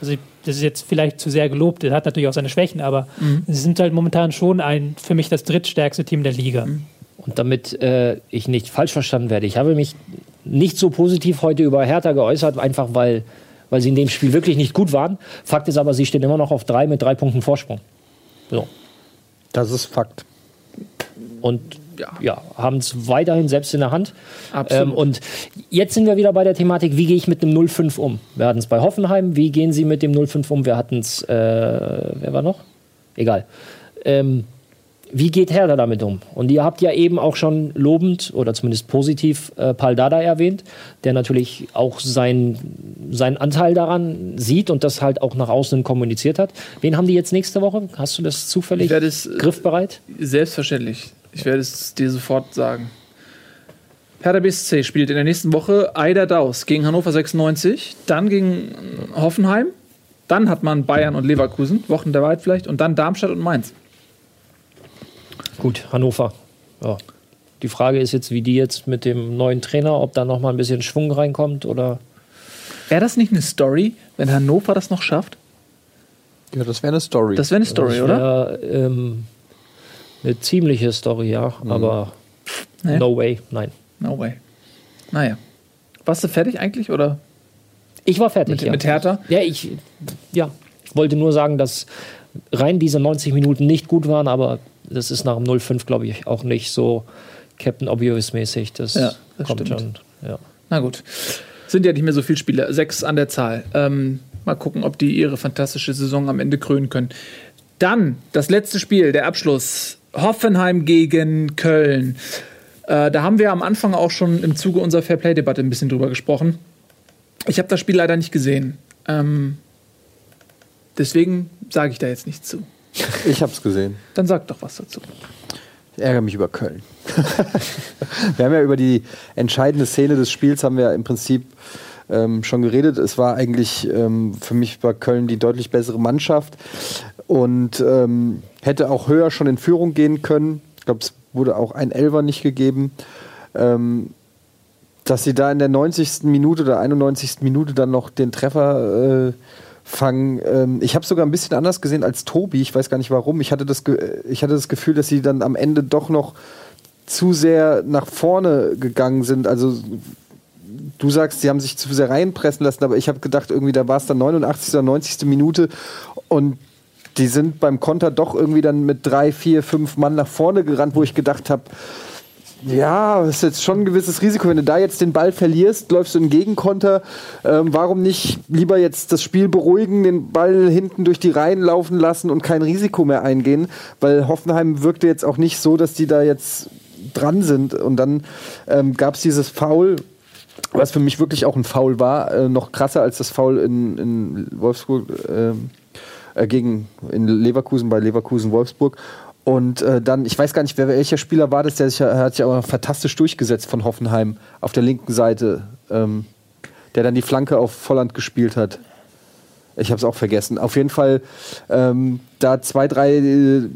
S3: Also ich- das ist jetzt vielleicht zu sehr gelobt, das hat natürlich auch seine Schwächen, aber sie sind halt momentan schon ein, für mich das drittstärkste Team der Liga.
S5: Und damit äh, ich nicht falsch verstanden werde, ich habe mich nicht so positiv heute über Hertha geäußert, einfach weil, weil sie in dem Spiel wirklich nicht gut waren. Fakt ist aber, sie stehen immer noch auf drei mit drei Punkten Vorsprung. So.
S4: Das ist Fakt.
S5: Und ja, haben es weiterhin selbst in der Hand.
S2: Absolut.
S5: Ähm, und jetzt sind wir wieder bei der Thematik, wie gehe ich mit dem 0-5 um? Wir hatten es bei Hoffenheim, wie gehen Sie mit dem 0-5 um? Wir hatten es, äh, wer war noch? Egal. Ähm, wie geht Hertha damit um? Und ihr habt ja eben auch schon lobend oder zumindest positiv äh, Paul Dada erwähnt, der natürlich auch sein, seinen Anteil daran sieht und das halt auch nach außen kommuniziert hat. Wen haben die jetzt nächste Woche? Hast du das zufällig
S2: es, äh,
S5: griffbereit?
S2: Selbstverständlich. Ich werde es dir sofort sagen. Hertha BSC spielt in der nächsten Woche Eider Daus gegen Hannover 96, dann gegen Hoffenheim, dann hat man Bayern und Leverkusen, Wochen der Wahrheit vielleicht, und dann Darmstadt und Mainz.
S5: Gut, Hannover. Ja. Die Frage ist jetzt, wie die jetzt mit dem neuen Trainer, ob da noch mal ein bisschen Schwung reinkommt oder.
S2: Wäre das nicht eine Story, wenn Hannover das noch schafft?
S4: Ja, das wäre eine Story.
S2: Das wäre eine Story,
S5: Das
S2: oder?
S5: wär, Ähm, eine ziemliche Story, ja. Aber
S2: Nee.
S5: no way, nein.
S2: No way. Naja. Warst du fertig eigentlich, oder?
S5: Ich war fertig.
S2: Mit,
S5: ja.
S2: mit Hertha?
S5: Ja, ich ja, wollte nur sagen, dass rein diese 90 Minuten nicht gut waren, aber das ist nach dem 0-5, glaube ich, auch nicht so Captain Obvious-mäßig. Das,
S2: Ja, das
S5: kommt
S2: stimmt.
S5: schon. Ja.
S2: Na gut. Sind ja nicht mehr so viele Spieler. Sechs an der Zahl. Ähm, mal gucken, ob die ihre fantastische Saison am Ende krönen können. Dann das letzte Spiel, der Abschluss. Hoffenheim gegen Köln. Äh, da haben wir am Anfang auch schon im Zuge unserer Fairplay-Debatte ein bisschen drüber gesprochen. Ich habe das Spiel leider nicht gesehen. Ähm, deswegen sage ich da jetzt nichts zu.
S4: Ich hab's gesehen.
S2: Dann sag doch was dazu.
S4: Ich ärgere mich über Köln. wir haben ja über die entscheidende Szene des Spiels haben wir im Prinzip ähm, schon geredet. Es war eigentlich ähm, für mich bei Köln die deutlich bessere Mannschaft und ähm, hätte auch höher schon in Führung gehen können. Ich glaube, es wurde auch ein Elver nicht gegeben. Ähm, dass sie da in der 90. Minute oder 91. Minute dann noch den Treffer äh, fangen. Ähm, ich habe sogar ein bisschen anders gesehen als Tobi. Ich weiß gar nicht warum. Ich hatte, das ich hatte das Gefühl, dass sie dann am Ende doch noch zu sehr nach vorne gegangen sind. Also du sagst, sie haben sich zu sehr reinpressen lassen, aber ich habe gedacht, irgendwie da war es dann 89. oder 90. Minute und die sind beim Konter doch irgendwie dann mit drei, vier, fünf Mann nach vorne gerannt, wo ich gedacht habe, ja, das ist jetzt schon ein gewisses Risiko. Wenn du da jetzt den Ball verlierst, läufst du in Gegenkonter. Ähm, warum nicht lieber jetzt das Spiel beruhigen, den Ball hinten durch die Reihen laufen lassen und kein Risiko mehr eingehen? Weil Hoffenheim wirkte jetzt auch nicht so, dass die da jetzt dran sind. Und dann ähm, gab es dieses Foul, was für mich wirklich auch ein Foul war, äh, noch krasser als das Foul in, in Wolfsburg. Äh, äh, gegen in Leverkusen bei Leverkusen Wolfsburg. Und äh, dann, ich weiß gar nicht, wer welcher Spieler war das, der sich, hat sich aber fantastisch durchgesetzt von Hoffenheim auf der linken Seite, ähm, der dann die Flanke auf Volland gespielt hat. Ich habe es auch vergessen. Auf jeden Fall ähm, da zwei, drei äh,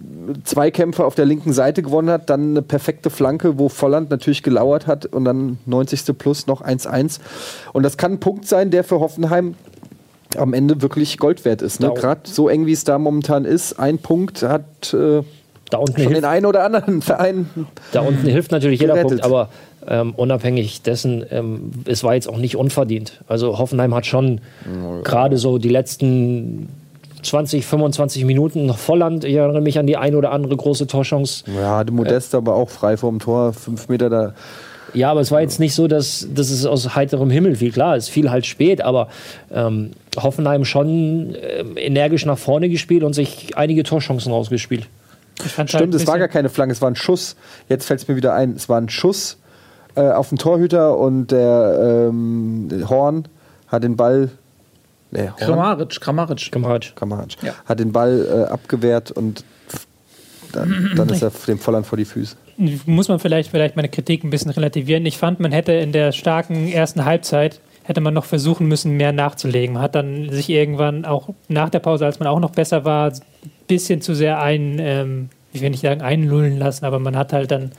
S4: Zweikämpfe auf der linken Seite gewonnen hat, dann eine perfekte Flanke, wo Volland natürlich gelauert hat und dann 90. plus noch 1-1. Und das kann ein Punkt sein, der für Hoffenheim am Ende wirklich Gold wert ist. Ne? Gerade so eng, wie es da momentan ist, ein Punkt hat äh,
S5: da unten
S4: schon den einen oder anderen Verein.
S5: Da unten hilft natürlich jeder Punkt, aber ähm, unabhängig dessen, ähm, es war jetzt auch nicht unverdient. Also Hoffenheim hat schon oh, gerade so die letzten 20, 25 Minuten noch Volland. Ich erinnere mich an die ein oder andere große Torchance.
S4: Ja, de Modest äh, aber auch frei vorm Tor, fünf Meter da
S5: ja, aber es war jetzt nicht so, dass, dass es aus heiterem Himmel fiel. Klar, es fiel halt spät, aber ähm, Hoffenheim schon äh, energisch nach vorne gespielt und sich einige Torchancen rausgespielt.
S4: Stimmt, halt es war gar keine Flanke, es war ein Schuss. Jetzt fällt es mir wieder ein, es war ein Schuss äh, auf den Torhüter und der ähm, Horn hat den Ball.
S2: Nee, Kramaric, Kramaric.
S4: Kramaric. Kramaric. Ja. Hat den Ball äh, abgewehrt und dann, dann ist er dem Volland vor die Füße
S3: muss man vielleicht, vielleicht meine Kritik ein bisschen relativieren. Ich fand, man hätte in der starken ersten Halbzeit hätte man noch versuchen müssen, mehr nachzulegen. Man hat dann sich irgendwann auch nach der Pause, als man auch noch besser war, ein bisschen zu sehr ein, ähm, ich will nicht sagen einlullen lassen, aber man hat halt dann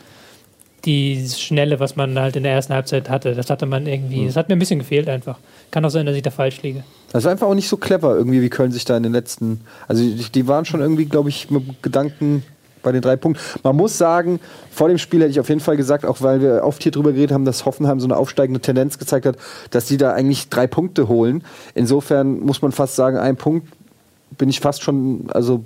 S3: die Schnelle, was man halt in der ersten Halbzeit hatte, das hatte man irgendwie, mhm. das hat mir ein bisschen gefehlt einfach. Kann auch sein, dass ich da falsch liege.
S4: Das war einfach auch nicht so clever irgendwie, wie Köln sich da in den letzten, also die waren schon irgendwie, glaube ich, mit Gedanken bei den drei Punkten. Man muss sagen, vor dem Spiel hätte ich auf jeden Fall gesagt, auch weil wir oft hier drüber geredet haben, dass Hoffenheim so eine aufsteigende Tendenz gezeigt hat, dass sie da eigentlich drei Punkte holen. Insofern muss man fast sagen, ein Punkt bin ich fast schon, also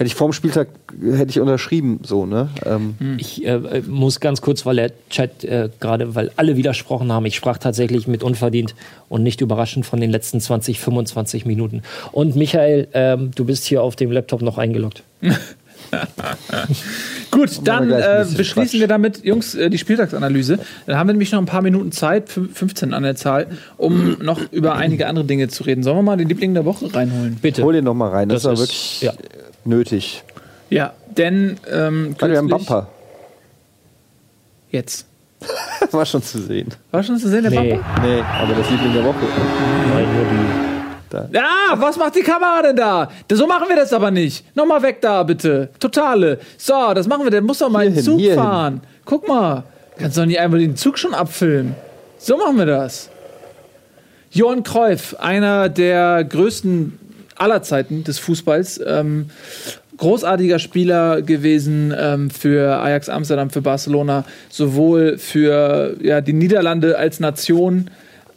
S4: hätte ich vor dem Spieltag hätte ich unterschrieben, so ne. Ähm.
S5: Hm. Ich äh, muss ganz kurz, weil der Chat äh, gerade, weil alle widersprochen haben. Ich sprach tatsächlich mit unverdient und nicht überraschend von den letzten 20, 25 Minuten. Und Michael, ähm, du bist hier auf dem Laptop noch eingeloggt.
S2: Gut, dann äh, beschließen Quatsch. wir damit, Jungs, äh, die Spieltagsanalyse. Dann haben wir nämlich noch ein paar Minuten Zeit, 15 an der Zahl, um noch über einige andere Dinge zu reden. Sollen wir mal den Liebling der Woche reinholen?
S4: Bitte. Hol den noch mal rein, das, das ist wirklich ja. nötig.
S2: Ja, denn. Ähm,
S4: wir haben Bumper.
S2: Jetzt.
S4: War schon zu sehen.
S2: War schon zu sehen, der
S4: nee. Bumper? Nee, aber das Liebling der Woche. Nein, nur
S2: die. Da. Ja, was macht die Kamera denn da? So machen wir das aber nicht. Nochmal weg da, bitte. Totale. So, das machen wir. Der muss doch mal in den Zug fahren. Hin. Guck mal. Kannst du doch nicht einmal den Zug schon abfilmen. So machen wir das. Johann Cruyff, einer der größten aller Zeiten des Fußballs. Ähm, großartiger Spieler gewesen ähm, für Ajax Amsterdam, für Barcelona, sowohl für ja, die Niederlande als Nation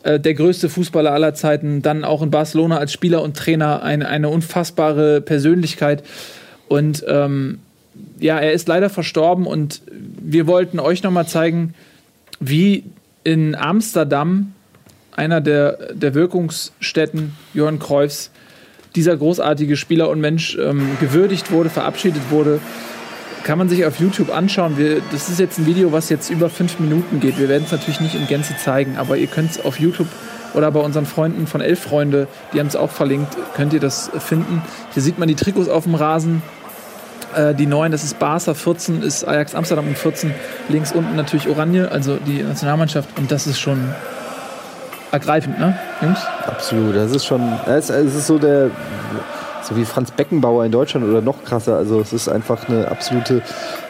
S2: äh, der größte Fußballer aller Zeiten, dann auch in Barcelona als Spieler und Trainer eine, eine unfassbare Persönlichkeit. Und ähm, ja, er ist leider verstorben und wir wollten euch nochmal zeigen, wie in Amsterdam, einer der, der Wirkungsstätten Johann Cruyffs, dieser großartige Spieler und Mensch ähm, gewürdigt wurde, verabschiedet wurde kann man sich auf YouTube anschauen. Wir, das ist jetzt ein Video, was jetzt über fünf Minuten geht. Wir werden es natürlich nicht in Gänze zeigen, aber ihr könnt es auf YouTube oder bei unseren Freunden von Elf Freunde, die haben es auch verlinkt, könnt ihr das finden. Hier sieht man die Trikots auf dem Rasen. Äh, die 9, das ist Barca, 14 ist Ajax Amsterdam und 14 links unten natürlich Oranje, also die Nationalmannschaft. Und das ist schon ergreifend, ne, Jungs?
S4: Absolut. Das ist schon, es ist so der, so wie Franz Beckenbauer in Deutschland oder noch krasser. Also es ist einfach eine absolute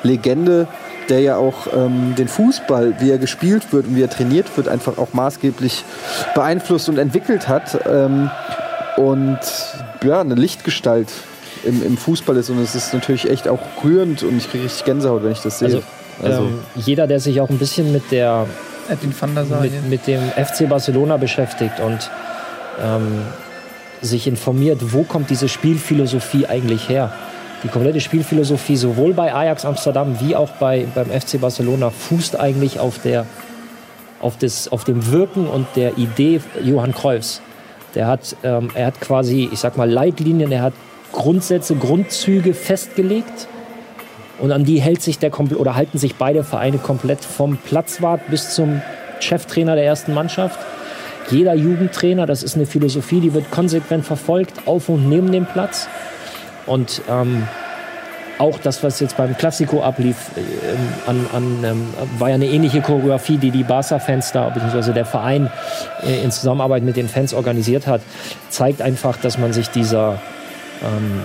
S4: Legende, der ja auch ähm, den Fußball, wie er gespielt wird und wie er trainiert wird, einfach auch maßgeblich beeinflusst und entwickelt hat. Ähm, und ja, eine Lichtgestalt im, im Fußball ist. Und es ist natürlich echt auch rührend und ich kriege richtig Gänsehaut, wenn ich das sehe.
S5: Also, also ähm, jeder, der sich auch ein bisschen mit der mit, mit, dem FC Barcelona beschäftigt und ähm, sich informiert, wo kommt diese Spielphilosophie eigentlich her. Die komplette Spielphilosophie sowohl bei Ajax Amsterdam wie auch bei, beim FC Barcelona fußt eigentlich auf, der, auf, das, auf dem Wirken und der Idee Johann Cruyffs. Der hat, ähm, er hat quasi, ich sag mal, Leitlinien, er hat Grundsätze, Grundzüge festgelegt und an die hält sich der oder halten sich beide Vereine komplett vom Platzwart bis zum Cheftrainer der ersten Mannschaft. Jeder Jugendtrainer, das ist eine Philosophie, die wird konsequent verfolgt, auf und neben dem Platz. Und ähm, auch das, was jetzt beim Klassiko ablief, äh, an, an, ähm, war ja eine ähnliche Choreografie, die die Barca-Fans da, beziehungsweise der Verein äh, in Zusammenarbeit mit den Fans organisiert hat, zeigt einfach, dass man sich dieser ähm,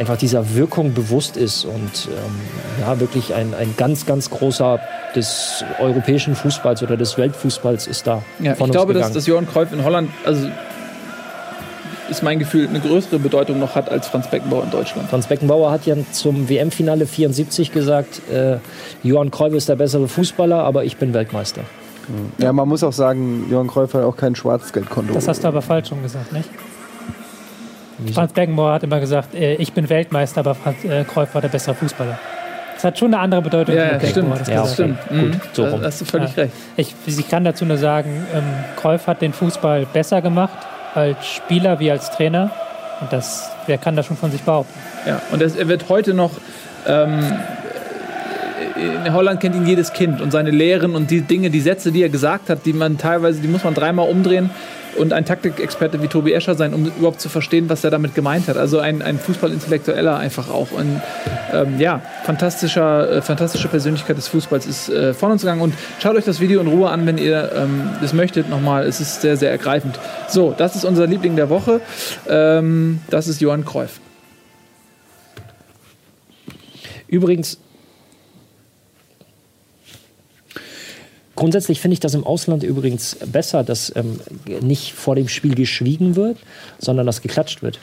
S5: einfach dieser Wirkung bewusst ist und ähm, ja, wirklich ein, ein ganz, ganz großer des europäischen Fußballs oder des Weltfußballs ist da.
S2: Ja, ich glaube, dass, dass Johann Cruyff in Holland, also ist mein Gefühl, eine größere Bedeutung noch hat als Franz Beckenbauer in Deutschland.
S5: Franz Beckenbauer hat ja zum WM-Finale 74 gesagt, äh, Johann Cruyff ist der bessere Fußballer, aber ich bin Weltmeister.
S4: Ja, man muss auch sagen, Johann Cruyff hat auch kein Schwarzgeldkonto.
S3: Das hast du aber falsch schon gesagt, nicht? Franz Beckenbauer hat immer gesagt, äh, ich bin Weltmeister, aber Franz äh, Cruyff war der bessere Fußballer. Das hat schon eine andere Bedeutung.
S2: Ja, ja stimmt. Das, ja, okay. stimmt. Mhm. Gut, so rum. hast du völlig ja. recht.
S3: Ich, ich, kann dazu nur sagen, ähm, Cruyff hat den Fußball besser gemacht als Spieler wie als Trainer. Und das, wer kann das schon von sich behaupten?
S2: Ja, und das, er wird heute noch ähm, in Holland kennt ihn jedes Kind und seine Lehren und die Dinge, die Sätze, die er gesagt hat, die man teilweise, die muss man dreimal umdrehen und ein Taktikexperte wie Tobi Escher sein, um überhaupt zu verstehen, was er damit gemeint hat. Also ein, ein Fußballintellektueller einfach auch. Und ähm, ja, fantastischer, äh, fantastische Persönlichkeit des Fußballs ist äh, von uns gegangen. Und schaut euch das Video in Ruhe an, wenn ihr ähm, das möchtet. Nochmal, es ist sehr, sehr ergreifend. So, das ist unser Liebling der Woche. Ähm, das ist Johann Cruyff.
S5: Übrigens, Grundsätzlich finde ich das im Ausland übrigens besser, dass ähm, nicht vor dem Spiel geschwiegen wird, sondern dass geklatscht wird.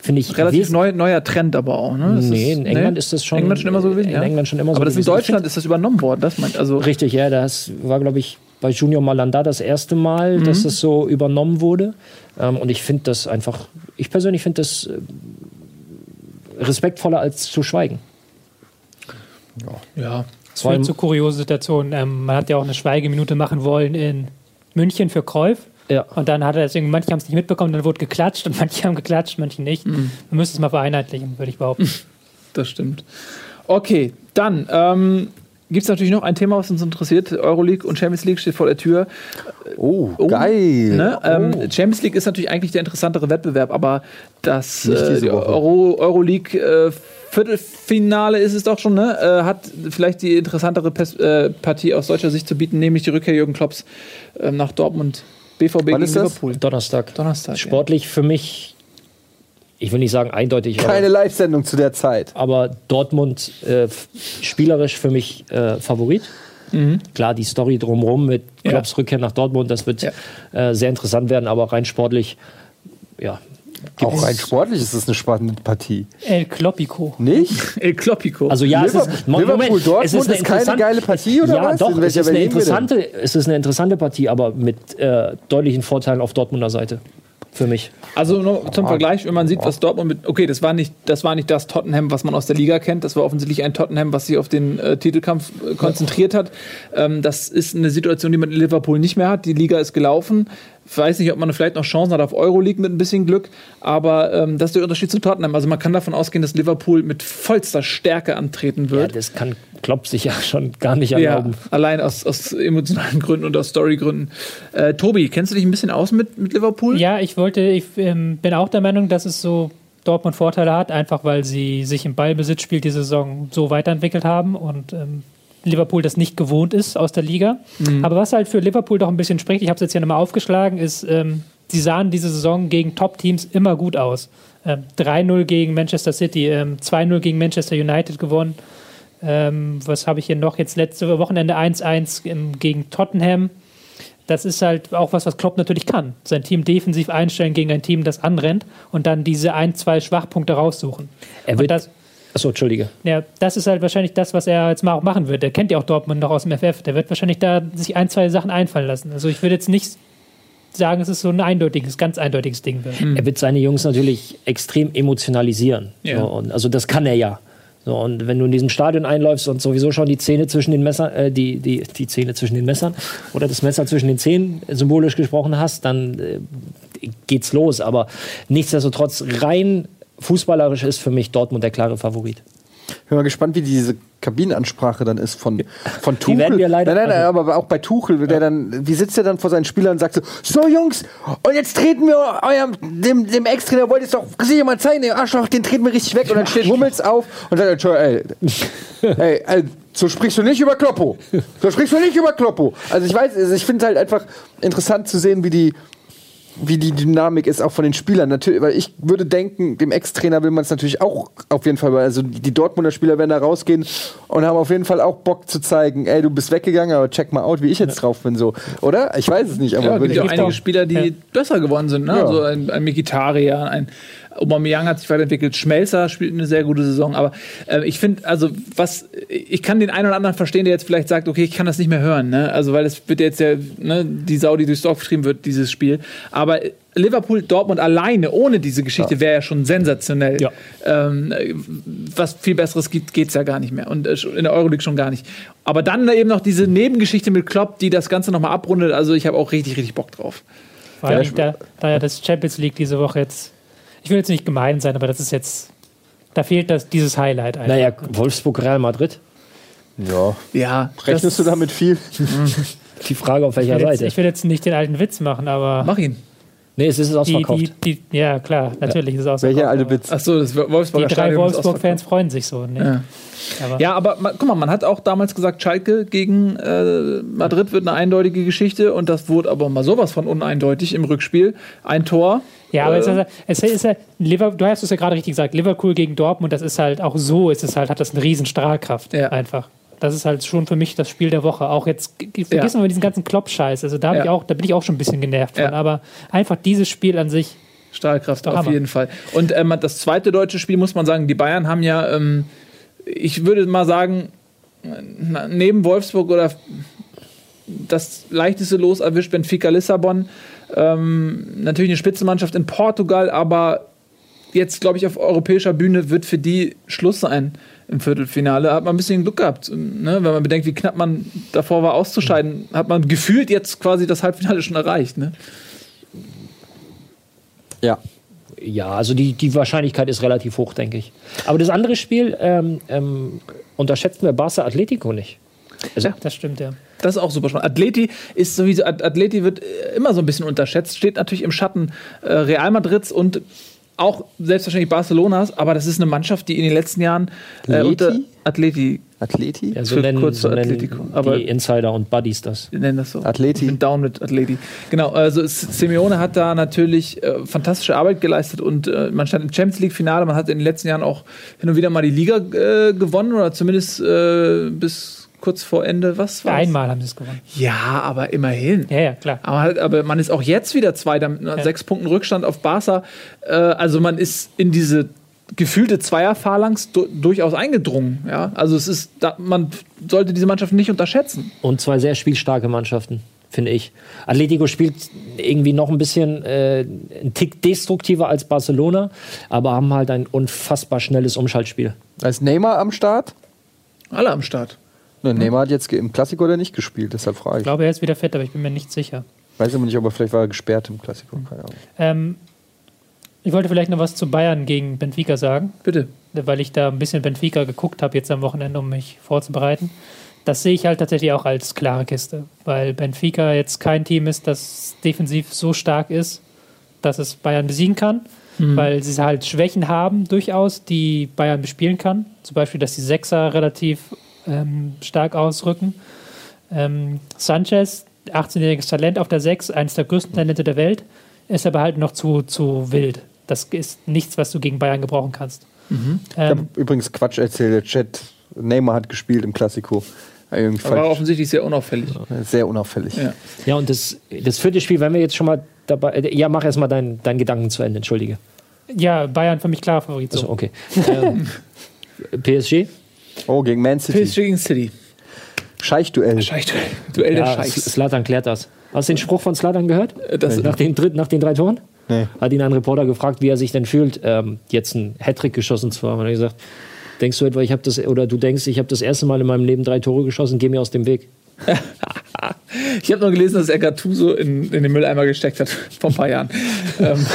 S5: Finde ich
S2: relativ neu, neuer Trend aber auch. Ne?
S5: Das nee, in England nee? ist das schon.
S2: England schon immer so gewesen.
S5: In ja? England schon immer
S2: aber
S5: so
S2: das gewesen. in Deutschland ist das übernommen worden. Das meint also
S5: richtig, ja, das war glaube ich bei Junior Malanda das erste Mal, mhm. dass das so übernommen wurde. Ähm, und ich finde das einfach, ich persönlich finde das äh, respektvoller als zu schweigen.
S2: Ja. ja.
S3: Das führt zu kuriosen Situationen. Ähm, man hat ja auch eine Schweigeminute machen wollen in München für Kreuf. Ja. Und dann hat er deswegen, manche haben es nicht mitbekommen, dann wurde geklatscht und manche haben geklatscht, manche nicht. Mhm. Man müsste es mal vereinheitlichen, würde ich behaupten.
S2: Das stimmt. Okay, dann ähm, gibt es natürlich noch ein Thema, was uns interessiert. Euroleague und Champions League steht vor der Tür.
S4: Oh, oh geil.
S2: Ne? Ähm, oh. Champions League ist natürlich eigentlich der interessantere Wettbewerb, aber das äh, Euro, Euroleague äh, Viertelfinale ist es doch schon, ne? Äh, hat vielleicht die interessantere Pers äh, Partie aus deutscher Sicht zu bieten, nämlich die Rückkehr Jürgen Klopps äh, nach Dortmund. BVB
S5: Wann gegen Liverpool. Donnerstag.
S2: Donnerstag.
S5: Sportlich ja. für mich, ich will nicht sagen eindeutig.
S4: Keine Live-Sendung zu der Zeit.
S5: Aber Dortmund äh, spielerisch für mich äh, Favorit. Mhm. Klar, die Story drumherum mit Klopps ja. Rückkehr nach Dortmund, das wird ja. Äh, sehr interessant werden, aber rein sportlich, ja,
S4: auch rein sportlich ist es eine spannende Partie.
S3: El Kloppico.
S4: Nicht?
S2: El Kloppico.
S5: Also ja,
S4: Liverpool,
S5: es ist,
S4: Moment, Liverpool Dortmund es ist, eine ist keine geile Partie oder
S5: ja, was? Doch, es ist, eine interessante, es ist eine interessante Partie, aber mit äh, deutlichen Vorteilen auf Dortmunder Seite für mich.
S2: Also nur zum Vergleich, wenn man sieht, was Dortmund mit. Okay, das war nicht das, war nicht das Tottenham, was man aus der Liga kennt. Das war offensichtlich ein Tottenham, was sich auf den äh, Titelkampf äh, konzentriert hat. Ähm, das ist eine Situation, die man in Liverpool nicht mehr hat. Die Liga ist gelaufen. Ich weiß nicht, ob man vielleicht noch Chancen hat auf Euroleague mit ein bisschen Glück, aber ähm, das ist der Unterschied zu Tottenham. Also man kann davon ausgehen, dass Liverpool mit vollster Stärke antreten wird.
S5: Ja, das kann Klopp sich ja schon gar nicht erlauben.
S2: Ja, allein aus, aus emotionalen Gründen und aus Storygründen. Äh, Tobi, kennst du dich ein bisschen aus mit, mit Liverpool?
S3: Ja, ich wollte, ich ähm, bin auch der Meinung, dass es so Dortmund Vorteile hat, einfach weil sie sich im Ballbesitzspiel die Saison so weiterentwickelt haben und ähm, Liverpool das nicht gewohnt ist aus der Liga. Mhm. Aber was halt für Liverpool doch ein bisschen spricht, ich habe es jetzt hier nochmal aufgeschlagen, ist, ähm, sie sahen diese Saison gegen Top-Teams immer gut aus. Ähm, 3-0 gegen Manchester City, ähm, 2-0 gegen Manchester United gewonnen. Ähm, was habe ich hier noch? Jetzt letzte Wochenende 1-1 gegen Tottenham das ist halt auch was, was Klopp natürlich kann. Sein Team defensiv einstellen gegen ein Team, das anrennt und dann diese ein, zwei Schwachpunkte raussuchen.
S5: Er wird das, Achso, Entschuldige.
S3: Ja, das ist halt wahrscheinlich das, was er jetzt mal auch machen wird. Der kennt ja auch Dortmund noch aus dem FF. Der wird wahrscheinlich da sich ein, zwei Sachen einfallen lassen. Also ich würde jetzt nicht sagen, es ist so ein eindeutiges, ganz eindeutiges Ding wird.
S5: Er wird seine Jungs natürlich extrem emotionalisieren. Ja. So, also das kann er ja. So, und wenn du in diesem Stadion einläufst und sowieso schon die Zähne zwischen den Messern, äh, die, die, die Zähne zwischen den Messern oder das Messer zwischen den Zähnen symbolisch gesprochen hast, dann äh, geht's los. Aber nichtsdestotrotz, rein fußballerisch ist für mich Dortmund der klare Favorit.
S4: Ich bin mal gespannt, wie diese Kabinenansprache dann ist von, von Tuchel.
S5: Die werden wir leider.
S4: Nein, nein, nein, aber auch bei Tuchel, der ja. dann, wie sitzt er dann vor seinen Spielern und sagt so, so Jungs, und jetzt treten wir eurem, dem, dem Ex-Trainer, wollt ihr es doch mal zeigen, den Arschloch, den treten wir richtig weg. Und dann steht Hummels auf und sagt, ey, ey, ey, so sprichst du nicht über Kloppo. So sprichst du nicht über Kloppo. Also ich weiß, also ich finde es halt einfach interessant zu sehen, wie die, wie die Dynamik ist, auch von den Spielern. Natürlich, weil ich würde denken, dem Ex-Trainer will man es natürlich auch auf jeden Fall, also die Dortmunder Spieler werden da rausgehen und haben auf jeden Fall auch Bock zu zeigen, ey, du bist weggegangen, aber check mal out, wie ich jetzt drauf bin, so. Oder? Ich weiß es nicht, aber
S2: ja, würde ich auch einige Spieler, die ja. besser geworden sind, ne? Ja. So ein, ein Mikitarian, ein Aubameyang hat sich weiterentwickelt, Schmelzer spielt eine sehr gute Saison, aber äh, ich finde, also was, ich kann den einen oder anderen verstehen, der jetzt vielleicht sagt, okay, ich kann das nicht mehr hören, ne? Also weil es wird jetzt ja, ne, die Sau, die durchs Dorf getrieben wird, dieses Spiel. Aber Liverpool, Dortmund alleine, ohne diese Geschichte, wäre ja schon sensationell. Ja. Ähm, was viel Besseres gibt, geht es ja gar nicht mehr. Und äh, in der Euroleague schon gar nicht. Aber dann eben noch diese Nebengeschichte mit Klopp, die das Ganze nochmal abrundet. Also ich habe auch richtig, richtig Bock drauf.
S3: Vor allem, da, da ja das Champions League diese Woche jetzt ich will jetzt nicht gemein sein, aber das ist jetzt, da fehlt das, dieses Highlight
S5: einfach. Naja, Wolfsburg, Real Madrid.
S4: Ja.
S2: Ja.
S4: Rechnest du damit viel?
S5: Die Frage auf welcher
S3: ich
S5: Seite.
S3: Jetzt, ich will jetzt nicht den alten Witz machen, aber.
S2: Mach ihn.
S5: Nee, es ist ausverkauft.
S3: Die, die, die, ja, klar, natürlich ja. ist es ausverkauft.
S4: Welcher alte Witz?
S2: Achso, das Wolfsburger
S3: Die drei Wolfsburg-Fans freuen sich so. Ne?
S2: Ja. Aber, ja, aber guck mal, man hat auch damals gesagt, Schalke gegen äh, Madrid wird eine eindeutige Geschichte und das wurde aber mal sowas von uneindeutig im Rückspiel. Ein Tor.
S3: Ja, aber äh, es ist, es ist ja, Liverpool, du hast es ja gerade richtig gesagt, Liverpool gegen Dortmund, das ist halt auch so, ist es halt, hat das eine riesen Strahlkraft ja. einfach. Das ist halt schon für mich das Spiel der Woche. Auch jetzt vergessen ja. wir diesen ganzen Klopp-Scheiß. Also da, ja. ich auch, da bin ich auch schon ein bisschen genervt von. Aber einfach dieses Spiel an sich.
S2: Stahlkraft auf Hammer. jeden Fall. Und ähm, das zweite deutsche Spiel muss man sagen, die Bayern haben ja, ähm, ich würde mal sagen, neben Wolfsburg oder das leichteste Los erwischt Benfica Lissabon. Ähm, natürlich eine Spitzenmannschaft in Portugal, aber jetzt, glaube ich, auf europäischer Bühne wird für die Schluss sein im Viertelfinale. Hat man ein bisschen Glück gehabt. Ne? Wenn man bedenkt, wie knapp man davor war auszuscheiden, hat man gefühlt jetzt quasi das Halbfinale schon erreicht. Ne?
S5: Ja. Ja, also die, die Wahrscheinlichkeit ist relativ hoch, denke ich. Aber das andere Spiel ähm, ähm, unterschätzen wir Barca Atletico nicht.
S3: Also, ja, das stimmt, ja.
S2: Das ist auch super spannend. Atleti ist sowieso, Atleti wird immer so ein bisschen unterschätzt, steht natürlich im Schatten äh, Real Madrids und auch selbstverständlich Barcelonas, aber das ist eine Mannschaft, die in den letzten Jahren
S4: äh, unter
S2: Atleti.
S4: Atleti?
S5: Ja, so nennen, kurz so Atletico. Aber die Insider und Buddies das.
S2: Nennen das so.
S4: Atleti. Ich
S2: bin down mit Atleti. Genau, also Simeone hat da natürlich äh, fantastische Arbeit geleistet und äh, man stand im Champions League Finale, man hat in den letzten Jahren auch hin und wieder mal die Liga äh, gewonnen oder zumindest äh, bis kurz vor Ende, was
S3: war Einmal haben sie es gewonnen.
S2: Ja, aber immerhin.
S3: Ja, ja, klar.
S2: Aber, halt, aber man ist auch jetzt wieder Zweiter mit ja. sechs Punkten Rückstand auf Barca. Äh, also man ist in diese gefühlte Zweierphalanx du durchaus eingedrungen. Ja? Also es ist, da, man sollte diese Mannschaft nicht unterschätzen.
S5: Und zwei sehr spielstarke Mannschaften, finde ich. Atletico spielt irgendwie noch ein bisschen äh, ein Tick destruktiver als Barcelona, aber haben halt ein unfassbar schnelles Umschaltspiel.
S4: Ist Neymar am Start?
S2: Alle am Start.
S4: Ne, Neymar hat jetzt im Klassiko oder nicht gespielt, deshalb frage ich.
S3: Ich glaube, er ist wieder fit, aber ich bin mir nicht sicher.
S4: Weiß aber nicht, aber vielleicht war er gesperrt im Klassiko. Keine Ahnung.
S3: Ähm, ich wollte vielleicht noch was zu Bayern gegen Benfica sagen.
S2: Bitte.
S3: Weil ich da ein bisschen Benfica geguckt habe jetzt am Wochenende, um mich vorzubereiten. Das sehe ich halt tatsächlich auch als klare Kiste, weil Benfica jetzt kein Team ist, das defensiv so stark ist, dass es Bayern besiegen kann. weil sie halt Schwächen haben, durchaus, die Bayern bespielen kann. Zum Beispiel, dass die Sechser relativ ähm, stark ausrücken. Ähm, Sanchez, 18-jähriges Talent auf der Sechs, eines der größten Talente der Welt, ist aber halt noch zu, zu wild. Das ist nichts, was du gegen Bayern gebrauchen kannst.
S4: Ich
S3: Ähm,
S4: habe übrigens Quatsch erzählt, der Chat. Neymar hat gespielt im Klassiko. Falsch.
S2: offensichtlich sehr unauffällig.
S4: Sehr unauffällig.
S2: Ja.
S5: Ja, und das, das vierte Spiel, wenn wir jetzt schon mal dabei. äh, Ja, mach erst mal deinen deinen Gedanken zu Ende, entschuldige.
S3: ja, Bayern für mich klar Favorit. So.
S5: Also, okay. ähm, PSG?
S4: Oh, gegen Man City.
S2: PSG gegen City.
S4: Scheichduell.
S2: Scheich, Duell der
S5: Ja,
S2: Scheichs.
S5: Slatan klärt das. Hast du den Spruch von Slatan gehört?
S2: Das,
S5: Nach den, dritt, nach den drei Toren?
S4: Nee.
S5: Hat ihn ein Reporter gefragt, wie er sich denn fühlt, ähm, jetzt einen Hattrick geschossen zu haben. Und er hat gesagt, denkst du etwa, ich habe das, oder du denkst, ich habe das erste Mal in meinem Leben drei Tore geschossen, geh mir aus dem Weg.
S2: ich habe nur gelesen, dass er Gattuso in, in den Mülleimer gesteckt hat vor ein paar Jahren. ähm,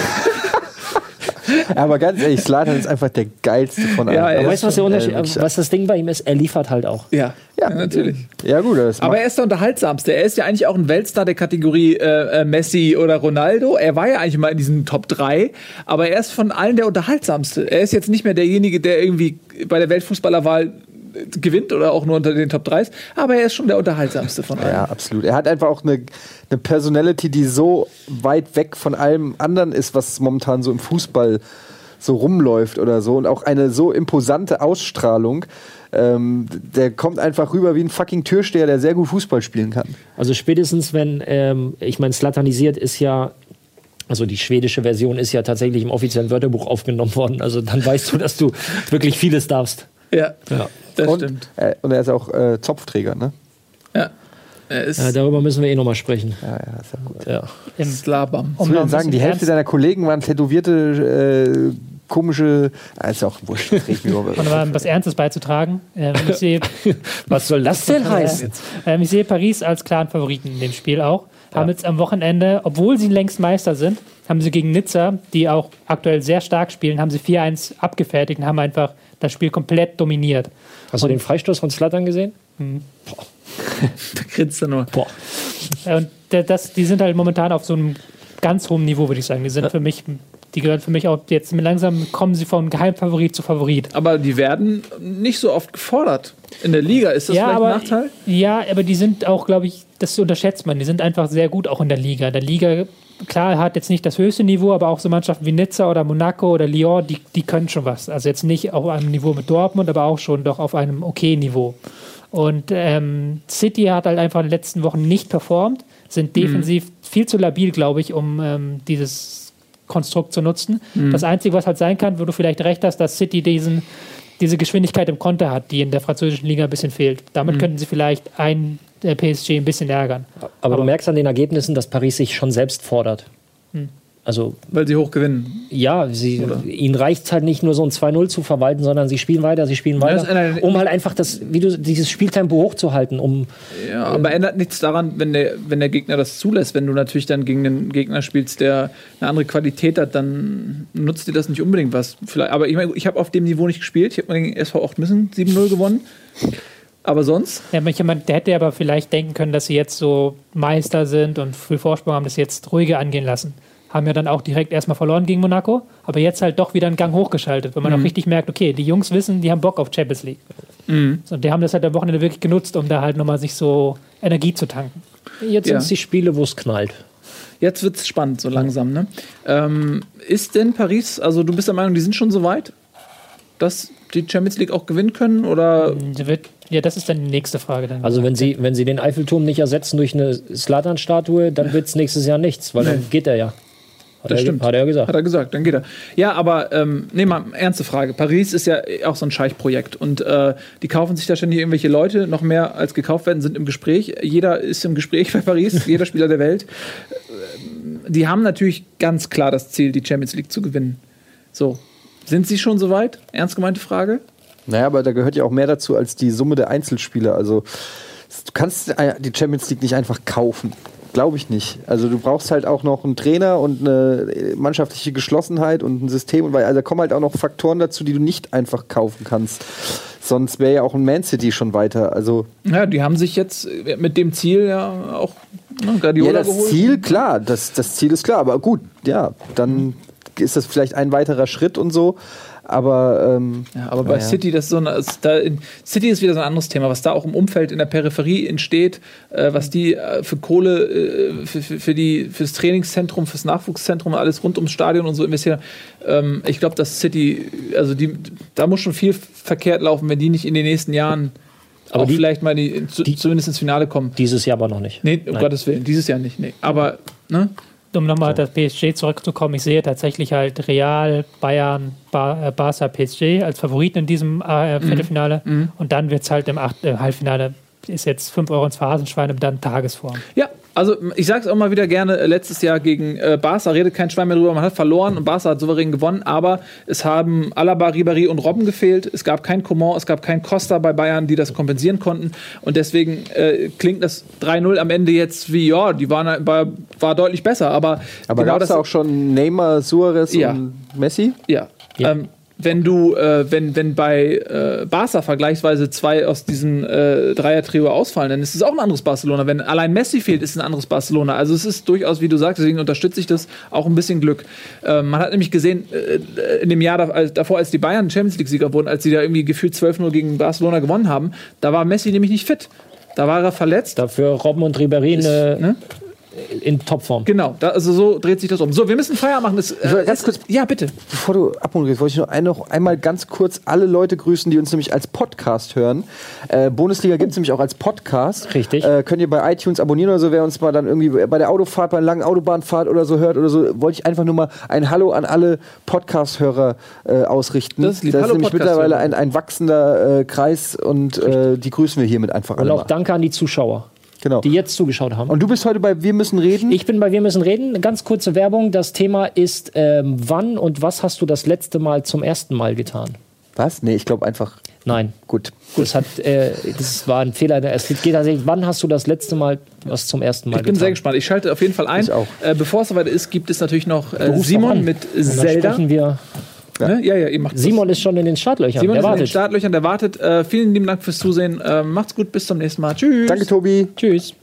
S4: Aber ganz ehrlich, Slatan ist einfach der geilste von allen.
S2: Ja, er
S5: Aber weißt du, was, der
S4: schon,
S5: Unterschied,
S4: äh,
S5: was das Ding bei ihm ist? Er liefert halt auch.
S2: ja, ja, natürlich.
S4: Ja, gut, das
S2: Aber er ist der unterhaltsamste. Er ist ja eigentlich auch ein Weltstar der Kategorie äh, äh, Messi oder Ronaldo. Er war ja eigentlich mal in diesen Top 3, aber er ist von allen der unterhaltsamste. Er ist jetzt nicht mehr derjenige, der irgendwie bei der Weltfußballerwahl gewinnt oder auch nur unter den Top 3 ist, aber er ist schon der unterhaltsamste von allen.
S4: ja, absolut. Er hat einfach auch eine, eine Personality, die so weit weg von allem anderen ist, was momentan so im Fußball so rumläuft oder so. Und auch eine so imposante Ausstrahlung. Ähm, der kommt einfach rüber wie ein fucking Türsteher, der sehr gut Fußball spielen kann.
S5: Also spätestens, wenn, ähm, ich meine, slatanisiert ist ja, also die schwedische Version ist ja tatsächlich im offiziellen Wörterbuch aufgenommen worden. Also dann weißt du, dass du wirklich vieles darfst.
S2: Ja,
S5: Ja.
S2: das
S4: und,
S2: stimmt.
S4: Äh, und er ist auch äh, Zopfträger, ne?
S2: Ja. Er ist
S5: Äh, darüber müssen wir eh nochmal sprechen.
S4: Ja, ja, ist ja gut.
S5: Ja.
S3: Im,
S2: Slabam.
S3: um
S4: Ich sagen, die Hälfte seiner Kollegen waren tätowierte, äh, komische. Ah, ist ja auch wurscht.
S3: Und aber was Ernstes beizutragen. Ähm, ich, sehe,
S5: Was soll das denn heißen?
S3: ähm, ich sehe Paris als klaren Favoriten in dem Spiel auch. Haben jetzt am Wochenende, obwohl sie längst Meister sind, haben sie gegen Nizza, die auch aktuell sehr stark spielen, haben sie 4-1 abgefertigt und haben einfach das Spiel komplett dominiert.
S5: Hast du den Freistoß von Slatan gesehen?
S2: Da grinst er nur.
S5: Boah.
S3: Äh, Und das, die sind halt momentan auf so einem ganz hohen Niveau, würde ich sagen. Die sind für mich, die gehören für mich auch jetzt langsam kommen sie von Geheimfavorit zu Favorit.
S2: Aber die werden nicht so oft gefordert. In der Liga ist das vielleicht ein Nachteil?
S3: Ja, aber die sind auch, glaube ich, das unterschätzt man. Die sind einfach sehr gut auch in der Liga. Der Liga, klar, hat jetzt nicht das höchste Niveau, aber auch so Mannschaften wie Nizza oder Monaco oder Lyon, die, die können schon was. Also jetzt nicht auf einem Niveau mit Dortmund, aber auch schon doch auf einem okay Niveau. Und ähm, City hat halt einfach in den letzten Wochen nicht performt, sind defensiv viel zu labil, glaube ich, um ähm, dieses Konstrukt zu nutzen. Das Einzige, was halt sein kann, wo du vielleicht recht hast, dass City diesen, diese Geschwindigkeit im Konter hat, die in der französischen Liga ein bisschen fehlt. Damit könnten sie vielleicht ein äh, PSG ein bisschen ärgern.
S5: Aber, du merkst an den Ergebnissen, dass Paris sich schon selbst fordert. Also
S2: Weil sie hoch gewinnen.
S5: ja, sie, ihnen reicht es halt nicht nur so ein 2-0 zu verwalten, sondern sie spielen weiter, sie spielen weiter,
S2: einer-
S5: um halt einfach das, wie du, dieses Spieltempo hochzuhalten, um
S2: Ja, aber ändert nichts daran, wenn der, wenn der Gegner das zulässt. Wenn du natürlich dann gegen einen Gegner spielst, der eine andere Qualität hat, dann nutzt dir das nicht unbedingt was. Vielleicht, aber ich meine, ich habe auf dem Niveau nicht gespielt. Ich habe mal gegen SV Ochtmissen 7-0 gewonnen. Aber sonst?
S3: Ja, manche- man- der hätte aber vielleicht denken können, dass sie jetzt so Meister sind und viel Vorsprung haben, das jetzt ruhiger angehen lassen. Haben ja dann auch direkt erstmal verloren gegen Monaco, aber jetzt halt doch wieder einen Gang hochgeschaltet, wenn man auch richtig merkt, okay, die Jungs wissen, die haben Bock auf Champions League. So, und die haben das halt am Wochenende wirklich genutzt, um da halt nochmal sich so Energie zu tanken.
S5: jetzt
S2: Ja.
S5: sind es die Spiele, wo es knallt.
S2: Jetzt wird es spannend, so langsam. Ne? Ähm, ist denn Paris, also du bist der Meinung, die sind schon so weit, dass die Champions League auch gewinnen können? Oder
S3: Der wird, ja, das ist dann die nächste Frage. Dann.
S5: Also wenn sie, wenn sie den Eiffelturm nicht ersetzen durch eine Slatan-Statue, dann wird es nächstes Jahr nichts, weil dann geht er ja. Hat
S2: Das
S5: er,
S2: stimmt.
S5: Hat er ja gesagt.
S2: Hat er gesagt, dann geht er. Ja, aber ähm, nee, mal ernste Frage. Paris ist ja auch so ein Scheichprojekt und äh, die kaufen sich da ständig irgendwelche Leute, noch mehr als gekauft werden, sind im Gespräch. Jeder ist im Gespräch bei Paris, jeder Spieler der Welt. Ähm, Die haben natürlich ganz klar das Ziel, die Champions League zu gewinnen. So, sind sie schon soweit? Ernst gemeinte Frage?
S4: Naja, aber da gehört ja auch mehr dazu als die Summe der Einzelspieler. Also du kannst äh, die Champions League nicht einfach kaufen. Glaube ich nicht. Also du brauchst halt auch noch einen Trainer und eine mannschaftliche Geschlossenheit und ein System. Und weil also da kommen halt auch noch Faktoren dazu, die du nicht einfach kaufen kannst. Sonst wäre ja auch ein Man City schon weiter. Also
S2: Ja, die haben sich jetzt mit dem Ziel ja auch ne, Guardiola
S4: ja, das
S2: geholt.
S4: Ziel, klar, das, das Ziel ist klar. Aber gut, ja, dann ist das vielleicht ein weiterer Schritt und so. Aber, ähm,
S2: Ja, aber bei
S4: naja.
S2: City, das ist so eine, ist da in, City ist wieder so ein anderes Thema, was da auch im Umfeld in der Peripherie entsteht, äh, was die äh, für Kohle, äh, für, für, für, die, für das Trainingszentrum, fürs Nachwuchszentrum, alles rund ums Stadion und so investieren. Ähm, ich glaube, dass City, also die, da muss schon viel verkehrt laufen, wenn die nicht in den nächsten Jahren
S5: Aber
S2: auch
S5: die-
S2: vielleicht mal die, zu,
S5: die-
S2: zumindest ins Finale kommen.
S5: Dieses Jahr aber noch nicht.
S2: Nee, um
S5: Nein.
S2: Gottes Willen, dieses Jahr nicht. Nee. Aber, ne?
S3: Um nochmal auf das PSG zurückzukommen, ich sehe tatsächlich halt Real, Bayern, ba äh, Barca, PSG als Favoriten in diesem äh, Viertelfinale. Und dann wird es halt im Acht äh, Halbfinale, ist jetzt 5 Euro ins Phrasenschwein und dann Tagesform.
S2: Ja, also ich sage es auch mal wieder gerne, äh, letztes Jahr gegen äh, Barca redet kein Schwein mehr drüber, man hat verloren und Barca hat souverän gewonnen, aber es haben Alaba, Ribéry und Robben gefehlt, es gab kein Coman, es gab kein Costa bei Bayern, die das kompensieren konnten und deswegen äh, klingt das 3-0 am Ende jetzt wie, ja, die waren, war, war deutlich besser, aber,
S4: aber
S2: genau
S4: gab es da auch schon Neymar, Suarez
S2: Ja.
S4: und Messi?
S2: Ja.
S5: Ja.
S2: Ähm, wenn du, äh, wenn, wenn bei äh, Barca vergleichsweise zwei aus diesem äh, Dreier-Trio ausfallen, dann ist es auch ein anderes Barcelona. Wenn allein Messi fehlt, ist es ein anderes Barcelona. Also es ist durchaus, wie du sagst, deswegen unterstütze ich das auch ein bisschen Glück. Ähm, man hat nämlich gesehen, äh, in dem Jahr als, davor, als die Bayern Champions League-Sieger wurden, als sie da irgendwie gefühlt 12-0 gegen Barcelona gewonnen haben, da war Messi nämlich nicht fit. Da war er verletzt.
S5: Dafür Robben und Ribéry äh,
S2: ne?
S5: In Topform.
S2: Genau, da, also so dreht sich das um. So, wir müssen Feier machen. Das, äh,
S4: ganz
S2: ist-
S4: kurz-
S2: Ja, bitte.
S4: Bevor du abmoderierst, wollte ich noch, ein, noch einmal ganz kurz alle Leute grüßen, die uns nämlich als Podcast hören. Äh, Bundesliga gibt es nämlich auch als Podcast.
S5: Richtig.
S4: Äh, könnt ihr bei iTunes abonnieren oder so, wer uns mal dann irgendwie bei der Autofahrt, bei einer langen Autobahnfahrt oder so hört oder so, wollte ich einfach nur mal ein Hallo an alle Podcast-Hörer äh, ausrichten.
S2: Das ist lieb.
S4: das ist
S2: Hallo,
S4: nämlich mittlerweile ein, ein wachsender äh, Kreis und äh, die grüßen wir hiermit einfach
S5: Und
S4: alle.
S5: auch
S4: Mal.
S5: danke an die Zuschauer,
S4: Genau.
S5: die jetzt zugeschaut haben.
S4: Und du bist heute bei Wir müssen reden.
S5: Ich bin bei Wir müssen reden. Eine ganz kurze Werbung. Das Thema ist, ähm, wann und was hast du das letzte Mal zum ersten Mal getan?
S4: Was? Nee, ich glaube einfach.
S5: Nein.
S4: Gut.
S5: Das, hat, äh, das war ein Fehler. Es geht tatsächlich, wann hast du das letzte Mal was zum ersten Mal
S2: Ich bin
S5: getan?
S2: sehr gespannt. Ich schalte auf jeden Fall ein.
S4: Ich auch.
S2: Äh, bevor es soweit ist, gibt es natürlich noch äh, Simon mit
S5: Und dann
S2: Zelda.
S5: sprechen wir.
S2: Ne? Ja, ja, ihr macht das.
S5: Simon ist schon in den Startlöchern.
S2: Simon
S5: der
S2: ist in den
S5: wartet.
S2: Startlöchern, der wartet. Äh, vielen lieben Dank fürs Zusehen. Äh, macht's gut, bis zum nächsten Mal. Tschüss.
S4: Danke, Tobi.
S5: Tschüss.